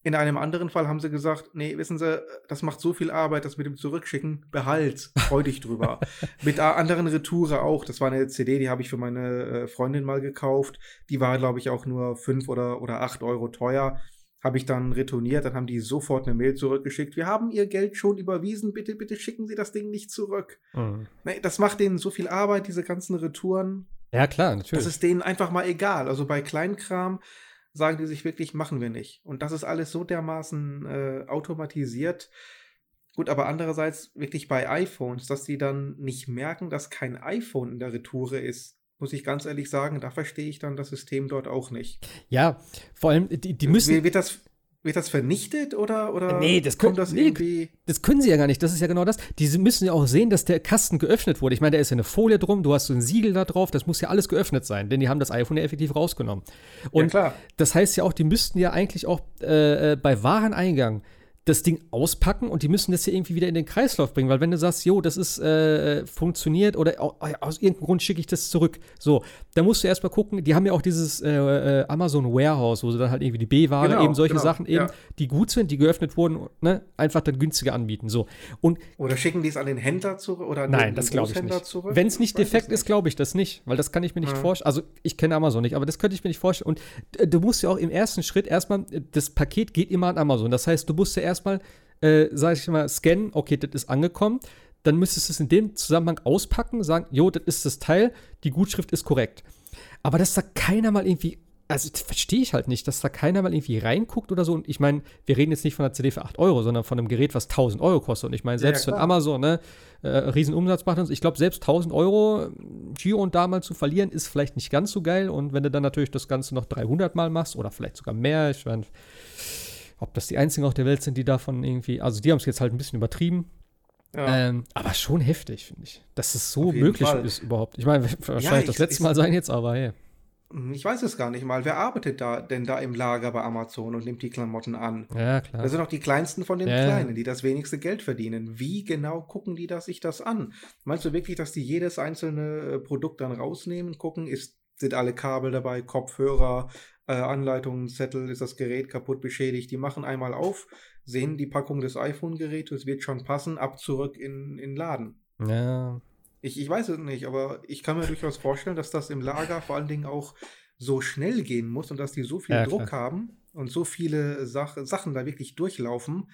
In einem anderen Fall haben sie gesagt, nee, wissen Sie, das macht so viel Arbeit, das mit dem Zurückschicken, behalt, freu dich drüber. mit anderen Retoure auch, das war eine CD, die habe ich für meine äh, Freundin mal gekauft, die war, glaube ich, auch nur fünf oder, oder acht Euro teuer, habe ich dann retourniert, dann haben die sofort eine Mail zurückgeschickt, wir haben Ihr Geld schon überwiesen, bitte, bitte schicken Sie das Ding nicht zurück. Mhm. Nee, das macht denen so viel Arbeit, diese ganzen Retouren. Ja, klar, natürlich. Das ist denen einfach mal egal, also bei Kleinkram sagen die sich wirklich, machen wir nicht. Und das ist alles so dermaßen äh, automatisiert. Gut, aber andererseits wirklich bei iPhones, dass die dann nicht merken, dass kein iPhone in der Retoure ist, muss ich ganz ehrlich sagen, da verstehe ich dann das System dort auch nicht. Ja, vor allem, die, die müssen. Wird das, wird das vernichtet oder, oder nee, das kommt das nee, irgendwie? Das können sie ja gar nicht. Das ist ja genau das. Die müssen ja auch sehen, dass der Kasten geöffnet wurde. Ich meine, da ist ja eine Folie drum, du hast so ein Siegel da drauf, das muss ja alles geöffnet sein, denn die haben das iPhone ja effektiv rausgenommen. Und ja, klar. das heißt ja auch, die müssten ja eigentlich auch äh, äh bei Wareneingang das Ding auspacken und die müssen das hier irgendwie wieder in den Kreislauf bringen, weil wenn du sagst, jo, das ist äh, funktioniert oder aus irgendeinem Grund schicke ich das zurück, so, da musst du erstmal gucken, die haben ja auch dieses äh, äh, Amazon Warehouse, wo sie dann halt irgendwie die B-Ware, genau, eben solche genau, Sachen eben, ja. die gut sind, die geöffnet wurden, ne, einfach dann günstiger anbieten, so. Und oder schicken die es an den Händler zurück oder Nein, das glaube ich nicht. Wenn es nicht defekt ist, glaube ich das nicht, weil das kann ich mir nicht ja. vorstellen. Also, ich kenne Amazon nicht, aber das könnte ich mir nicht vorstellen und äh, du musst ja auch im ersten Schritt erstmal das Paket geht immer an Amazon. Das heißt, du musst ja erstmal äh, sag ich mal, scannen, okay, das ist angekommen, dann müsstest du es in dem Zusammenhang auspacken, sagen, jo, das ist das Teil, die Gutschrift ist korrekt. Aber dass da keiner mal irgendwie, also verstehe ich halt nicht, dass da keiner mal irgendwie reinguckt oder so. Und ich meine, wir reden jetzt nicht von einer CD für 8 Euro, sondern von einem Gerät, was 1000 Euro kostet. Und ich meine, selbst ja, wenn Amazon ne, äh, Riesenumsatz macht, ich glaube, selbst 1000 Euro hier und da mal zu verlieren, ist vielleicht nicht ganz so geil. Und wenn du dann natürlich das Ganze noch 300 Mal machst oder vielleicht sogar mehr, ich meine, ob das die einzigen auf der Welt sind, die davon irgendwie, also die haben es jetzt halt ein bisschen übertrieben. Ja. Ähm, aber schon heftig, finde ich. Dass es so möglich Fall. ist überhaupt. Ich meine, wahrscheinlich ja, ich, das letzte ich, Mal sein jetzt, aber hey. Ich weiß es gar nicht mal. Wer arbeitet da denn da im Lager bei Amazon und nimmt die Klamotten an? Ja, klar. Das sind auch die kleinsten von den ja. Kleinen, die das wenigste Geld verdienen. Wie genau gucken die das, sich das an? Meinst du wirklich, dass die jedes einzelne äh, Produkt dann rausnehmen, gucken, ist, sind alle Kabel dabei, Kopfhörer, äh, Anleitungen, Zettel, ist das Gerät kaputt, beschädigt. Die machen einmal auf, sehen die Packung des iPhone-Gerätes, wird schon passen, ab zurück in den Laden. Ja. Ich, ich weiß es nicht, aber ich kann mir durchaus vorstellen, dass das im Lager vor allen Dingen auch so schnell gehen muss und dass die so viel ja, Druck klar. haben und so viele Sach Sachen da wirklich durchlaufen,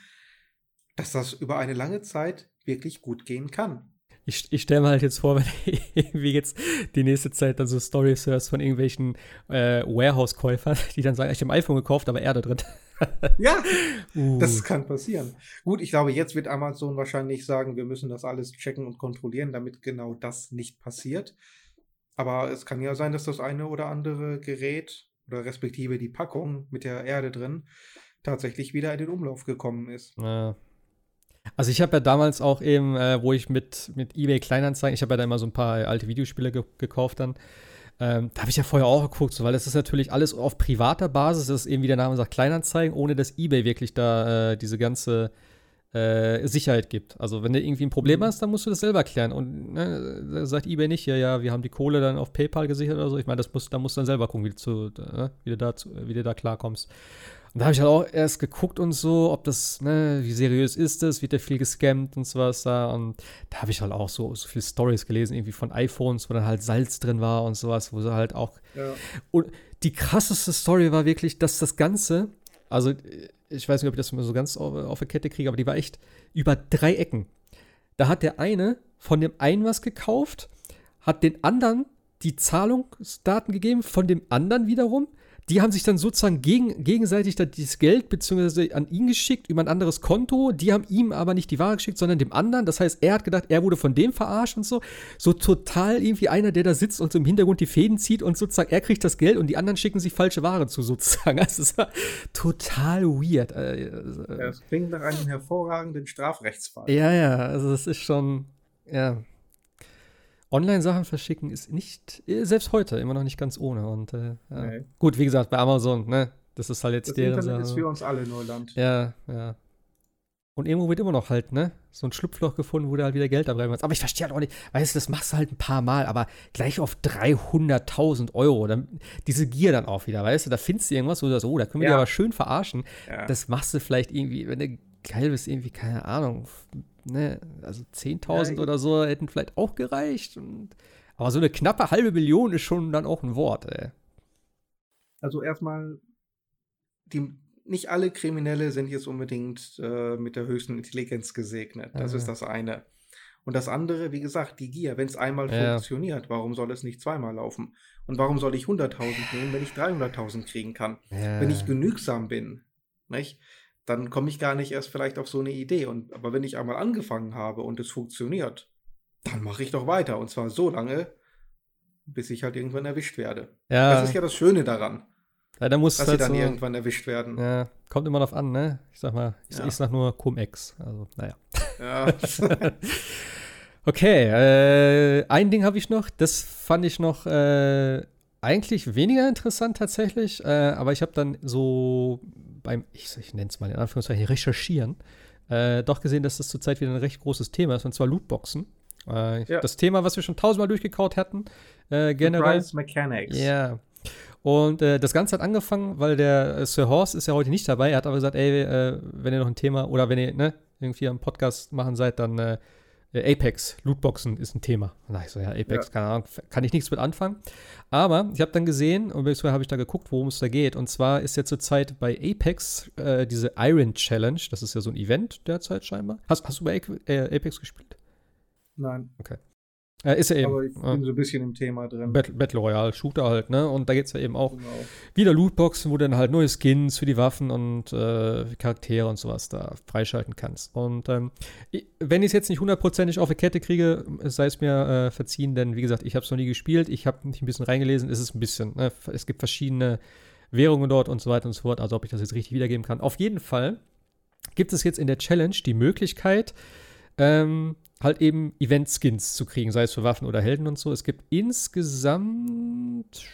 dass das über eine lange Zeit wirklich gut gehen kann ich, ich stelle mir halt jetzt vor, wenn du irgendwie jetzt die nächste Zeit dann so Stories hörst von irgendwelchen äh, Warehouse-Käufern, die dann sagen, ich habe ein iPhone gekauft, aber er da drin. ja, uh. das kann passieren. Gut, ich glaube, jetzt wird Amazon wahrscheinlich sagen, wir müssen das alles checken und kontrollieren, damit genau das nicht passiert. Aber es kann ja sein, dass das eine oder andere Gerät oder respektive die Packung mit der Erde drin tatsächlich wieder in den Umlauf gekommen ist. Ja. Also ich habe ja damals auch eben, äh, wo ich mit, mit eBay Kleinanzeigen, ich habe ja da immer so ein paar alte Videospiele ge gekauft dann. Ähm, da habe ich ja vorher auch geguckt, so, weil das ist natürlich alles auf privater Basis, das ist eben wie der Name sagt, Kleinanzeigen, ohne dass eBay wirklich da äh, diese ganze äh, Sicherheit gibt. Also wenn du irgendwie ein Problem mhm. hast, dann musst du das selber klären. Und ne, sagt eBay nicht, ja, ja, wir haben die Kohle dann auf PayPal gesichert oder so. Ich meine, das muss, da musst du dann selber gucken, wie du, zu, äh, wie du, da, wie du da klarkommst. Da habe ich halt auch erst geguckt und so, ob das, ne, wie seriös ist das, wird da viel gescammt und sowas da. Und da habe ich halt auch so, so viele Stories gelesen, irgendwie von iPhones, wo dann halt Salz drin war und sowas, wo sie halt auch. Ja. Und die krasseste Story war wirklich, dass das Ganze, also ich weiß nicht, ob ich das so ganz auf, auf der Kette kriege, aber die war echt über drei Ecken. Da hat der eine von dem einen was gekauft, hat den anderen die Zahlungsdaten gegeben, von dem anderen wiederum die haben sich dann sozusagen gegen, gegenseitig das Geld beziehungsweise an ihn geschickt über ein anderes Konto. Die haben ihm aber nicht die Ware geschickt, sondern dem anderen. Das heißt, er hat gedacht, er wurde von dem verarscht und so. So total irgendwie einer, der da sitzt und so im Hintergrund die Fäden zieht und sozusagen er kriegt das Geld und die anderen schicken sich falsche Ware zu sozusagen. Also es war total weird. Äh, ja, das klingt nach einem hervorragenden Strafrechtsfall. Ja, ja, also das ist schon, ja, Online-Sachen verschicken ist nicht, äh, selbst heute, immer noch nicht ganz ohne. Und äh, ja. nee. gut, wie gesagt, bei Amazon, ne, das ist halt jetzt das deren Internet Sache. ist für uns alle Neuland. Ja, ja. Und irgendwo wird immer noch halt, ne, so ein Schlupfloch gefunden, wo du halt wieder Geld abreiben kannst. Aber ich verstehe halt auch nicht, weißt du, das machst du halt ein paar Mal, aber gleich auf 300.000 Euro. Dann, diese Gier dann auch wieder, weißt du, da findest du irgendwas, wo du sagst, oh, da können wir ja. dich aber schön verarschen. Ja. Das machst du vielleicht irgendwie, wenn du geil bist, irgendwie, keine Ahnung, ne, also 10.000 ja, oder so hätten vielleicht auch gereicht. Und, aber so eine knappe halbe Million ist schon dann auch ein Wort, ey. Also erstmal, die, nicht alle Kriminelle sind jetzt unbedingt äh, mit der höchsten Intelligenz gesegnet. Das äh. ist das eine. Und das andere, wie gesagt, die Gier. Wenn es einmal ja. funktioniert, warum soll es nicht zweimal laufen? Und warum soll ich 100.000 nehmen, wenn ich 300.000 kriegen kann? Ja. Wenn ich genügsam bin, nicht? Dann komme ich gar nicht erst vielleicht auf so eine Idee. Und, aber wenn ich einmal angefangen habe und es funktioniert, dann mache ich doch weiter. Und zwar so lange, bis ich halt irgendwann erwischt werde. Ja. Das ist ja das Schöne daran. Ja, da muss dass halt sie dann so, irgendwann erwischt werden. Ja, kommt immer noch an, ne? Ich sag mal, ich, ja. ich sag nur Cum-Ex. Also, naja. Ja. okay, äh, ein Ding habe ich noch, das fand ich noch äh, eigentlich weniger interessant tatsächlich, äh, aber ich habe dann so beim, ich, ich nenne es mal in Anführungszeichen, Recherchieren, äh, doch gesehen, dass das zurzeit wieder ein recht großes Thema ist, und zwar Lootboxen. Äh, ja. Das Thema, was wir schon tausendmal durchgekaut hatten, äh, generell. Surprise Mechanics. Ja. Und äh, das Ganze hat angefangen, weil der äh, Sir Horst ist ja heute nicht dabei. Er hat aber gesagt, ey, wenn ihr noch ein Thema oder wenn ihr ne, irgendwie am Podcast machen seid, dann äh, Apex, Lootboxen ist ein Thema. Na, ich so, ja, Apex, ja. keine Ahnung, kann ich nichts mit anfangen. Aber ich habe dann gesehen, und bisher habe ich da geguckt, worum es da geht. Und zwar ist ja zurzeit bei Apex äh, diese Iron Challenge, das ist ja so ein Event derzeit scheinbar. Hast, hast du bei äh, Apex gespielt? Nein. Okay. Äh, ist ja eben. Aber ich bin so ein bisschen im Thema drin. Battle, Battle Royale, Shooter halt, ne? Und da geht es ja eben auch genau. wieder Lootboxen, wo du dann halt neue Skins für die Waffen und äh, Charaktere und sowas da freischalten kannst. Und ähm, wenn ich es jetzt nicht hundertprozentig auf die Kette kriege, sei es mir äh, verziehen, denn wie gesagt, ich habe es noch nie gespielt. Ich habe mich ein bisschen reingelesen. Es ist ein bisschen, ne? es gibt verschiedene Währungen dort und so weiter und so fort. Also ob ich das jetzt richtig wiedergeben kann. Auf jeden Fall gibt es jetzt in der Challenge die Möglichkeit, ähm, halt eben Event-Skins zu kriegen, sei es für Waffen oder Helden und so. Es gibt insgesamt,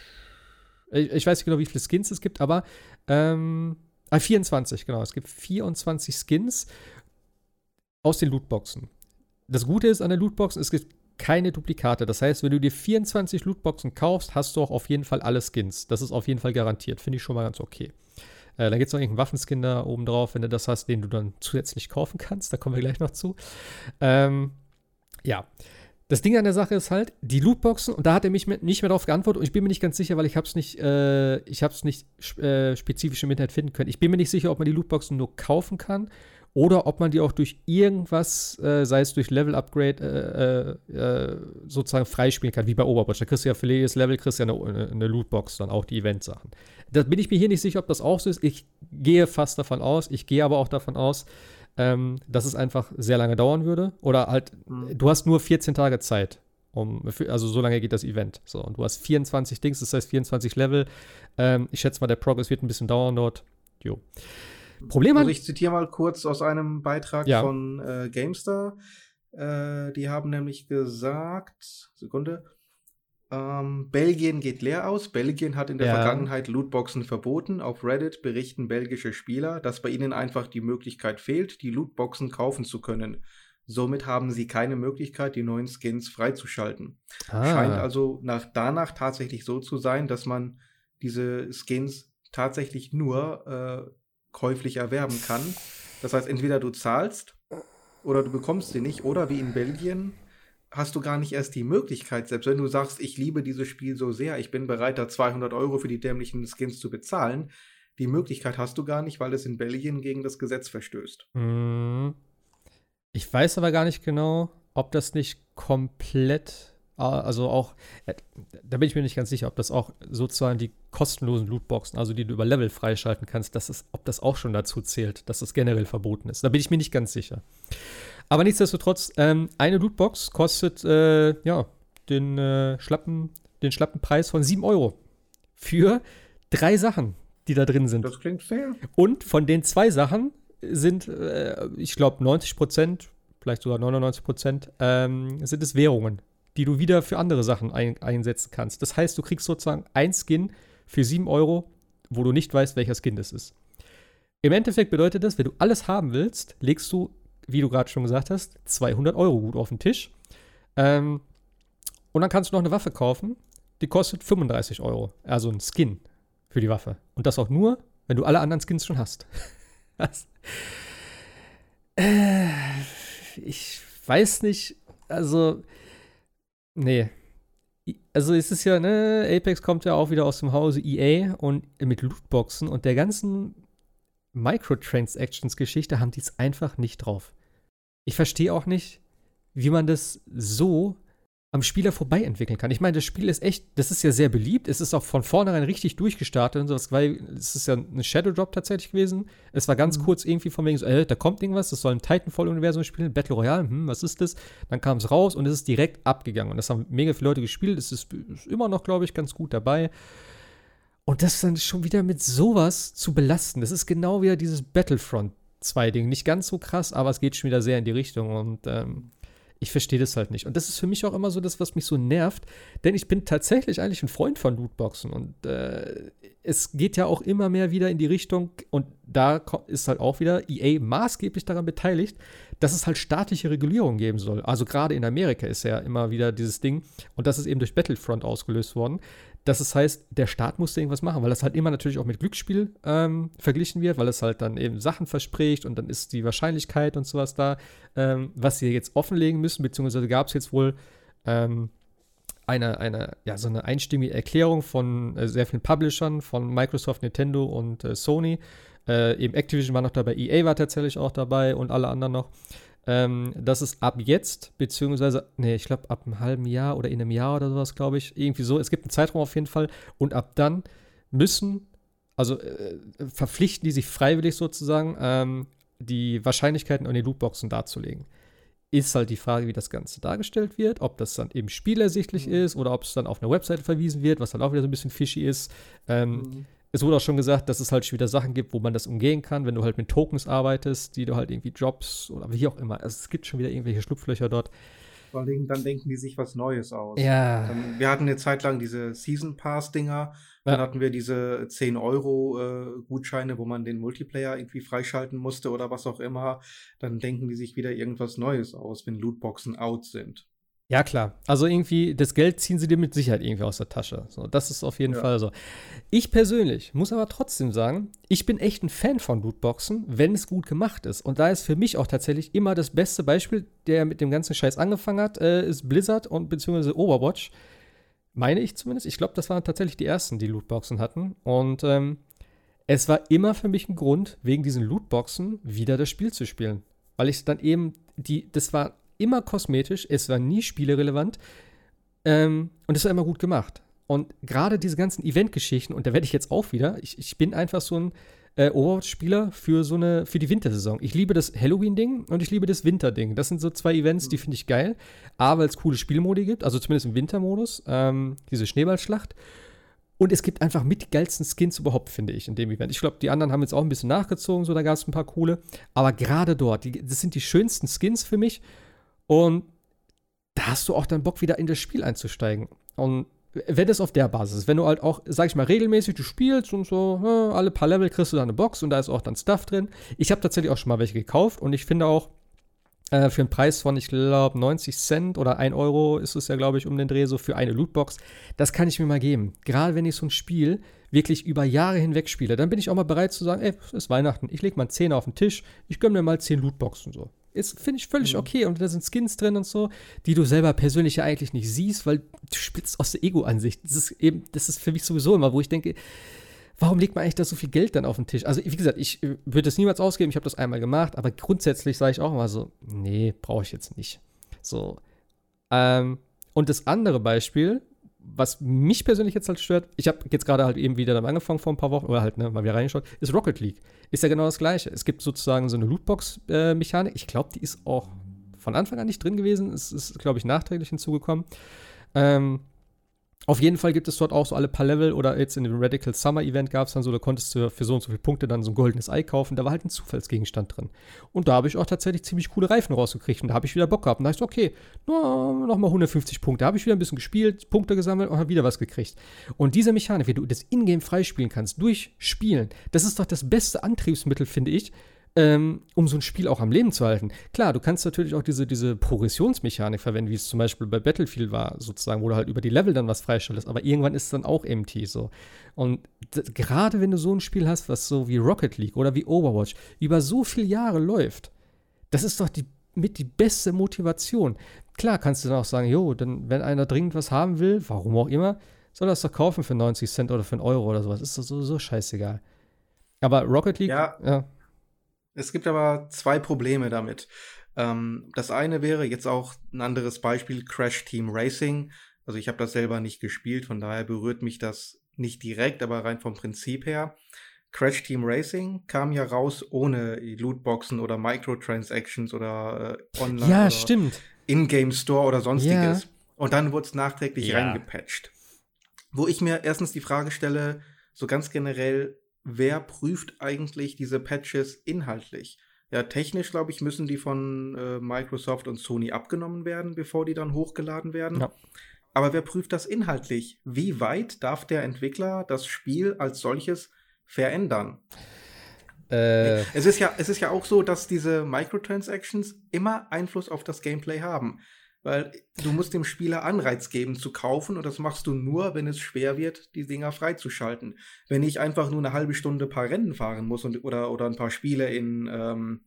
ich weiß nicht genau, wie viele Skins es gibt, aber ähm, 24, ah, genau. Es gibt 24 Skins aus den Lootboxen. Das Gute ist an den Lootboxen, es gibt keine Duplikate. Das heißt, wenn du dir 24 Lootboxen kaufst, hast du auch auf jeden Fall alle Skins. Das ist auf jeden Fall garantiert. Finde ich schon mal ganz okay. Äh, da gibt es noch irgendeinen Waffenskin da oben drauf, wenn du das hast, den du dann zusätzlich kaufen kannst. Da kommen wir gleich noch zu. Ähm, ja. Das Ding an der Sache ist halt, die Lootboxen, und da hat er mich nicht mehr darauf geantwortet, und ich bin mir nicht ganz sicher, weil ich es nicht, äh, ich habe es nicht äh, spezifisch im Internet finden können. Ich bin mir nicht sicher, ob man die Lootboxen nur kaufen kann oder ob man die auch durch irgendwas, äh, sei es durch Level-Upgrade, äh, äh, sozusagen freispielen kann, wie bei Overwatch. Da kriegst du ja für jedes Level kriegst du ja eine, eine Lootbox, dann auch die Event-Sachen. Da bin ich mir hier nicht sicher, ob das auch so ist. Ich gehe fast davon aus, ich gehe aber auch davon aus, ähm, dass es einfach sehr lange dauern würde. Oder halt, mhm. du hast nur 14 Tage Zeit. Um, also so lange geht das Event. So, und du hast 24 Dings, das heißt 24 Level. Ähm, ich schätze mal, der Progress wird ein bisschen dauern dort. Jo. Problem also ich zitiere mal kurz aus einem Beitrag ja. von äh, GameStar. Äh, die haben nämlich gesagt, Sekunde, ähm, Belgien geht leer aus. Belgien hat in der ja. Vergangenheit Lootboxen verboten. Auf Reddit berichten belgische Spieler, dass bei ihnen einfach die Möglichkeit fehlt, die Lootboxen kaufen zu können. Somit haben sie keine Möglichkeit, die neuen Skins freizuschalten. Ah. Scheint also nach, danach tatsächlich so zu sein, dass man diese Skins tatsächlich nur äh, käuflich erwerben kann. Das heißt, entweder du zahlst oder du bekommst sie nicht, oder wie in Belgien hast du gar nicht erst die Möglichkeit, selbst wenn du sagst, ich liebe dieses Spiel so sehr, ich bin bereit, da 200 Euro für die dämlichen Skins zu bezahlen, die Möglichkeit hast du gar nicht, weil es in Belgien gegen das Gesetz verstößt. Hm. Ich weiß aber gar nicht genau, ob das nicht komplett, also auch, äh, da bin ich mir nicht ganz sicher, ob das auch sozusagen die kostenlosen Lootboxen, also die du über Level freischalten kannst, dass es, ob das auch schon dazu zählt, dass das generell verboten ist. Da bin ich mir nicht ganz sicher. Aber nichtsdestotrotz, ähm, eine Lootbox kostet äh, ja, den, äh, schlappen, den schlappen Preis von 7 Euro für drei Sachen, die da drin sind. Das klingt fair. Und von den zwei Sachen sind, äh, ich glaube, 90 Prozent, vielleicht sogar 99 Prozent, ähm, sind es Währungen, die du wieder für andere Sachen ein einsetzen kannst. Das heißt, du kriegst sozusagen ein Skin für 7 Euro, wo du nicht weißt, welcher Skin das ist. Im Endeffekt bedeutet das, wenn du alles haben willst, legst du, wie du gerade schon gesagt hast, 200 Euro gut auf den Tisch. Ähm, und dann kannst du noch eine Waffe kaufen, die kostet 35 Euro. Also ein Skin für die Waffe. Und das auch nur, wenn du alle anderen Skins schon hast. das, äh, ich weiß nicht, also, nee. Also es ist ja, ne, Apex kommt ja auch wieder aus dem Hause EA und mit Lootboxen und der ganzen Microtransactions-Geschichte haben die es einfach nicht drauf. Ich verstehe auch nicht, wie man das so am Spieler vorbei entwickeln kann. Ich meine, das Spiel ist echt, das ist ja sehr beliebt. Es ist auch von vornherein richtig durchgestartet und sowas, weil es ist ja ein Shadow Drop tatsächlich gewesen. Es war ganz mhm. kurz irgendwie von wegen so, äh, da kommt irgendwas, das soll ein Titanfall-Universum spielen, Battle Royale, hm, was ist das? Dann kam es raus und es ist direkt abgegangen. Und das haben mega viele Leute gespielt. Es ist, ist immer noch, glaube ich, ganz gut dabei. Und das dann schon wieder mit sowas zu belasten. Das ist genau wieder dieses Battlefront 2-Ding. Nicht ganz so krass, aber es geht schon wieder sehr in die Richtung. Und ähm, ich verstehe das halt nicht. Und das ist für mich auch immer so das, was mich so nervt, denn ich bin tatsächlich eigentlich ein Freund von Lootboxen und äh, es geht ja auch immer mehr wieder in die Richtung und da ist halt auch wieder EA maßgeblich daran beteiligt, dass es halt staatliche Regulierung geben soll. Also gerade in Amerika ist ja immer wieder dieses Ding und das ist eben durch Battlefront ausgelöst worden, dass es heißt, der Staat musste irgendwas machen, weil das halt immer natürlich auch mit Glücksspiel ähm, verglichen wird, weil es halt dann eben Sachen verspricht und dann ist die Wahrscheinlichkeit und sowas da, ähm, was sie jetzt offenlegen müssen, beziehungsweise gab es jetzt wohl ähm, eine, eine, ja, so eine einstimmige Erklärung von äh, sehr vielen Publishern, von Microsoft, Nintendo und äh, Sony. Äh, eben Activision war noch dabei, EA war tatsächlich auch dabei und alle anderen noch ähm, dass es ab jetzt, beziehungsweise, nee, ich glaube ab einem halben Jahr oder in einem Jahr oder sowas, glaube ich, irgendwie so, es gibt einen Zeitraum auf jeden Fall und ab dann müssen, also äh, verpflichten die sich freiwillig sozusagen, ähm, die Wahrscheinlichkeiten an den Lootboxen darzulegen. Ist halt die Frage, wie das Ganze dargestellt wird, ob das dann eben spielersichtlich mhm. ist oder ob es dann auf eine Webseite verwiesen wird, was dann auch wieder so ein bisschen fishy ist. Ähm, mhm es wurde auch schon gesagt, dass es halt schon wieder Sachen gibt, wo man das umgehen kann, wenn du halt mit Tokens arbeitest, die du halt irgendwie Jobs oder wie auch immer. Also es gibt schon wieder irgendwelche Schlupflöcher dort. Vor allem dann denken die sich was Neues aus. Ja. Dann, wir hatten eine Zeit lang diese Season Pass-Dinger. Dann hatten wir diese 10 Euro äh, Gutscheine, wo man den Multiplayer irgendwie freischalten musste oder was auch immer. Dann denken die sich wieder irgendwas Neues aus, wenn Lootboxen out sind. Ja, klar. Also irgendwie, das Geld ziehen sie dir mit Sicherheit irgendwie aus der Tasche. So, das ist auf jeden ja. Fall so. Ich persönlich muss aber trotzdem sagen, ich bin echt ein Fan von Lootboxen, wenn es gut gemacht ist. Und da ist für mich auch tatsächlich immer das beste Beispiel, der mit dem ganzen Scheiß angefangen hat, äh, ist Blizzard und beziehungsweise Overwatch. Meine ich zumindest. Ich glaube, das waren tatsächlich die ersten, die Lootboxen hatten. Und ähm, es war immer für mich ein Grund, wegen diesen Lootboxen wieder das Spiel zu spielen. Weil ich dann eben, die, das war immer kosmetisch, es war nie spielerelevant ähm, und es war immer gut gemacht. Und gerade diese ganzen Event-Geschichten, und da werde ich jetzt auch wieder, ich, ich bin einfach so ein äh, Overwatch-Spieler für so eine, für die Wintersaison. Ich liebe das Halloween-Ding und ich liebe das Winter-Ding. Das sind so zwei Events, die mhm. finde ich geil. A, weil es coole Spielmodi gibt, also zumindest im Wintermodus, ähm, diese Schneeballschlacht. Und es gibt einfach mit die geilsten Skins überhaupt, finde ich, in dem Event. Ich glaube, die anderen haben jetzt auch ein bisschen nachgezogen, so da gab es ein paar coole. Aber gerade dort, die, das sind die schönsten Skins für mich. Und da hast du auch dann Bock, wieder in das Spiel einzusteigen. Und wenn es auf der Basis ist, wenn du halt auch, sag ich mal, regelmäßig du spielst und so, ne, alle paar Level kriegst du da eine Box und da ist auch dann Stuff drin. Ich habe tatsächlich auch schon mal welche gekauft und ich finde auch, Äh, für einen Preis von, ich glaube, 90 Cent oder 1 Euro ist es ja, glaube ich, um den Dreh so für eine Lootbox. Das kann ich mir mal geben. Gerade wenn ich so ein Spiel wirklich über Jahre hinweg spiele, dann bin ich auch mal bereit zu sagen, ey, es ist Weihnachten, ich lege mal 10 auf den Tisch, ich gönne mir mal 10 Lootboxen so. Ist, finde ich, völlig mhm. okay. Und da sind Skins drin und so, die du selber persönlich ja eigentlich nicht siehst, weil du spielst aus der Ego-Ansicht. Das ist eben, das ist für mich sowieso immer, wo ich denke, warum legt man eigentlich da so viel Geld dann auf den Tisch? Also, wie gesagt, ich äh, würde es niemals ausgeben, ich habe das einmal gemacht, aber grundsätzlich sage ich auch immer so, nee, brauche ich jetzt nicht. So. Ähm, und das andere Beispiel, was mich persönlich jetzt halt stört, ich habe jetzt gerade halt eben wieder dann angefangen vor ein paar Wochen, oder halt ne, mal wieder reingeschaut, ist Rocket League. Ist ja genau das Gleiche. Es gibt sozusagen so eine Lootbox-Mechanik. Äh, ich glaube, die ist auch von Anfang an nicht drin gewesen. Es ist, glaube ich, nachträglich hinzugekommen. Ähm, auf jeden Fall gibt es dort auch so alle paar Level oder jetzt in dem Radical Summer Event gab es dann so, da konntest du für so und so viele Punkte dann so ein goldenes Ei kaufen. Da war halt ein Zufallsgegenstand drin. Und da habe ich auch tatsächlich ziemlich coole Reifen rausgekriegt und da habe ich wieder Bock gehabt. Und da ich, okay, no, nochmal 150 Punkte. Da habe ich wieder ein bisschen gespielt, Punkte gesammelt und habe wieder was gekriegt. Und diese Mechanik, wie du das Ingame freispielen kannst, durch Spielen, das ist doch das beste Antriebsmittel, finde ich, ähm, um so ein Spiel auch am Leben zu halten. Klar, du kannst natürlich auch diese, diese Progressionsmechanik verwenden, wie es zum Beispiel bei Battlefield war, sozusagen, wo du halt über die Level dann was freistellst, aber irgendwann ist es dann auch empty so. Und gerade wenn du so ein Spiel hast, was so wie Rocket League oder wie Overwatch über so viele Jahre läuft, das ist doch die, mit die beste Motivation. Klar kannst du dann auch sagen, jo, dann, wenn einer dringend was haben will, warum auch immer, soll er es doch kaufen für 90 Cent oder für einen Euro oder sowas. Ist doch sowieso scheißegal. Aber Rocket League, ja. ja. Es gibt aber zwei Probleme damit. Ähm, das eine wäre jetzt auch ein anderes Beispiel, Crash Team Racing. Also ich habe das selber nicht gespielt, von daher berührt mich das nicht direkt, aber rein vom Prinzip her. Crash Team Racing kam ja raus ohne Lootboxen oder Microtransactions oder äh, Online ja, stimmt. In-Game Store oder sonstiges. Ja. Und dann wurde es nachträglich ja. reingepatcht. Wo ich mir erstens die Frage stelle, so ganz generell, wer prüft eigentlich diese Patches inhaltlich? Ja, technisch, glaube ich, müssen die von äh, Microsoft und Sony abgenommen werden, bevor die dann hochgeladen werden. Ja. Aber wer prüft das inhaltlich? Wie weit darf der Entwickler das Spiel als solches verändern? Äh. Es, ist ja, es ist ja auch so, dass diese Microtransactions immer Einfluss auf das Gameplay haben. Weil du musst dem Spieler Anreiz geben zu kaufen und das machst du nur, wenn es schwer wird, die Dinger freizuschalten. Wenn ich einfach nur eine halbe Stunde ein paar Rennen fahren muss und, oder, oder ein paar Spiele in ähm,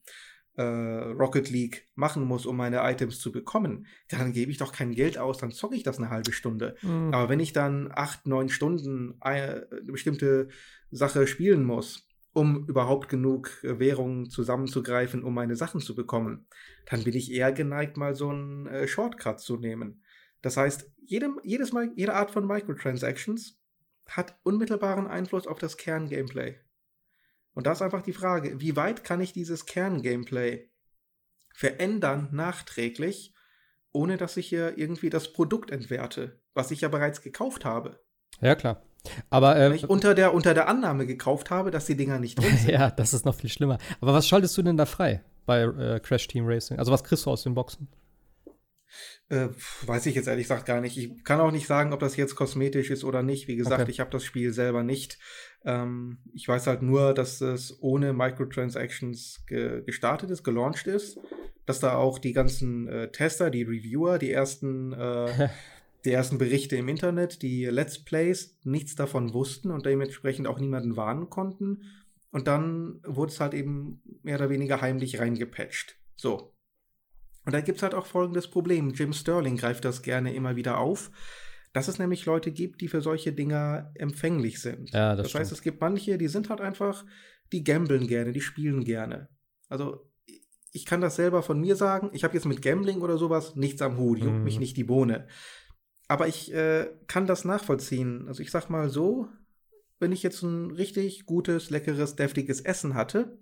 äh, Rocket League machen muss, um meine Items zu bekommen, dann gebe ich doch kein Geld aus, dann zocke ich das eine halbe Stunde. Mhm. Aber wenn ich dann acht, neun Stunden eine bestimmte Sache spielen muss, um überhaupt genug äh, Währungen zusammenzugreifen, um meine Sachen zu bekommen, dann bin ich eher geneigt, mal so einen äh, Shortcut zu nehmen. Das heißt, jedem, jedes Mal, jede Art von Microtransactions hat unmittelbaren Einfluss auf das Kerngameplay. Und da ist einfach die Frage, wie weit kann ich dieses Kerngameplay verändern nachträglich, ohne dass ich hier irgendwie das Produkt entwerte, was ich ja bereits gekauft habe. Ja, klar. Aber ähm, ich unter der, unter der Annahme gekauft habe, dass die Dinger nicht drin sind. ja, das ist noch viel schlimmer. Aber was schaltest du denn da frei bei äh, Crash Team Racing? Also was kriegst du aus den Boxen? Äh, weiß ich jetzt ehrlich gesagt gar nicht. Ich kann auch nicht sagen, ob das jetzt kosmetisch ist oder nicht. Wie gesagt, okay. ich habe das Spiel selber nicht. Ähm, ich weiß halt nur, dass es ohne Microtransactions ge gestartet ist, gelauncht ist. Dass da auch die ganzen äh, Tester, die Reviewer, die ersten äh, die ersten Berichte im Internet, die Let's Plays nichts davon wussten und dementsprechend auch niemanden warnen konnten. Und dann wurde es halt eben mehr oder weniger heimlich reingepatcht. So. Und da gibt es halt auch folgendes Problem. Jim Sterling greift das gerne immer wieder auf, dass es nämlich Leute gibt, die für solche Dinger empfänglich sind. Ja, das, das heißt, es gibt manche, die sind halt einfach, die gambeln gerne, die spielen gerne. Also ich kann das selber von mir sagen. Ich habe jetzt mit Gambling oder sowas nichts am Hut, juckt mhm. mich nicht die Bohne. Aber ich äh, kann das nachvollziehen. Also ich sag mal so, wenn ich jetzt ein richtig gutes, leckeres, deftiges Essen hatte,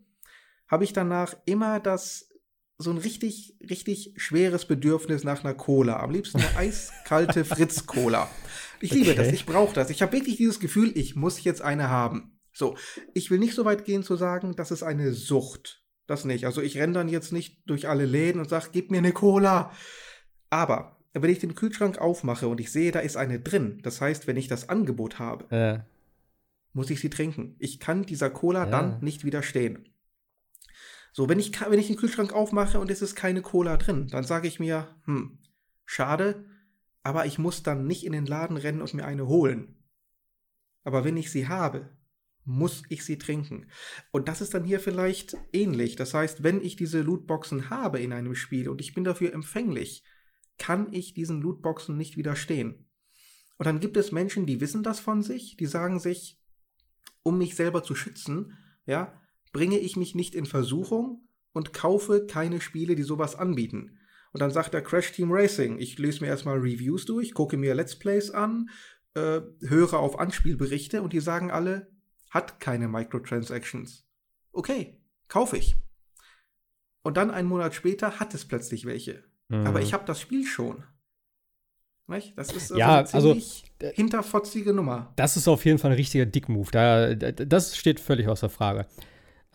habe ich danach immer das so ein richtig, richtig schweres Bedürfnis nach einer Cola. Am liebsten eine eiskalte Fritz-Cola. Ich liebe okay. das, ich brauche das. Ich habe wirklich dieses Gefühl, ich muss jetzt eine haben. So, ich will nicht so weit gehen zu sagen, das ist eine Sucht. Das nicht. Also ich renne dann jetzt nicht durch alle Läden und sage, gib mir eine Cola. Aber wenn ich den Kühlschrank aufmache und ich sehe, da ist eine drin, das heißt, wenn ich das Angebot habe, ja. muss ich sie trinken. Ich kann dieser Cola ja. dann nicht widerstehen. So, wenn ich, wenn ich den Kühlschrank aufmache und es ist keine Cola drin, dann sage ich mir, hm, schade, aber ich muss dann nicht in den Laden rennen und mir eine holen. Aber wenn ich sie habe, muss ich sie trinken. Und das ist dann hier vielleicht ähnlich. Das heißt, wenn ich diese Lootboxen habe in einem Spiel und ich bin dafür empfänglich, kann ich diesen Lootboxen nicht widerstehen. Und dann gibt es Menschen, die wissen das von sich, die sagen sich, um mich selber zu schützen, ja, bringe ich mich nicht in Versuchung und kaufe keine Spiele, die sowas anbieten. Und dann sagt der Crash Team Racing, ich lese mir erstmal Reviews durch, gucke mir Let's Plays an, äh, höre auf Anspielberichte und die sagen alle, hat keine Microtransactions. Okay, kaufe ich. Und dann einen Monat später hat es plötzlich welche. Mhm. Aber ich habe das Spiel schon. Nicht? Das ist also ja, eine also, hinterfotzige Nummer. Das ist auf jeden Fall ein richtiger Dickmove. Da, das steht völlig außer Frage.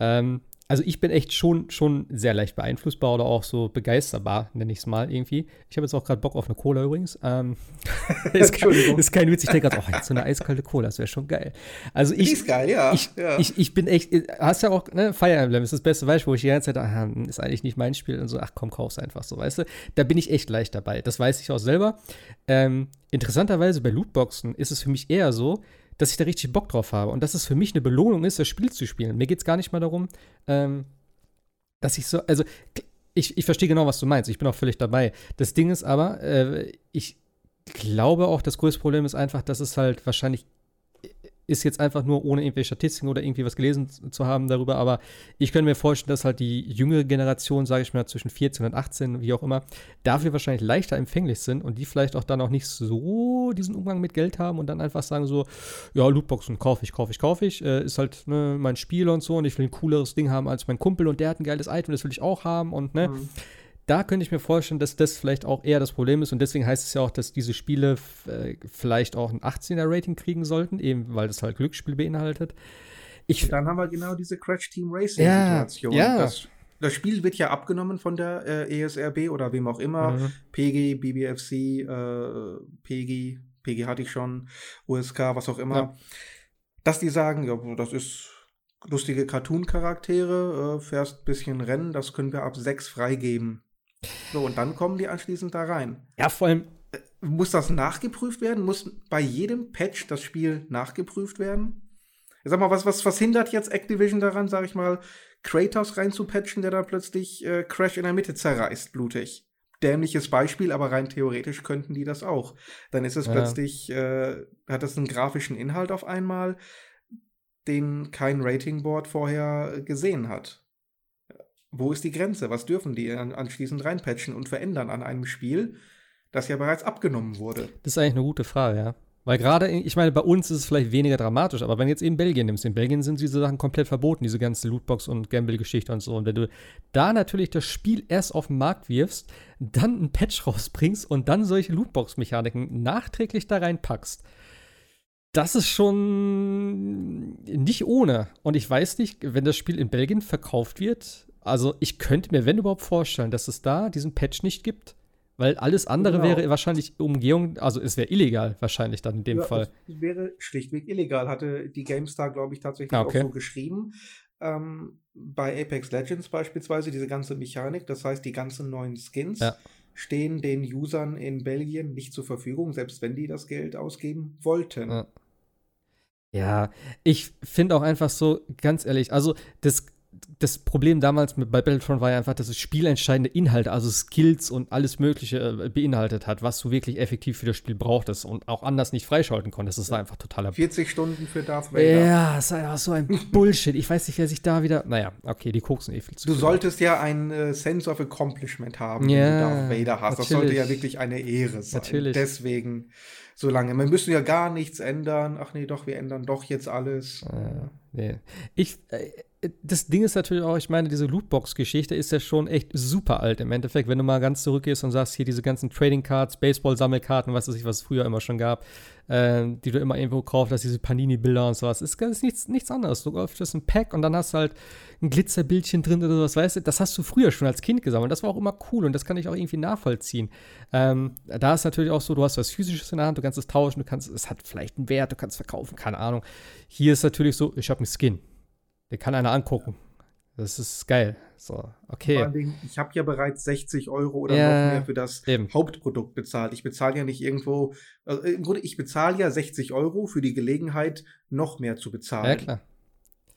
Ähm, also ich bin echt schon, schon sehr leicht beeinflussbar oder auch so begeisterbar, nenne ich es mal irgendwie. Ich habe jetzt auch gerade Bock auf eine Cola übrigens. Ähm, ist, kein, ist kein Witz, ich denke gerade, oh, jetzt so eine eiskalte Cola, das wäre schon geil. Also ich, ist geil, ja. Ich, ja. Ich, ich bin echt, hast ja auch, ne, Fire Emblem ist das beste Beispiel, wo ich die ganze Zeit, ah, ist eigentlich nicht mein Spiel und so, ach komm, kauf's einfach so, weißt du. Da bin ich echt leicht dabei, das weiß ich auch selber. Ähm, interessanterweise bei Lootboxen ist es für mich eher so, dass ich da richtig Bock drauf habe und dass es für mich eine Belohnung ist, das Spiel zu spielen. Mir geht es gar nicht mal darum, ähm, dass ich so, also ich, ich verstehe genau, was du meinst. Ich bin auch völlig dabei. Das Ding ist aber, äh, ich glaube auch, das größte Problem ist einfach, dass es halt wahrscheinlich ist jetzt einfach nur ohne irgendwelche Statistiken oder irgendwie was gelesen zu haben darüber, aber ich könnte mir vorstellen, dass halt die jüngere Generation, sage ich mal, zwischen 14 und 18, wie auch immer, dafür wahrscheinlich leichter empfänglich sind und die vielleicht auch dann auch nicht so diesen Umgang mit Geld haben und dann einfach sagen so, ja, Lootboxen kaufe ich, kaufe ich, kaufe ich, äh, ist halt ne, mein Spiel und so und ich will ein cooleres Ding haben als mein Kumpel und der hat ein geiles Item, das will ich auch haben und ne. Mhm da könnte ich mir vorstellen, dass das vielleicht auch eher das Problem ist. Und deswegen heißt es ja auch, dass diese Spiele äh, vielleicht auch ein 18er-Rating kriegen sollten, eben weil das halt Glücksspiel beinhaltet. Ich, dann haben wir genau diese Crash Team Racing-Situation. Ja, ja. Das, das, Spiel wird ja abgenommen von der äh, ESRB oder wem auch immer. Mhm. PG, BBFC, äh, PG, PG hatte ich schon, USK, was auch immer. Ja. Dass die sagen, ja, das ist lustige Cartoon-Charaktere, äh, fährst ein bisschen Rennen, das können wir ab 6 freigeben. So, und dann kommen die anschließend da rein. Ja, vor allem. Äh, muss das nachgeprüft werden? Muss bei jedem Patch das Spiel nachgeprüft werden? Sag mal, was, was, was hindert jetzt Activision daran, sag ich mal, Kratos reinzupatchen, der dann plötzlich äh, Crash in der Mitte zerreißt, blutig? Dämliches Beispiel, aber rein theoretisch könnten die das auch. Dann ist es ja. plötzlich, äh, hat das einen grafischen Inhalt auf einmal, den kein Ratingboard vorher gesehen hat. Wo ist die Grenze? Was dürfen die anschließend reinpatchen und verändern an einem Spiel, das ja bereits abgenommen wurde? Das ist eigentlich eine gute Frage, ja. Weil gerade, ich meine, bei uns ist es vielleicht weniger dramatisch, aber wenn du jetzt eben Belgien nimmst, in Belgien sind diese Sachen komplett verboten, diese ganze Lootbox- und Gamble-Geschichte und so. Und wenn du da natürlich das Spiel erst auf den Markt wirfst, dann ein Patch rausbringst und dann solche Lootbox-Mechaniken nachträglich da reinpackst, das ist schon nicht ohne. Und ich weiß nicht, wenn das Spiel in Belgien verkauft wird, also ich könnte mir, wenn überhaupt, vorstellen, dass es da diesen Patch nicht gibt. Weil alles andere genau. wäre wahrscheinlich Umgehung, also es wäre illegal wahrscheinlich dann in dem ja, Fall. Es wäre schlichtweg illegal, hatte die GameStar, glaube ich, tatsächlich ah, okay. auch so geschrieben. Ähm, bei Apex Legends beispielsweise, diese ganze Mechanik, das heißt, die ganzen neuen Skins ja. stehen den Usern in Belgien nicht zur Verfügung, selbst wenn die das Geld ausgeben wollten. Ja, ja ich finde auch einfach so, ganz ehrlich, also das das Problem damals mit, bei Battlefront war ja einfach, dass es spielentscheidende Inhalte, also Skills und alles Mögliche äh, beinhaltet hat, was du wirklich effektiv für das Spiel brauchtest und auch anders nicht freischalten konntest. Das war einfach totaler 40 Stunden für Darth Vader. Ja, das ist einfach so ein Bullshit. Ich weiß nicht, wer sich da wieder. Naja, okay, die koksen eh viel zu Du viel. solltest ja ein äh, Sense of Accomplishment haben, ja, wenn du Darth Vader hast. Natürlich. Das sollte ja wirklich eine Ehre sein. Natürlich. Deswegen so lange. Wir müssen ja gar nichts ändern. Ach nee, doch, wir ändern doch jetzt alles. Äh, nee. Ich. Äh, das Ding ist natürlich auch, ich meine, diese Lootbox-Geschichte ist ja schon echt super alt im Endeffekt. Wenn du mal ganz zurückgehst und sagst, hier diese ganzen Trading Cards, Baseball-Sammelkarten, was weiß ich, was es früher immer schon gab, äh, die du immer irgendwo gekauft hast, diese Panini-Bilder und sowas, ist, ist nichts, nichts anderes. Du öffnest ein Pack und dann hast du halt ein Glitzerbildchen drin oder sowas, weißt du, das hast du früher schon als Kind gesammelt. Das war auch immer cool und das kann ich auch irgendwie nachvollziehen. Ähm, da ist natürlich auch so, du hast was Physisches in der Hand, du kannst es tauschen, du kannst, es hat vielleicht einen Wert, du kannst es verkaufen, keine Ahnung. Hier ist natürlich so, ich habe einen Skin den kann einer angucken. Das ist geil. So, okay. Dingen, ich habe ja bereits 60 Euro oder Ja, noch mehr für das eben. Hauptprodukt bezahlt. Ich bezahle ja nicht irgendwo, also im Grunde, ich bezahle ja 60 Euro für die Gelegenheit, noch mehr zu bezahlen. Ja, klar.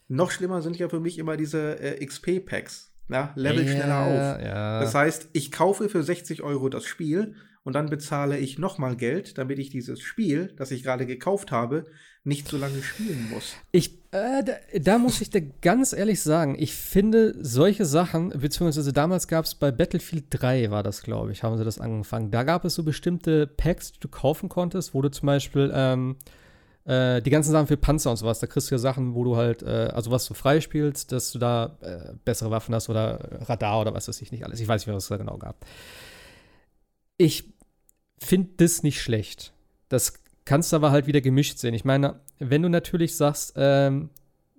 Noch schlimmer sind ja für mich immer diese äh, XP-Packs. Ja, Level ja, schneller auf. Ja. Das heißt, ich kaufe für 60 Euro das Spiel und dann bezahle ich nochmal Geld, damit ich dieses Spiel, das ich gerade gekauft habe, nicht so lange spielen muss. Ich, äh, da, da muss ich dir ganz ehrlich sagen, ich finde solche Sachen, beziehungsweise damals gab es bei Battlefield 3, war das, glaube ich, haben sie das angefangen. Da gab es so bestimmte Packs, die du kaufen konntest, wo du zum Beispiel ähm, äh, die ganzen Sachen für Panzer und sowas, da kriegst du ja Sachen, wo du halt, äh, also was du freispielst, dass du da äh, bessere Waffen hast oder Radar oder was weiß ich nicht alles. Ich weiß nicht, was es da genau gab. Ich finde das nicht schlecht. Das kannst du aber halt wieder gemischt sehen. Ich meine, wenn du natürlich sagst, ähm,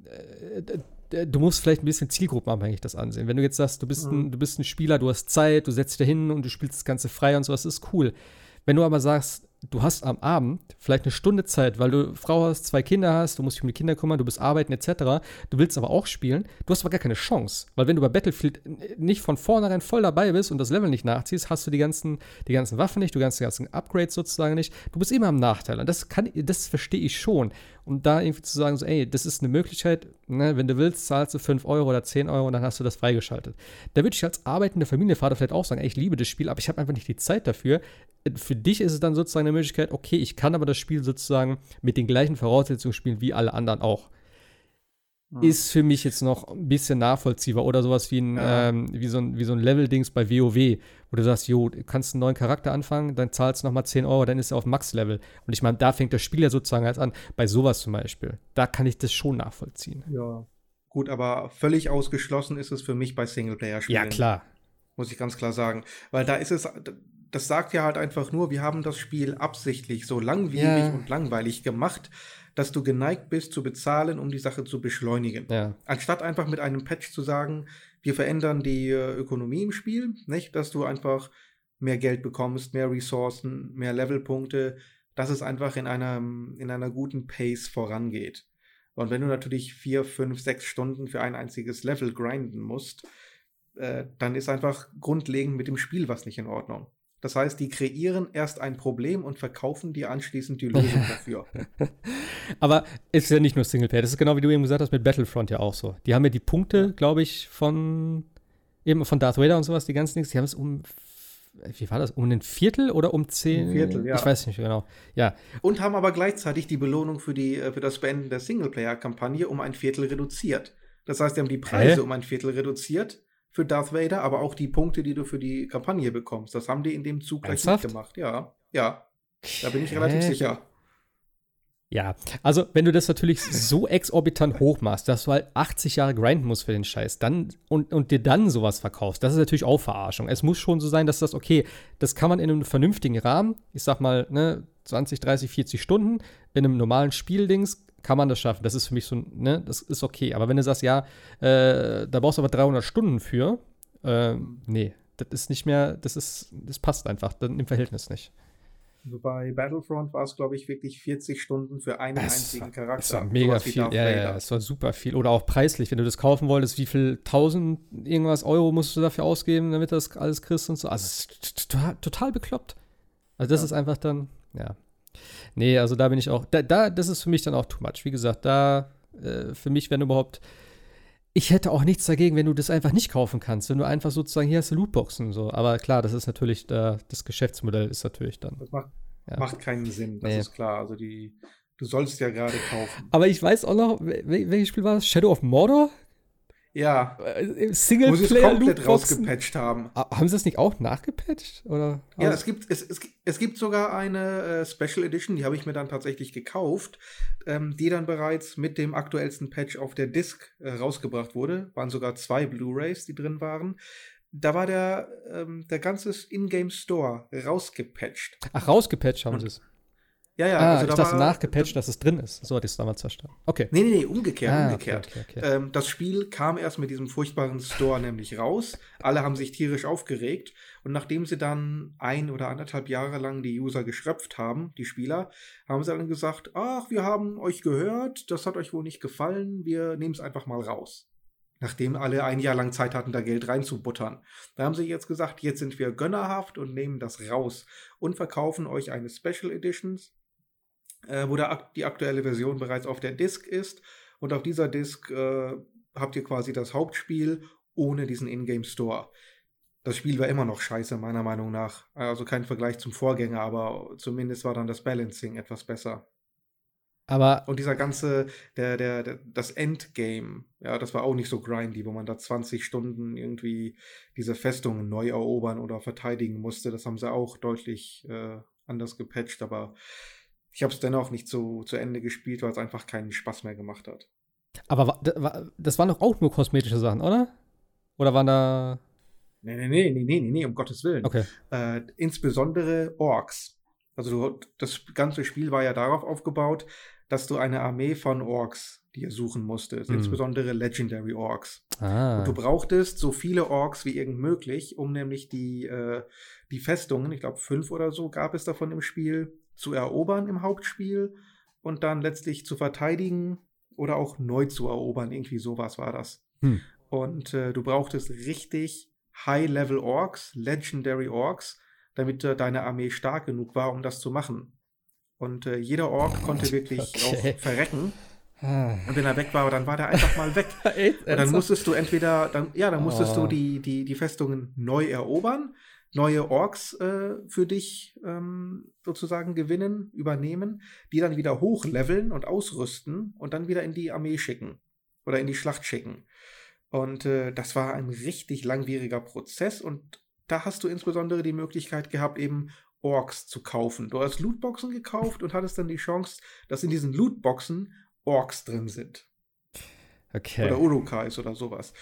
äh, d- du musst vielleicht ein bisschen zielgruppenabhängig das ansehen. Wenn du jetzt sagst, du bist, ein, du bist ein Spieler, du hast Zeit, du setzt dich da hin und du spielst das Ganze frei und sowas, ist cool. Wenn du aber sagst, du hast am Abend vielleicht eine Stunde Zeit, weil du Frau hast, zwei Kinder hast, du musst dich um die Kinder kümmern, du bist arbeiten etc., du willst aber auch spielen, du hast aber gar keine Chance. Weil wenn du bei Battlefield nicht von vornherein voll dabei bist und das Level nicht nachziehst, hast du die ganzen, die ganzen Waffen nicht, du kannst die ganzen Upgrades sozusagen nicht. Du bist immer am Nachteil. Und das kann, das verstehe ich schon. Und da irgendwie zu sagen, so, ey, das ist eine Möglichkeit, ne, wenn du willst, zahlst du 5 Euro oder 10 Euro und dann hast du das freigeschaltet. Da würde ich als arbeitender Familienvater vielleicht auch sagen, ey, ich liebe das Spiel, aber ich habe einfach nicht die Zeit dafür. Für dich ist es dann sozusagen eine Möglichkeit, okay, ich kann aber das Spiel sozusagen mit den gleichen Voraussetzungen spielen wie alle anderen auch. Ist für mich jetzt noch ein bisschen nachvollziehbar oder sowas wie ein, Ja. ähm, wie so ein, wie so ein Level-Dings bei WoW, wo du sagst, jo, du kannst einen neuen Charakter anfangen, dann zahlst du nochmal 10 Euro, dann ist er auf Max-Level. Und ich meine, da fängt das Spiel ja sozusagen erst an. Bei sowas zum Beispiel, da kann ich das schon nachvollziehen. Ja. Gut, aber völlig ausgeschlossen ist es für mich bei Singleplayer-Spielen. Ja, klar. Muss ich ganz klar sagen. Weil da ist es, das sagt ja halt einfach nur, wir haben das Spiel absichtlich so langwierig Ja. und langweilig gemacht, dass du geneigt bist zu bezahlen, um die Sache zu beschleunigen. Ja. Anstatt einfach mit einem Patch zu sagen, wir verändern die äh, Ökonomie im Spiel, nicht? dass du einfach mehr Geld bekommst, mehr Ressourcen, mehr Levelpunkte, dass es einfach in einer, in einer guten Pace vorangeht. Und wenn du natürlich vier, fünf, sechs Stunden für ein einziges Level grinden musst, äh, dann ist einfach grundlegend mit dem Spiel was nicht in Ordnung. Das heißt, die kreieren erst ein Problem und verkaufen dir anschließend die Lösung dafür. Aber es ist ja nicht nur Singleplayer. Das ist genau wie du eben gesagt hast mit Battlefront ja auch so. Die haben ja die Punkte, glaube ich, von eben von Darth Vader und sowas, die ganzen Dings, die haben es um wie war das? Um ein Viertel oder um zehn? Um Viertel, ja. Ich weiß nicht genau. Ja, Und haben aber gleichzeitig die Belohnung für, die, äh, für das Beenden der Singleplayer-Kampagne um ein Viertel reduziert. Das heißt, die haben die Preise Hä? um ein Viertel reduziert für Darth Vader, aber auch die Punkte, die du für die Kampagne bekommst. Das haben die in dem Zug gleich Ernsthaft? mitgemacht. Ja, ja. Da bin ich relativ Hä? sicher. Ja, also wenn du das natürlich so exorbitant hoch machst, dass du halt 80 Jahre grinden musst für den Scheiß, dann und, und dir dann sowas verkaufst, das ist natürlich auch Verarschung. Es muss schon so sein, dass das, okay, das kann man in einem vernünftigen Rahmen, ich sag mal, ne, 20, 30, 40 Stunden, in einem normalen Spieldings kann man das schaffen. Das ist für mich so, ne, das ist okay. Aber wenn du sagst, ja, äh, da brauchst du aber 300 Stunden für, äh, nee, das ist nicht mehr, das ist, das passt einfach dann im Verhältnis nicht. Also bei Battlefront war es, glaube ich, wirklich 40 Stunden für einen Es einzigen Charakter. es war mega viel. Ja, ja, ja, es war super viel. Oder auch preislich, wenn du das kaufen wolltest, wie viel tausend irgendwas Euro musst du dafür ausgeben, damit du das alles kriegst und so. Also es ist total, total bekloppt. Also das Ja. ist einfach dann, ja. Nee, also da bin ich auch, da, da das ist für mich dann auch too much. Wie gesagt, da äh, für mich, wenn überhaupt, ich hätte auch nichts dagegen, wenn du das einfach nicht kaufen kannst, wenn du einfach sozusagen, hier hast du Lootboxen so. Aber klar, das ist natürlich, da, das Geschäftsmodell ist natürlich dann. Das macht, Ja. macht keinen Sinn, das Nee. ist klar. Also die, du sollst ja gerade kaufen. Aber ich weiß auch noch, wel- welches Spiel war das? Shadow of Mordor? Ja, Äh, wo sie es Singleplayer komplett rausgepatcht haben. Haben sie das nicht auch nachgepatcht? Oder? Ja, Also- es gibt, es, es, es gibt sogar eine äh, Special Edition, die habe ich mir dann tatsächlich gekauft, ähm, die dann bereits mit dem aktuellsten Patch auf der Disc äh, rausgebracht wurde. Waren sogar zwei Blu-Rays, die drin waren. Da war der, ähm, der ganze Ingame Store rausgepatcht. Ach, rausgepatcht haben sie es. Ja, ja, ah, also ich da war, nachgepatcht, dass es drin ist. So hatte ich es damals verstanden. Okay. Nee, nee, nee, umgekehrt, Ah, okay, umgekehrt. okay, okay. Ähm, das Spiel kam erst mit diesem furchtbaren Store nämlich raus. Alle haben sich tierisch aufgeregt. Und nachdem sie dann ein oder anderthalb Jahre lang die User geschröpft haben, die Spieler, haben sie dann gesagt, ach, wir haben euch gehört, das hat euch wohl nicht gefallen, wir nehmen es einfach mal raus. nachdem alle ein Jahr lang Zeit hatten, da Geld reinzubuttern. Da haben sie jetzt gesagt, jetzt sind wir gönnerhaft und nehmen das raus und verkaufen euch eine Special Editions, äh, wo der, die aktuelle Version bereits auf der Disk ist. Und auf dieser Disk äh, habt ihr quasi das Hauptspiel ohne diesen Ingame Store. Das Spiel war immer noch scheiße, meiner Meinung nach. Also kein Vergleich zum Vorgänger, aber zumindest war dann das Balancing etwas besser. Aber. Und dieser ganze, der, der, der, das Endgame, ja, das war auch nicht so grindy, wo man da 20 Stunden irgendwie diese Festungen neu erobern oder verteidigen musste. Das haben sie auch deutlich äh, anders gepatcht, aber ich habe es dennoch nicht so zu Ende gespielt, weil es einfach keinen Spaß mehr gemacht hat. Aber das waren doch auch nur kosmetische Sachen, oder? Oder waren da. Nee, nee, nee, nee, nee, nee, um Gottes Willen. Okay. Äh, insbesondere Orks. Also du, das ganze Spiel war ja darauf aufgebaut, dass du eine Armee von Orks dir suchen musstest, mhm. insbesondere Legendary Orks. Ah. Und du brauchtest so viele Orks wie irgend möglich, um nämlich die, äh, die Festungen, ich glaube fünf oder so gab es davon im Spiel, zu erobern im Hauptspiel und dann letztlich zu verteidigen oder auch neu zu erobern. Irgendwie sowas war das. Hm. Und äh, du brauchtest richtig High-Level Orks, Legendary Orks, damit äh, deine Armee stark genug war, um das zu machen. Und äh, jeder Ork konnte wirklich okay. auch verrecken. Ah. Und wenn er weg war, dann war der einfach mal weg. und dann musstest du entweder, dann, ja, dann musstest oh. du die, die, die Festungen neu erobern, neue Orks äh, für dich ähm, sozusagen gewinnen, übernehmen, die dann wieder hochleveln und ausrüsten und dann wieder in die Armee schicken oder in die Schlacht schicken. Und äh, das war ein richtig langwieriger Prozess und da hast du insbesondere die Möglichkeit gehabt, eben Orks zu kaufen. Du hast Lootboxen gekauft und hattest dann die Chance, dass in diesen Lootboxen Orks drin sind. Okay. Oder Urukais oder sowas.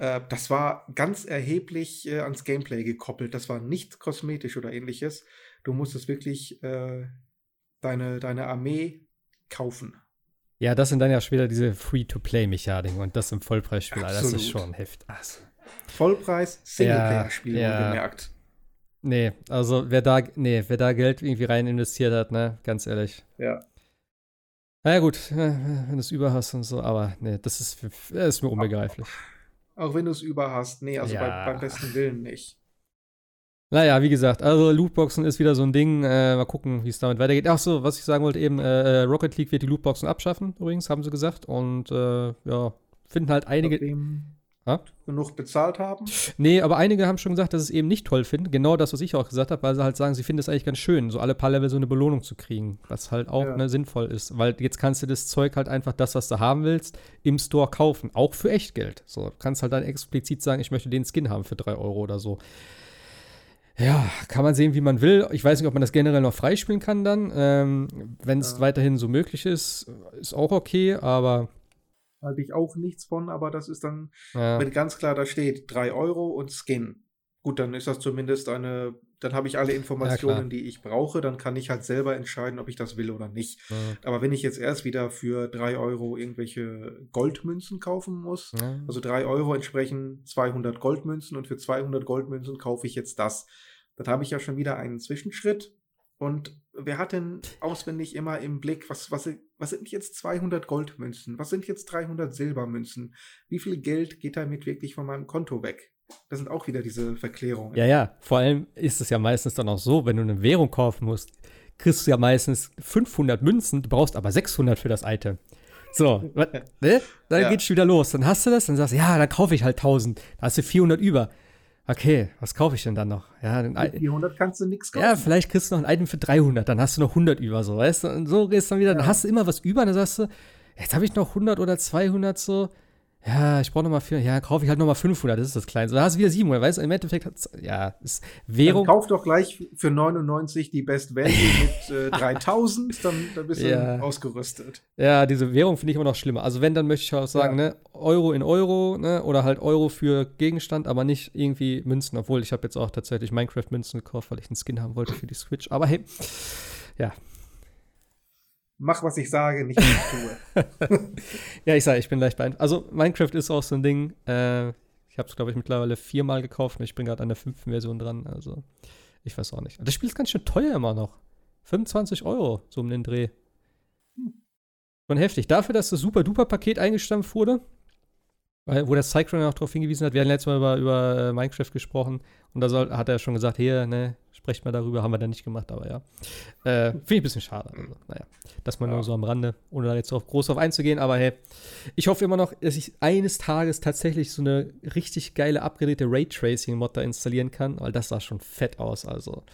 Äh, das war ganz erheblich äh, ans Gameplay gekoppelt. Das war nicht kosmetisch oder ähnliches. Du musstest wirklich äh, deine, deine Armee kaufen. Ja, das sind dann ja später diese Free-to-Play-Mechaniken und das im Vollpreisspiel. Das ist schon heftig. Also. Vollpreis, Singleplayer-Spiel, ja, ja. gemerkt. Nee, also wer da, nee, wer da Geld irgendwie rein investiert hat, ne, ganz ehrlich. Ja. Naja, gut, wenn du es über hast und so, aber nee, das ist, das ist mir unbegreiflich. Auch wenn du es über hast, nee, also ja. bei, beim besten Willen nicht. Naja, wie gesagt, also Lootboxen ist wieder so ein Ding. Äh, mal gucken, wie es damit weitergeht. Ach so, was ich sagen wollte eben, äh, Rocket League wird die Lootboxen abschaffen, übrigens, haben sie gesagt. Und äh, ja, finden halt einige. Nachdem Ha? genug bezahlt haben? Nee, aber einige haben schon gesagt, dass sie es eben nicht toll finden. Genau das, was ich auch gesagt habe, weil sie halt sagen, sie finden es eigentlich ganz schön, so alle paar Level so eine Belohnung zu kriegen, was halt auch ja. ne, sinnvoll ist. Weil jetzt kannst du das Zeug halt einfach, das, was du haben willst, im Store kaufen. Auch für Echtgeld. So, du kannst halt dann explizit sagen, ich möchte den Skin haben für 3 Euro oder so. Ja, kann man sehen, wie man will. Ich weiß nicht, ob man das generell noch freispielen kann dann. Ähm, Wenn es ja. weiterhin so möglich ist, ist auch okay, aber halte ich auch nichts von, aber das ist dann, ja. wenn ganz klar da steht, 3 Euro und Skin. Gut, dann ist das zumindest eine, dann habe ich alle Informationen, ja, die ich brauche, dann kann ich halt selber entscheiden, ob ich das will oder nicht. Ja. Aber wenn ich jetzt erst wieder für 3 Euro irgendwelche Goldmünzen kaufen muss, also 3 Euro entsprechen 200 Goldmünzen und für 200 Goldmünzen kaufe ich jetzt das, dann habe ich ja schon wieder einen Zwischenschritt und wer hat denn auswendig immer im Blick, was, was, was sind jetzt 200 Goldmünzen? Was sind jetzt 300 Silbermünzen? Wie viel Geld geht damit wirklich von meinem Konto weg? Das sind auch wieder diese Verklärungen. Ja, ja. Vor allem ist es ja meistens dann auch so, wenn du eine Währung kaufen musst, kriegst du ja meistens 500 Münzen, du brauchst aber 600 für das Item. So, ne? Dann ja. geht's wieder los. Dann hast du das, dann sagst du, ja, dann kaufe ich halt 1000. Da hast du 400 über okay, was kaufe ich denn dann noch? Ja, dann, 400 kannst du nichts kaufen. Ja, vielleicht kriegst du noch ein Item für 300, dann hast du noch 100 über, so, weißt du? Und so gehst du dann wieder, ja. dann hast du immer was über, dann sagst du, jetzt habe ich noch 100 oder 200 so ja, ich brauche nochmal 400, ja, kaufe ich halt nochmal 500, das ist das Kleinste. Da hast du wieder 700, weißt du, im Endeffekt, hat's, ja, ist Währung. Dann kauf doch gleich für 99 die Best Value mit äh, 3000, dann, dann bist ja. du ausgerüstet. Ja, diese Währung finde ich immer noch schlimmer. Also wenn, dann möchte ich auch sagen, ja. ne, Euro in Euro, ne, oder halt Euro für Gegenstand, aber nicht irgendwie Münzen, obwohl ich habe jetzt auch tatsächlich Minecraft-Münzen gekauft, weil ich einen Skin haben wollte für die Switch. Aber hey, ja, mach, was ich sage, nicht was ich tue. ja, ich sage, ich bin leicht beeindruckt. Also, Minecraft ist auch so ein Ding. Äh, ich habe es, glaube ich, mittlerweile viermal gekauft und ich bin gerade an der fünften Version dran. Also, ich weiß auch nicht. Das Spiel ist ganz schön teuer immer noch. 25 Euro, so um den Dreh. Schon heftig. Dafür, dass das super-duper-Paket eingestampft wurde, Weil- Wo der Cyclone auch darauf hingewiesen hat, wir hatten letztes Mal über, über äh, Minecraft gesprochen und da soll, hat er schon gesagt, hier, ne, sprecht mal darüber, haben wir dann nicht gemacht, aber ja. Äh, Finde ich ein bisschen schade. Also, naja, das mal Ja. nur so am Rande, ohne da jetzt drauf, groß drauf einzugehen, aber hey, ich hoffe immer noch, dass ich eines Tages tatsächlich so eine richtig geile, abgedrehte Raytracing-Mod da installieren kann, weil das sah schon fett aus, also.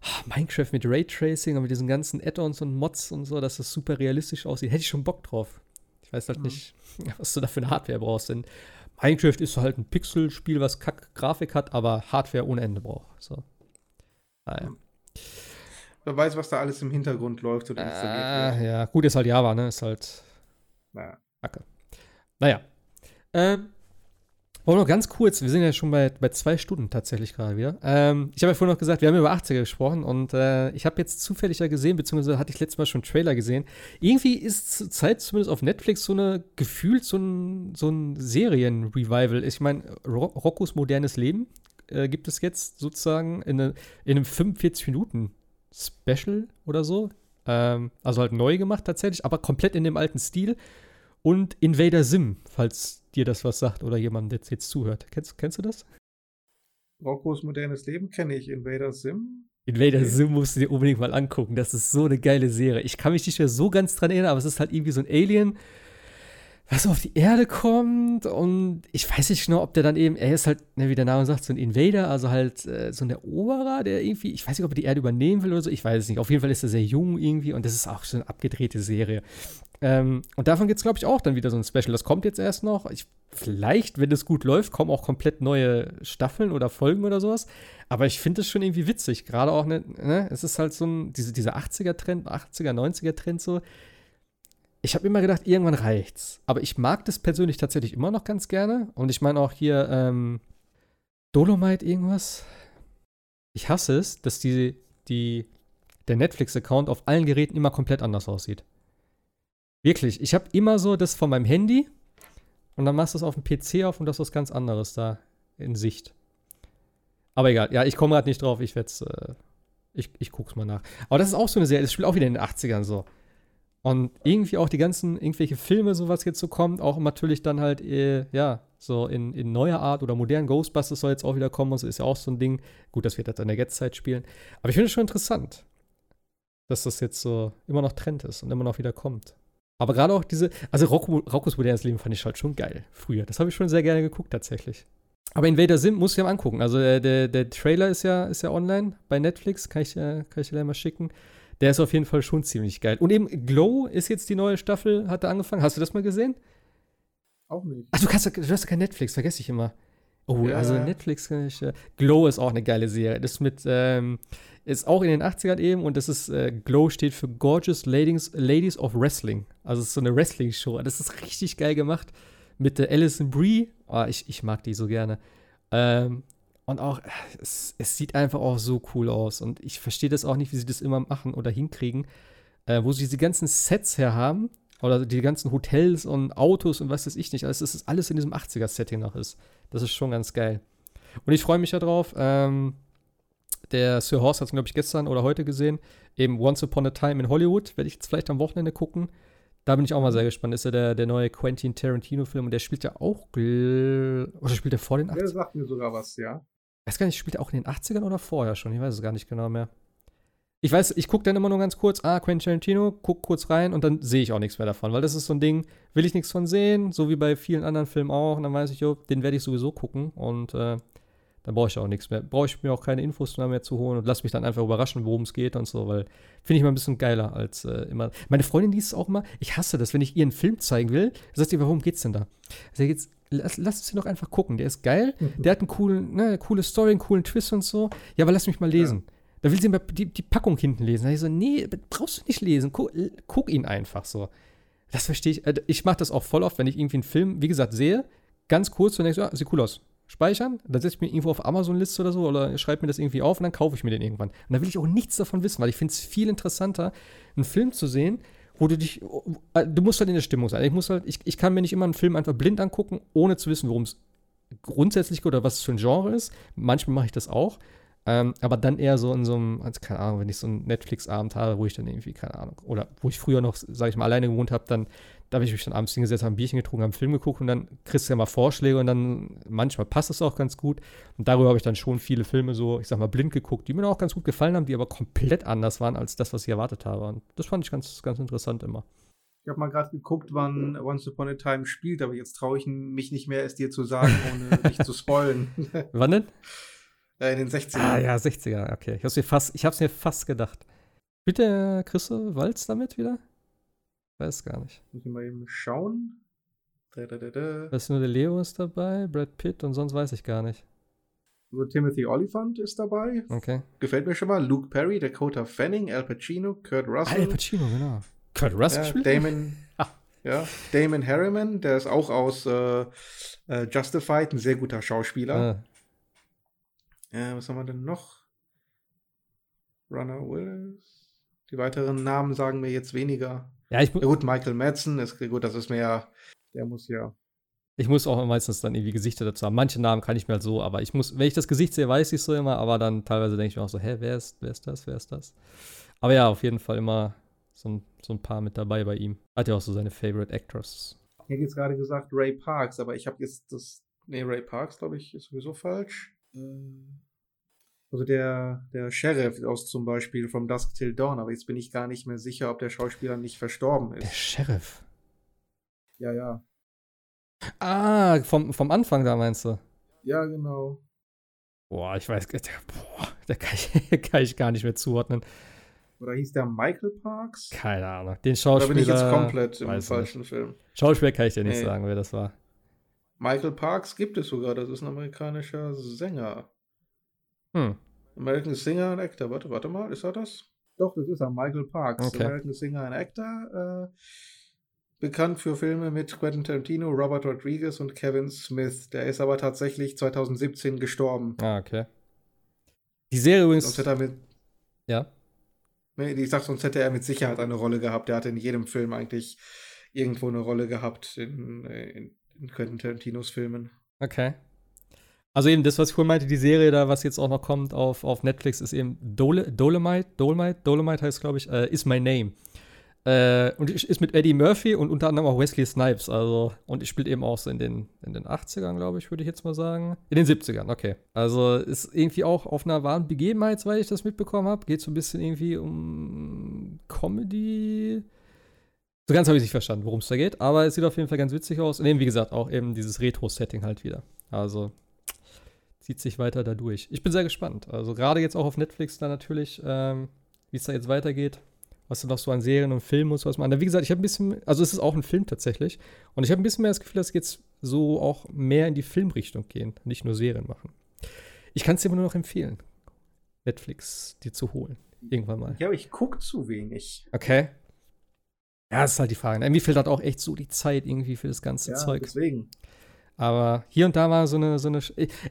Ah, Minecraft mit Raytracing und mit diesen ganzen Add-ons und Mods und so, dass das super realistisch aussieht, hätte ich schon Bock drauf. Ich weiß halt Mhm. nicht, was du da für eine Hardware brauchst, denn Minecraft ist halt ein Pixelspiel, was kack Grafik hat, aber Hardware ohne Ende braucht. So. Naja. Wer weiß, was da alles im Hintergrund läuft oder Ah, ja, gut, ist halt Java, ne? Ist halt Naja. Naja. Ähm, oh, noch ganz kurz, wir sind ja schon bei, bei zwei Stunden tatsächlich gerade wieder. Ähm, ich habe ja vorhin noch gesagt, wir haben über 80er gesprochen und äh, ich habe jetzt zufällig ja gesehen, beziehungsweise hatte ich letztes Mal schon einen Trailer gesehen. Irgendwie ist zur Zeit zumindest auf Netflix so eine gefühlt so ein, so ein Serien-Revival. Ich meine, Ro Roccos modernes Leben äh, gibt es jetzt sozusagen in, eine, in einem 45-Minuten-Special oder so. Ähm, also halt neu gemacht tatsächlich, aber komplett in dem alten Stil und Invader Sim, falls dir das was sagt oder jemand jetzt, jetzt zuhört. Kennst, kennst du das? Roccos modernes Leben kenne ich. Invader Sim. Invader. Sim musst du dir unbedingt mal angucken. Das ist so eine geile Serie. Ich kann mich nicht mehr so ganz dran erinnern, aber es ist halt irgendwie so ein Alien, was auf die Erde kommt und ich weiß nicht genau, ob der dann eben, er ist halt, ne, wie der Name sagt, so ein Invader, also halt äh, so ein Eroberer, der irgendwie, ich weiß nicht, ob er die Erde übernehmen will oder so, ich weiß es nicht. Auf jeden Fall ist er sehr jung irgendwie und das ist auch so eine abgedrehte Serie. Ähm, und davon gibt es, glaube ich, auch dann wieder so ein Special. Das kommt jetzt erst noch. Ich, vielleicht, wenn es gut läuft, kommen auch komplett neue Staffeln oder Folgen oder sowas. Aber ich finde es schon irgendwie witzig. Gerade auch, ne, ne, es ist halt so ein, diese, dieser 80er-Trend, 80er, 90er-Trend so. Ich habe immer gedacht, irgendwann reicht's. Aber ich mag das persönlich tatsächlich immer noch ganz gerne. Und ich meine auch hier, ähm, Dolomite irgendwas. Ich hasse es, dass die, die, der Netflix-Account auf allen Geräten immer komplett anders aussieht. Wirklich, ich habe immer so das von meinem Handy und dann machst du es auf dem PC auf und das ist was ganz anderes da in Sicht. Aber egal, ja, ich komme gerade nicht drauf, ich werde äh, ich, ich guck's mal nach. Aber das ist auch so eine Serie, das spielt auch wieder in den 80ern so. Und irgendwie auch die ganzen, irgendwelche Filme, so was jetzt so kommt, auch natürlich dann halt, äh, ja, so in, in neuer Art oder modern Ghostbusters soll jetzt auch wieder kommen und so ist ja auch so ein Ding. Gut, das wird halt in der Jetztzeit spielen. Aber ich finde es schon interessant, dass das jetzt so immer noch Trend ist und immer noch wieder kommt. Aber gerade auch diese, also Roccos modernes Leben fand ich halt schon geil früher. Das habe ich schon sehr gerne geguckt tatsächlich. Aber Invader Sim muss ich mal angucken. Also der, der, der Trailer ist ja, ist ja online bei Netflix, kann ich, äh, kann ich dir gleich mal schicken. Der ist auf jeden Fall schon ziemlich geil. Und eben Glow ist jetzt die neue Staffel, hat er angefangen. Hast du das mal gesehen? Auch nicht. Ach, du, kannst, du hast ja kein Netflix, vergesse ich immer. Oh, Ja. also Netflix kann ich. Äh, Glow ist auch eine geile Serie. Das mit, ähm, ist auch in den 80ern eben und das ist, äh, Glow steht für Gorgeous Ladies, Ladies of Wrestling. Also es ist so eine Wrestling-Show. Das ist richtig geil gemacht. Mit der Alison Brie. Oh, ich, ich mag die so gerne. Ähm, und auch, es, es sieht einfach auch so cool aus. Und ich verstehe das auch nicht, wie sie das immer machen oder hinkriegen. Äh, wo sie diese ganzen Sets her haben. Oder die ganzen Hotels und Autos und was weiß ich nicht. Also, dass das alles in diesem 80er-Setting noch ist. Das ist schon ganz geil. Und ich freue mich ja drauf. Ähm, der Sir Horst hat es, glaube ich, gestern oder heute gesehen. Eben Once Upon a Time in Hollywood. Werde ich jetzt vielleicht am Wochenende gucken. Da bin ich auch mal sehr gespannt. Ist ja der, der neue Quentin Tarantino-Film und der spielt ja auch. gl- Oder spielt er vor den 80ern? Der sagt mir sogar was, ja. Weiß gar nicht, spielt er auch in den 80ern oder vorher schon? Ich weiß es gar nicht genau mehr. Ich weiß, ich gucke dann immer nur ganz kurz, ah, Quentin Tarantino, guck kurz rein und dann sehe ich auch nichts mehr davon, weil das ist so ein Ding, will ich nichts von sehen, so wie bei vielen anderen Filmen auch. Und dann weiß ich, jo, den werde ich sowieso gucken und äh, dann brauche ich auch nichts mehr. Brauche ich mir auch keine Infos mehr zu holen und lass mich dann einfach überraschen, worum es geht und so, weil finde ich mal ein bisschen geiler als äh, immer. Meine Freundin liest es auch immer, ich hasse das, wenn ich ihr einen Film zeigen will, sagt sie, warum geht's denn da? Also jetzt, lass, lass uns den doch einfach gucken, der ist geil, der hat einen coolen, ne, eine coole Story, einen coolen Twist und so. Ja, aber lass mich mal lesen. Da will sie mal die, die Packung hinten lesen. Da ich so, nee, brauchst du nicht lesen. Guck, guck ihn einfach so. Das verstehe ich. Äh, Ich mache das auch voll oft, wenn ich irgendwie einen Film, wie gesagt, sehe, ganz kurz und denke so, ah, sieht cool aus. Speichern, dann setze ich mir irgendwo auf Amazon-Liste oder so oder schreibe mir das irgendwie auf und dann kaufe ich mir den irgendwann. Und da will ich auch nichts davon wissen, weil ich finde es viel interessanter, einen Film zu sehen, wo du dich, äh, du musst halt in der Stimmung sein. Ich muss halt, ich, ich kann mir nicht immer einen Film einfach blind angucken, ohne zu wissen, worum es grundsätzlich geht oder was es für ein Genre ist. Manchmal mache ich das auch. Ähm, aber dann eher so in so einem, also keine Ahnung, wenn ich so einen Netflix-Abend habe, wo ich dann irgendwie, keine Ahnung, oder wo ich früher noch, sage ich mal, alleine gewohnt habe, dann da habe ich mich dann abends hingesetzt, habe ein Bierchen getrunken, habe einen Film geguckt und dann kriegst du ja mal Vorschläge und dann manchmal passt es auch ganz gut. Und darüber habe ich dann schon viele Filme so, ich sag mal, blind geguckt, die mir auch ganz gut gefallen haben, die aber komplett anders waren als das, was ich erwartet habe. Und das fand ich ganz, ganz interessant immer. Ich habe mal gerade geguckt, wann Once Upon a Time spielt, aber jetzt traue ich mich nicht mehr, es dir zu sagen, ohne dich zu spoilen. wann denn? Äh, in den 60ern. Ah ja, 60er, okay. Ich habe es mir, fast, mir fast gedacht. Der Chrisse Walz damit wieder? Weiß gar nicht. Muss ich mal eben schauen. Da, da, da, da. Du nur, der Leo ist dabei, Brad Pitt und sonst weiß ich gar nicht. Also Timothy Oliphant ist dabei. Okay. Gefällt mir schon mal. Luke Perry, Dakota Fanning, Al Pacino, Kurt Russell. Al Pacino, genau. Kurt Russell spielt? Damon, ja, Damon Harriman, der ist auch aus äh, äh, Justified, ein sehr guter Schauspieler. Ah. Ja, was haben wir denn noch? Runner Willis. Die weiteren Namen sagen mir jetzt weniger. Ja, ich ja, gut, Michael Madsen ist gut, das ist mehr, der muss ja. Ich muss auch meistens dann irgendwie Gesichter dazu haben. Manche Namen kann ich mir halt so, aber ich muss, wenn ich das Gesicht sehe, weiß ich so immer, aber dann teilweise denke ich mir auch so, hä, wer ist, wer ist das, wer ist das? Aber ja, auf jeden Fall immer so ein, so ein paar mit dabei bei ihm. Hat ja auch so seine Favorite Actors. Hier jetzt gerade gesagt Ray Parks, aber ich habe jetzt das, nee, Ray Parks, glaube ich, ist sowieso falsch. Ähm also der, der Sheriff aus zum Beispiel From Dusk Till Dawn, aber jetzt bin ich gar nicht mehr sicher, ob der Schauspieler nicht verstorben ist. Der Sheriff? Ja, ja. Ah, vom, vom Anfang da meinst du? Ja, genau. Boah, ich weiß, der, boah, der kann ich, kann ich gar nicht mehr zuordnen. Oder hieß der Michael Parks? Keine Ahnung. Den Schauspieler. Da bin ich jetzt komplett im falschen nicht. Film. Schauspieler kann ich dir nicht nee. sagen, wer das war. Michael Parks gibt es sogar, das ist ein amerikanischer Sänger. Hm. American Singer and Actor. Warte, warte mal, ist er das? Doch, das ist er, Michael Parks. Okay. American Singer and Actor. Äh, bekannt für Filme mit Quentin Tarantino, Robert Rodriguez und Kevin Smith. Der ist aber tatsächlich 2017 gestorben. Ah, okay. Die Serie übrigens. Sonst hätte er mit. Ja. Nee, ich sag, sonst hätte er mit Sicherheit eine Rolle gehabt. Der hat in jedem Film eigentlich irgendwo eine Rolle gehabt in, in, in Quentin Tarantinos Filmen. Okay. Also eben das, was ich vorhin meinte, die Serie da, was jetzt auch noch kommt auf, auf Netflix, ist eben Dole, Dolomite, Dolomite, Dolomite heißt glaube ich, äh, Is My Name. Äh, und ist mit Eddie Murphy und unter anderem auch Wesley Snipes. Also, und ich spielt eben auch so in den, in den 80ern, glaube ich, würde ich jetzt mal sagen. In den 70ern, okay. Also ist irgendwie auch auf einer wahren Begebenheit, weil ich das mitbekommen habe. Geht so ein bisschen irgendwie um Comedy. So ganz habe ich nicht verstanden, worum es da geht, aber es sieht auf jeden Fall ganz witzig aus. Und eben, wie gesagt, auch eben dieses Retro-Setting halt wieder. Also zieht sich weiter dadurch. Ich bin sehr gespannt. Also gerade jetzt auch auf Netflix da natürlich, ähm, wie es da jetzt weitergeht. Was du noch so an Serien und Filmen und sowas machen. Wie gesagt, ich habe ein bisschen, also es ist auch ein Film tatsächlich. Und ich habe ein bisschen mehr das Gefühl, dass jetzt so auch mehr in die Filmrichtung gehen, nicht nur Serien machen. Ich kann es dir nur noch empfehlen, Netflix dir zu holen. Irgendwann mal. Ja, aber ich gucke zu wenig. Okay. Ja, das ist halt die Frage. Irgendwie fehlt halt auch echt so die Zeit irgendwie für das ganze ja, Zeug. Deswegen. Aber hier und da war so eine, so eine.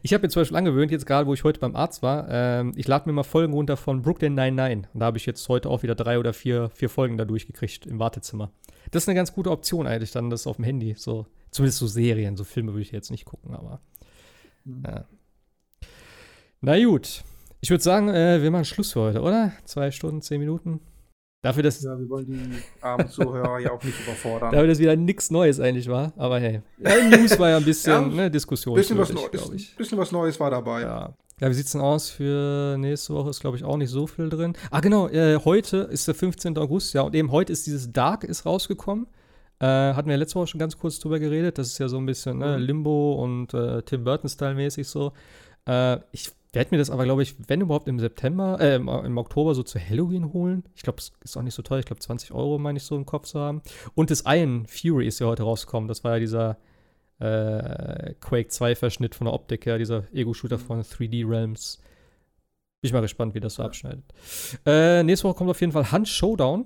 Ich habe mir zum Beispiel angewöhnt, jetzt gerade, wo ich heute beim Arzt war, ähm, ich lade mir mal Folgen runter von Brooklyn 99. Und da habe ich jetzt heute auch wieder drei oder vier, vier Folgen da durchgekriegt im Wartezimmer. Das ist eine ganz gute Option eigentlich, dann das auf dem Handy. So, zumindest so Serien, so Filme würde ich jetzt nicht gucken, aber. Mhm. Ja. Na gut. Ich würde sagen, äh, wir machen Schluss für heute, oder? Zwei Stunden, zehn Minuten. Dafür, dass. Ja, wir wollen die armen Zuhörer ja auch nicht überfordern. Dafür, dass wieder nichts Neues eigentlich war. Aber hey. Ja, News war ja ein bisschen ja, ne, Diskussion. Bisschen was, glaube ich. bisschen was Neues war dabei. Ja. Ja, wie sieht's denn aus für nächste Woche? Ist, glaube ich, auch nicht so viel drin. Ah, genau, äh, heute ist der 15. August, ja, und eben heute ist dieses Dark ist rausgekommen. Äh, hatten wir letzte Woche schon ganz kurz drüber geredet. Das ist ja so ein bisschen ne, mhm. Limbo und äh, Tim Burton-Style mäßig so. Äh, ich werde mir das aber, glaube ich, wenn überhaupt im September, äh, im, Oktober so zu Halloween holen. Ich glaube, es ist auch nicht so teuer. Ich glaube, 20 Euro meine ich so im Kopf zu haben. Und das Iron Fury ist ja heute rausgekommen. Das war ja dieser äh, Quake 2-Verschnitt von der Optik her, dieser Ego-Shooter von 3D Realms. Bin ich mal gespannt, wie das so abschneidet. Äh, nächste Woche kommt auf jeden Fall Hunt Showdown.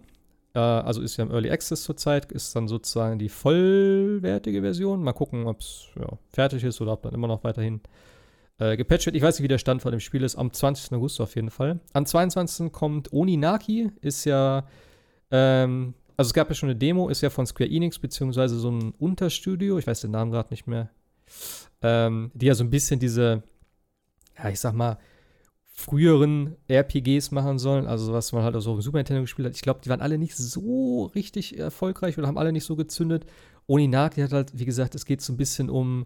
Äh, also ist ja im Early Access zurzeit, ist dann sozusagen die vollwertige Version. Mal gucken, ob es ja, fertig ist oder ob dann immer noch weiterhin äh, gepatcht wird. Ich weiß nicht, wie der Stand von dem Spiel ist. Am 20. August auf jeden Fall. Am 22. kommt Oninaki, ist ja, ähm, also es gab ja schon eine Demo, ist ja von Square Enix, beziehungsweise so ein Unterstudio, ich weiß den Namen gerade nicht mehr, ähm, die ja so ein bisschen diese, ja, ich sag mal, früheren RPGs machen sollen, also was man halt auch so auf Super Nintendo gespielt hat. Ich glaube, die waren alle nicht so richtig erfolgreich oder haben alle nicht so gezündet. Oninaki hat halt, wie gesagt, es geht so ein bisschen um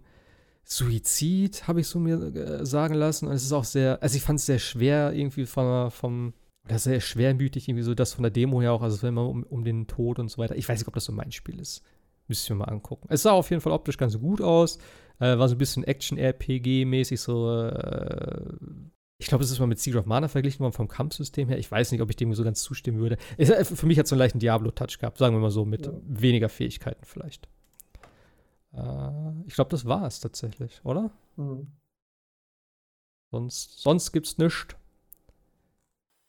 Suizid, habe ich so mir äh, sagen lassen. Und es ist auch sehr, also ich fand es sehr schwer irgendwie von, vom, oder sehr schwermütig, irgendwie so das von der Demo her auch, also wenn man um, um den Tod und so weiter. Ich weiß nicht, ob das so mein Spiel ist. Müsste ich mir mal angucken. Es sah auf jeden Fall optisch ganz gut aus. Äh, war so ein bisschen Action-RPG-mäßig, so. Äh, ich glaube, es ist mal mit Secret of Mana verglichen worden vom Kampfsystem her. Ich weiß nicht, ob ich dem so ganz zustimmen würde. Es, äh, für mich hat es so einen leichten Diablo-Touch gehabt, sagen wir mal so, mit ja. weniger Fähigkeiten vielleicht. Äh, ich glaube, das war es tatsächlich, oder? Mhm. Sonst, sonst gibt's nichts.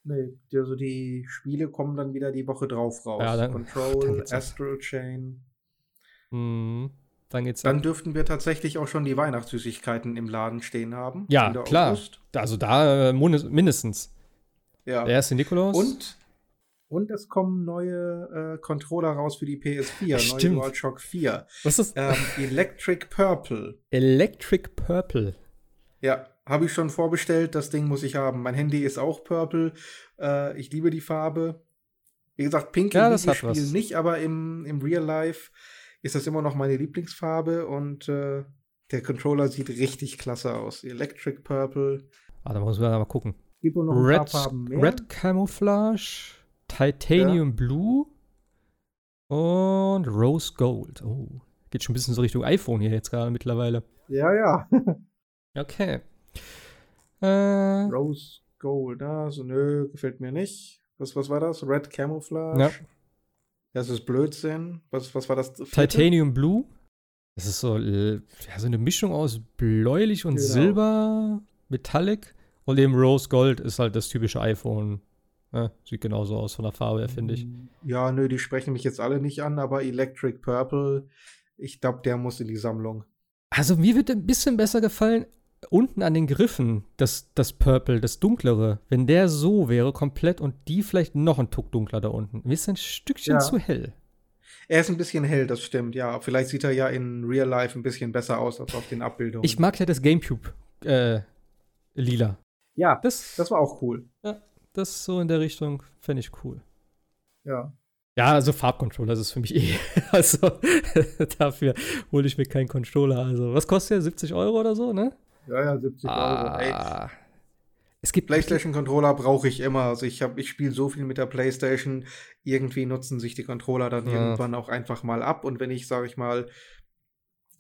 Nee, also die Spiele kommen dann wieder die Woche drauf raus. Ja, dann, Control, dann Astral Chain. Mhm. Dann geht's Dann ab. dürften wir tatsächlich auch schon die Weihnachtssüßigkeiten im Laden stehen haben. Ja, klar. August. Also da äh, mindestens. Ja. Der erste Nikolaus. Und, und es kommen neue äh, Controller raus für die PS4, Stimmt. neue DualShock 4. Was ist das? Ähm, Electric Purple. Electric Purple. Ja, habe ich schon vorbestellt. Das Ding muss ich haben. Mein Handy ist auch Purple. Äh, ich liebe die Farbe. Wie gesagt, Pink ja, im Spiel nicht, aber im, im Real Life ist das immer noch meine Lieblingsfarbe und äh, der Controller sieht richtig klasse aus. Electric Purple. Ah, da muss man mal gucken. Red. Red Camouflage, Titanium ja. Blue und Rose Gold. Oh, geht schon ein bisschen so Richtung iPhone hier jetzt gerade mittlerweile. Ja, ja. okay. Äh, Rose Gold, also nö, gefällt mir nicht. Was, was war das? Red Camouflage? Ja. Das ist Blödsinn. Was, was war das? Vierte? Titanium Blue. Das ist so, ja, so eine Mischung aus bläulich und genau. Silber, Metallic. Und eben Rose Gold ist halt das typische iPhone. Ja, sieht genauso aus von der Farbe her, finde ich. Mm, ja, nö, die sprechen mich jetzt alle nicht an, aber Electric Purple, ich glaube, der muss in die Sammlung. Also mir wird ein bisschen besser gefallen, unten an den Griffen, das, das Purple, das dunklere, wenn der so wäre komplett und die vielleicht noch ein Tuck dunkler da unten. Mir ist ein Stückchen ja. zu hell. Er ist ein bisschen hell, das stimmt, ja. Vielleicht sieht er ja in Real Life ein bisschen besser aus als auf den Abbildungen. Ich mag ja das Gamecube äh, lila. Ja, das, das war auch cool. Ja, das so in der Richtung fände ich cool. Ja. Ja, also Farbcontroller das ist für mich eh. Also dafür hole ich mir keinen Controller. Also, was kostet der? 70 Euro oder so, ne? Ja, ja, 70 ah. Euro. Ey. Es gibt PlayStation-Controller brauche ich immer. Also ich habe, ich spiele so viel mit der PlayStation. Irgendwie nutzen sich die Controller dann ja. irgendwann auch einfach mal ab. Und wenn ich, sage ich mal,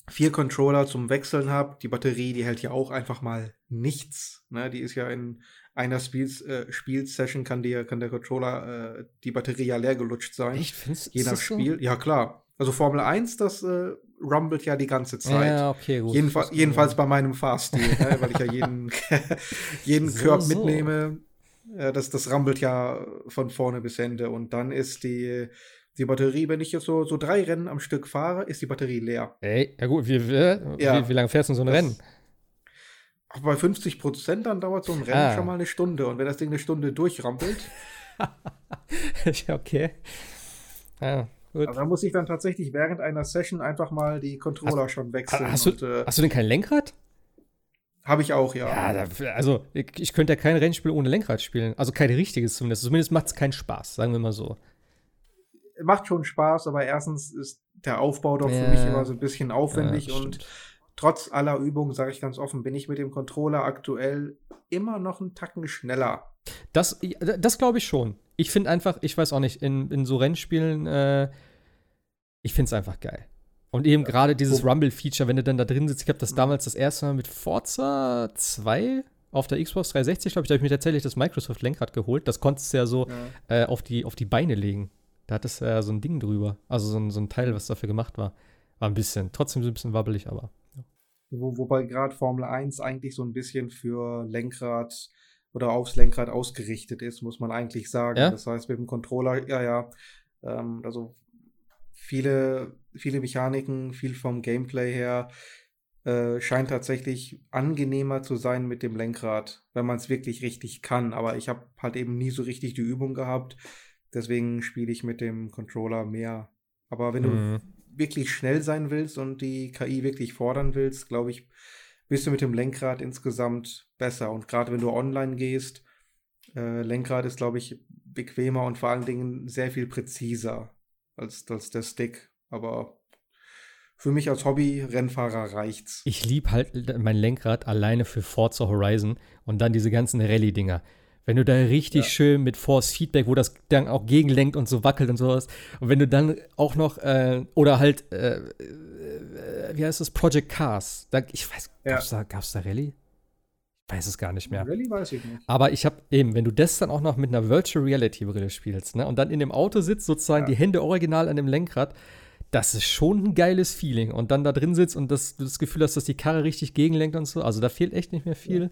vier Controller zum Wechseln habe, die Batterie, die hält ja auch einfach mal nichts. Ne? Die ist ja in einer Spiels, äh, Spielsession kann, die, kann der Controller, äh, die Batterie ja leer gelutscht sein. Echt? Findest, je nach Spiel. So? Ja, klar. Also Formel 1, das äh, rumbelt ja die ganze Zeit. Ja, okay, gut. Jedenfalls, jedenfalls bei meinem Fahrstil, ne, weil ich ja jeden, jeden so, so. mitnehme. Ja, das, das rumbelt ja von vorne bis Ende. Und dann ist die, die Batterie, wenn ich jetzt so, so drei Rennen am Stück fahre, ist die Batterie leer. Ey, ja gut, wie, wie, ja, wie, wie lange fährst du so ein Rennen? Bei 50 Prozent dann dauert so ein Rennen ah. schon mal eine Stunde. Und wenn das Ding eine Stunde durchrampelt. okay. Ja. Gut. Also da muss ich dann tatsächlich während einer Session einfach mal die Controller hast, schon wechseln. Hast, und, du, äh, hast du denn kein Lenkrad? Habe ich auch, ja. Ja, da, also ich, ich, könnte ja kein Rennspiel ohne Lenkrad spielen. Also kein richtiges zumindest. Zumindest macht es keinen Spaß, sagen wir mal so. Macht schon Spaß, aber erstens ist der Aufbau doch ja. für mich immer so ein bisschen aufwendig ja, und trotz aller Übungen, sage ich ganz offen, bin ich mit dem Controller aktuell immer noch einen Tacken schneller. Das, das glaube ich schon. Ich finde einfach, ich weiß auch nicht, in, in so Rennspielen, äh, ich finde es einfach geil. Und eben ja. gerade dieses Rumble-Feature, wenn du dann da drin sitzt, ich habe das mhm. damals das erste Mal mit Forza 2 auf der Xbox 360, glaube ich, da habe ich mir tatsächlich das Microsoft-Lenkrad geholt. Das konntest du ja so ja. Äh, auf, die, auf die Beine legen. Da hattest du ja so ein Ding drüber. Also so ein, so ein Teil, was dafür gemacht war. War ein bisschen, trotzdem so ein bisschen wabbelig, aber. Ja. Wo, wobei gerade Formel 1 eigentlich so ein bisschen für Lenkrad oder aufs Lenkrad ausgerichtet ist, muss man eigentlich sagen. Ja? Das heißt, mit dem Controller, ja, ja, ähm, also viele, viele Mechaniken, viel vom Gameplay her, äh, scheint tatsächlich angenehmer zu sein mit dem Lenkrad, wenn man es wirklich richtig kann. Aber ich habe halt eben nie so richtig die Übung gehabt. Deswegen spiele ich mit dem Controller mehr. Aber wenn mhm. du wirklich schnell sein willst und die KI wirklich fordern willst, glaube ich, bist du mit dem Lenkrad insgesamt besser. Und gerade wenn du online gehst, äh, Lenkrad ist, glaube ich, bequemer und vor allen Dingen sehr viel präziser als, als der Stick. Aber für mich als Hobby-Rennfahrer reicht's. Ich liebe halt mein Lenkrad alleine für Forza Horizon und dann diese ganzen Rallye-Dinger. Wenn du da richtig ja. schön mit Force Feedback, wo das dann auch gegenlenkt und so wackelt und sowas. Und wenn du dann auch noch, äh, oder halt, äh, äh, wie heißt das, Project Cars. Da, ich weiß, ja. gab's, da, gab's da Rallye? Ich weiß es gar nicht mehr. Rallye weiß ich nicht. Aber ich habe eben, wenn du das dann auch noch mit einer Virtual Reality Brille spielst, ne, und dann in dem Auto sitzt, sozusagen ja. die Hände original an dem Lenkrad, das ist schon ein geiles Feeling. Und dann da drin sitzt und das, das Gefühl hast, dass die Karre richtig gegenlenkt und so. Also da fehlt echt nicht mehr viel.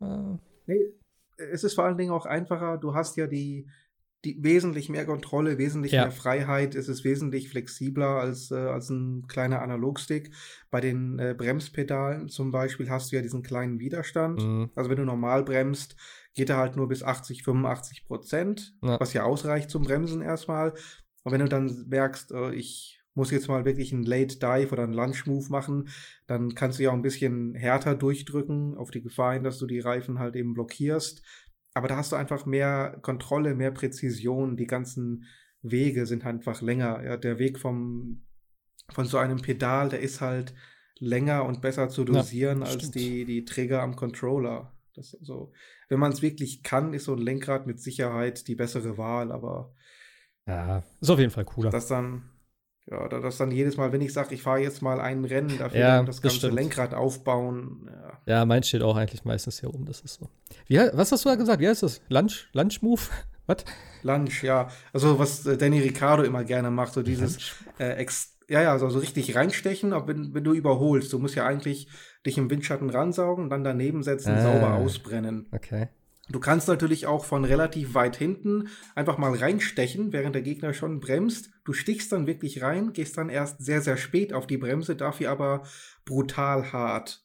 Ja. Äh. Nee, es ist vor allen Dingen auch einfacher. Du hast ja die, die wesentlich mehr Kontrolle, wesentlich ja. mehr Freiheit. Es ist wesentlich flexibler als, äh, als ein kleiner Analogstick. Bei den äh, Bremspedalen zum Beispiel hast du ja diesen kleinen Widerstand. Mhm. Also wenn du normal bremst, geht er halt nur bis 80, 85 Prozent, ja. was ja ausreicht zum Bremsen erstmal. Und wenn du dann merkst, äh, ich muss jetzt mal wirklich einen Late Dive oder einen Lunch Move machen, dann kannst du ja auch ein bisschen härter durchdrücken, auf die Gefahr hin, dass du die Reifen halt eben blockierst. Aber da hast du einfach mehr Kontrolle, mehr Präzision. Die ganzen Wege sind einfach länger. Ja, der Weg vom, von so einem Pedal, der ist halt länger und besser zu dosieren ja, als die, die Träger am Controller. Das also, wenn man es wirklich kann, ist so ein Lenkrad mit Sicherheit die bessere Wahl, aber ja, ist auf jeden Fall cooler. Das dann, ja, das dann jedes Mal, wenn ich sage, ich fahre jetzt mal ein Rennen, dafür ja, das ganze stimmt. Lenkrad aufbauen. Ja. ja, mein steht auch eigentlich meistens hier oben, das ist so. Wie, was hast du da gesagt? Wie heißt das? Lunch? Lunch Move? was? Lunch, ja. Also, was äh, Danny Ricciardo immer gerne macht, so dieses äh, ja, ja, also so richtig reinstechen, auch wenn, wenn du überholst. Du musst ja eigentlich dich im Windschatten ransaugen, dann daneben setzen, ah, sauber ausbrennen. Okay. Du kannst natürlich auch von relativ weit hinten einfach mal reinstechen, während der Gegner schon bremst. Du stichst dann wirklich rein, gehst dann erst sehr, sehr spät auf die Bremse, dafür aber brutal hart.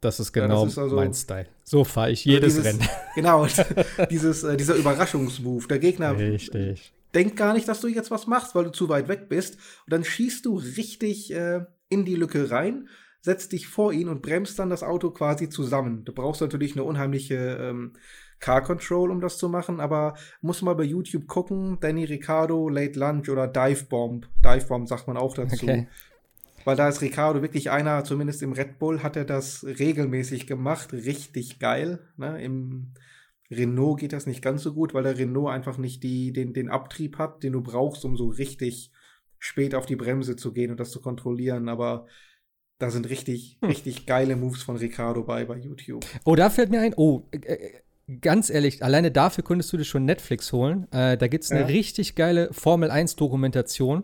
Das ist genau ja, das ist also, mein Style. So fahre ich jedes dieses, Rennen. Genau, dieses, äh, dieser Überraschungsmove. Der Gegner Richtig. denkt gar nicht, dass du jetzt was machst, weil du zu weit weg bist. Und dann schießt du richtig äh, in die Lücke rein setzt dich vor ihn und bremst dann das Auto quasi zusammen. Du brauchst natürlich eine unheimliche ähm, Car Control, um das zu machen, aber muss mal bei YouTube gucken, Danny Ricciardo, Late Lunch oder Dive Bomb. Dive Bomb sagt man auch dazu. Okay. Weil da ist Ricciardo wirklich einer, zumindest im Red Bull hat er das regelmäßig gemacht, richtig geil. Ne? Im Renault geht das nicht ganz so gut, weil der Renault einfach nicht die, den, den Abtrieb hat, den du brauchst, um so richtig spät auf die Bremse zu gehen und das zu kontrollieren. Aber da sind richtig, hm. richtig geile Moves von Ricardo bei bei YouTube. Oh, da fällt mir ein, oh, äh, äh ganz ehrlich, alleine dafür könntest du dir schon Netflix holen. Äh, da gibt es eine ja. richtig geile Formel 1-Dokumentation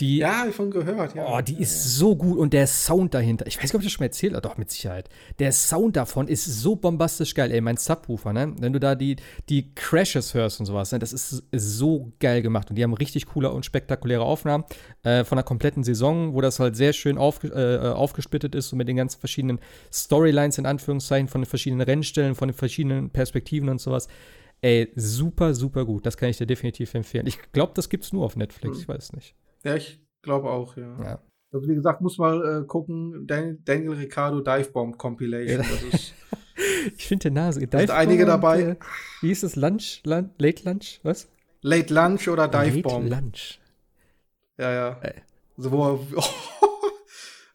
die, ja, von gehört, ja. Oh, die ist so gut und der Sound dahinter. Ich weiß nicht, ob ich das schon mal erzählt habe, doch, mit Sicherheit. Der Sound davon ist so bombastisch geil, ey, mein Subwoofer, ne? Wenn du da die, die Crashes hörst und sowas, ne? Das ist, ist so geil gemacht. Und die haben richtig coole und spektakuläre Aufnahmen äh, von der kompletten Saison, wo das halt sehr schön aufge äh, aufgesplittet ist und mit den ganzen verschiedenen Storylines in Anführungszeichen von den verschiedenen Rennstellen, von den verschiedenen Perspektiven und sowas. Ey, super, super gut. Das kann ich dir definitiv empfehlen. Ich glaube, das gibt's nur auf Netflix. Hm. Ich weiß nicht. Ja, ich glaube auch, ja. ja. Also wie gesagt, muss mal äh, gucken, Dan Daniel Ricciardo Divebomb Compilation. ich finde den Nase. Da sind einige dabei. Und, äh, wie hieß es? Lunch? Lun Late Lunch? Was? Late Lunch oder Divebomb. Late Lunch. Ja, ja. Ey. Also wo er,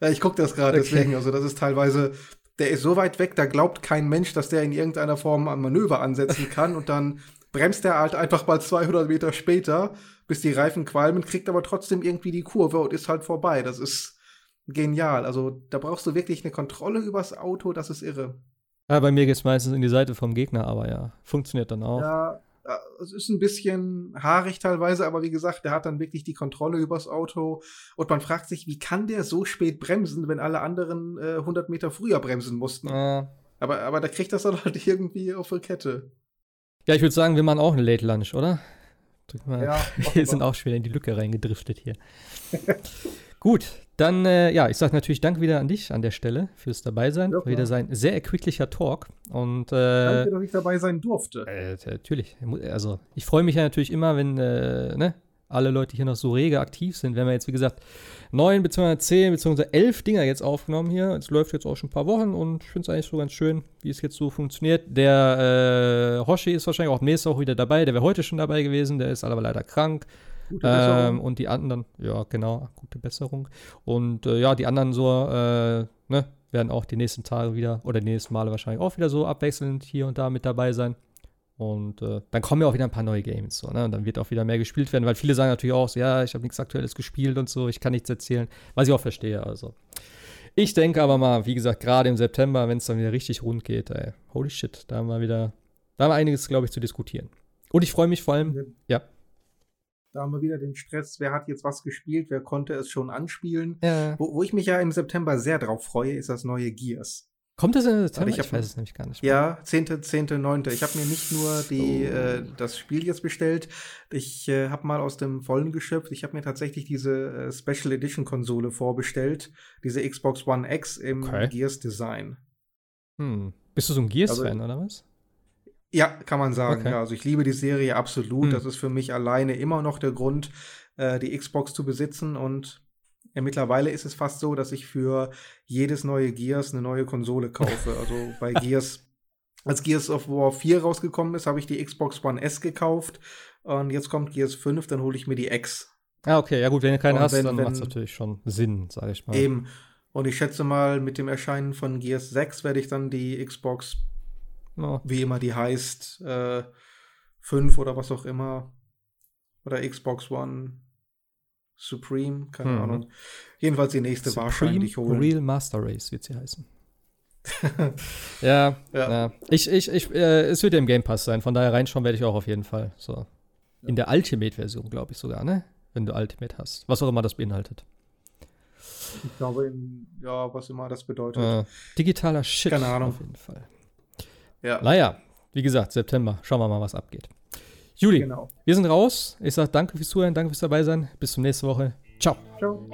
ja, ich gucke das gerade okay. deswegen. Also das ist teilweise, der ist so weit weg, da glaubt kein Mensch, dass der in irgendeiner Form ein Manöver ansetzen kann und dann bremst er halt einfach mal 200 Meter später bis die Reifen qualmen, kriegt aber trotzdem irgendwie die Kurve und ist halt vorbei. Das ist genial. Also da brauchst du wirklich eine Kontrolle übers Auto, das ist irre. Ja, bei mir geht es meistens in die Seite vom Gegner, aber ja, funktioniert dann auch. Ja, es ist ein bisschen haarig teilweise, aber wie gesagt, der hat dann wirklich die Kontrolle übers Auto und man fragt sich, wie kann der so spät bremsen, wenn alle anderen äh, 100 Meter früher bremsen mussten. Ja. Aber, aber da kriegt das dann halt irgendwie auf die Kette. Ja, ich würde sagen, wir machen auch eine Late Lunch, oder? Ja, wir sind auch schwer in die Lücke reingedriftet hier. Gut, dann, äh, ja, ich sage natürlich Dank wieder an dich an der Stelle fürs Dabeisein. Ja, wieder sein sehr erquicklicher Talk. Und, äh, Danke, dass ich dabei sein durfte. Äh, natürlich. Also, ich freue mich ja natürlich immer, wenn, äh, ne, alle Leute, hier noch so rege aktiv sind. Wir haben ja jetzt, wie gesagt, neun bzw. zehn bzw. elf Dinger jetzt aufgenommen hier. Es läuft jetzt auch schon ein paar Wochen und ich finde es eigentlich so ganz schön, wie es jetzt so funktioniert. Der äh, Hoshi ist wahrscheinlich auch nächste Woche wieder dabei. Der wäre heute schon dabei gewesen, der ist aber leider krank. Ähm, und die anderen, ja, genau, gute Besserung. Und äh, ja, die anderen so, äh, ne, werden auch die nächsten Tage wieder oder die nächsten Male wahrscheinlich auch wieder so abwechselnd hier und da mit dabei sein. Und äh, dann kommen ja auch wieder ein paar neue Games. So, ne? Und dann wird auch wieder mehr gespielt werden, weil viele sagen natürlich auch so, ja, ich habe nichts Aktuelles gespielt und so, ich kann nichts erzählen, was ich auch verstehe. Also. Ich denke aber mal, wie gesagt, gerade im September, wenn es dann wieder richtig rund geht, ey, holy shit, da haben wir wieder, da haben wir einiges, glaube ich, zu diskutieren. Und ich freue mich vor allem, ja. Da haben wir wieder den Stress, wer hat jetzt was gespielt, wer konnte es schon anspielen. Ja. Wo, wo ich mich ja im September sehr drauf freue, ist das neue Gears. Kommt das in September? ich, ich weiß es nämlich gar nicht. Mehr. Ja, 10., 10., 9. Ich habe mir nicht nur die, oh. äh, das Spiel jetzt bestellt, ich äh, habe mal aus dem Vollen geschöpft. Ich habe mir tatsächlich diese äh, Special Edition Konsole vorbestellt, diese Xbox One X im okay. Gears Design. Hm. Bist du so ein Gears-Fan also, oder was? Ja, kann man sagen. Okay. Ja, also ich liebe die Serie absolut. Hm. Das ist für mich alleine immer noch der Grund, äh, die Xbox zu besitzen. Und ja, mittlerweile ist es fast so, dass ich für jedes neue Gears eine neue Konsole kaufe. Also bei Gears, als Gears of War 4 rausgekommen ist, habe ich die Xbox One S gekauft. Und jetzt kommt Gears 5, dann hole ich mir die X. Ah, okay. Ja gut, wenn du keine hast, wenn, dann macht es natürlich schon Sinn, sage ich mal. Eben. Und ich schätze mal, mit dem Erscheinen von Gears 6 werde ich dann die Xbox No. Wie immer die heißt, äh, 5 oder was auch immer. Oder Xbox One Supreme, keine hm. Ahnung. Jedenfalls die nächste Supreme wahrscheinlich holen. Real Master Race wird sie heißen. ja, ja, ja. Ich, ich, ich, äh, es wird ja im Game Pass sein, von daher reinschauen werde ich auch auf jeden Fall. So. In der Ultimate-Version, glaube ich sogar, ne? Wenn du Ultimate hast. Was auch immer das beinhaltet. Ich glaube, in, ja, was immer das bedeutet. Äh, digitaler Shit. Keine Ahnung. Auf jeden Fall. Ja. Naja, wie gesagt, September. Schauen wir mal, was abgeht. Juli, genau. wir sind raus. Ich sage danke fürs Zuhören, danke fürs dabei sein. Bis zum nächsten Woche. Ciao. Ciao.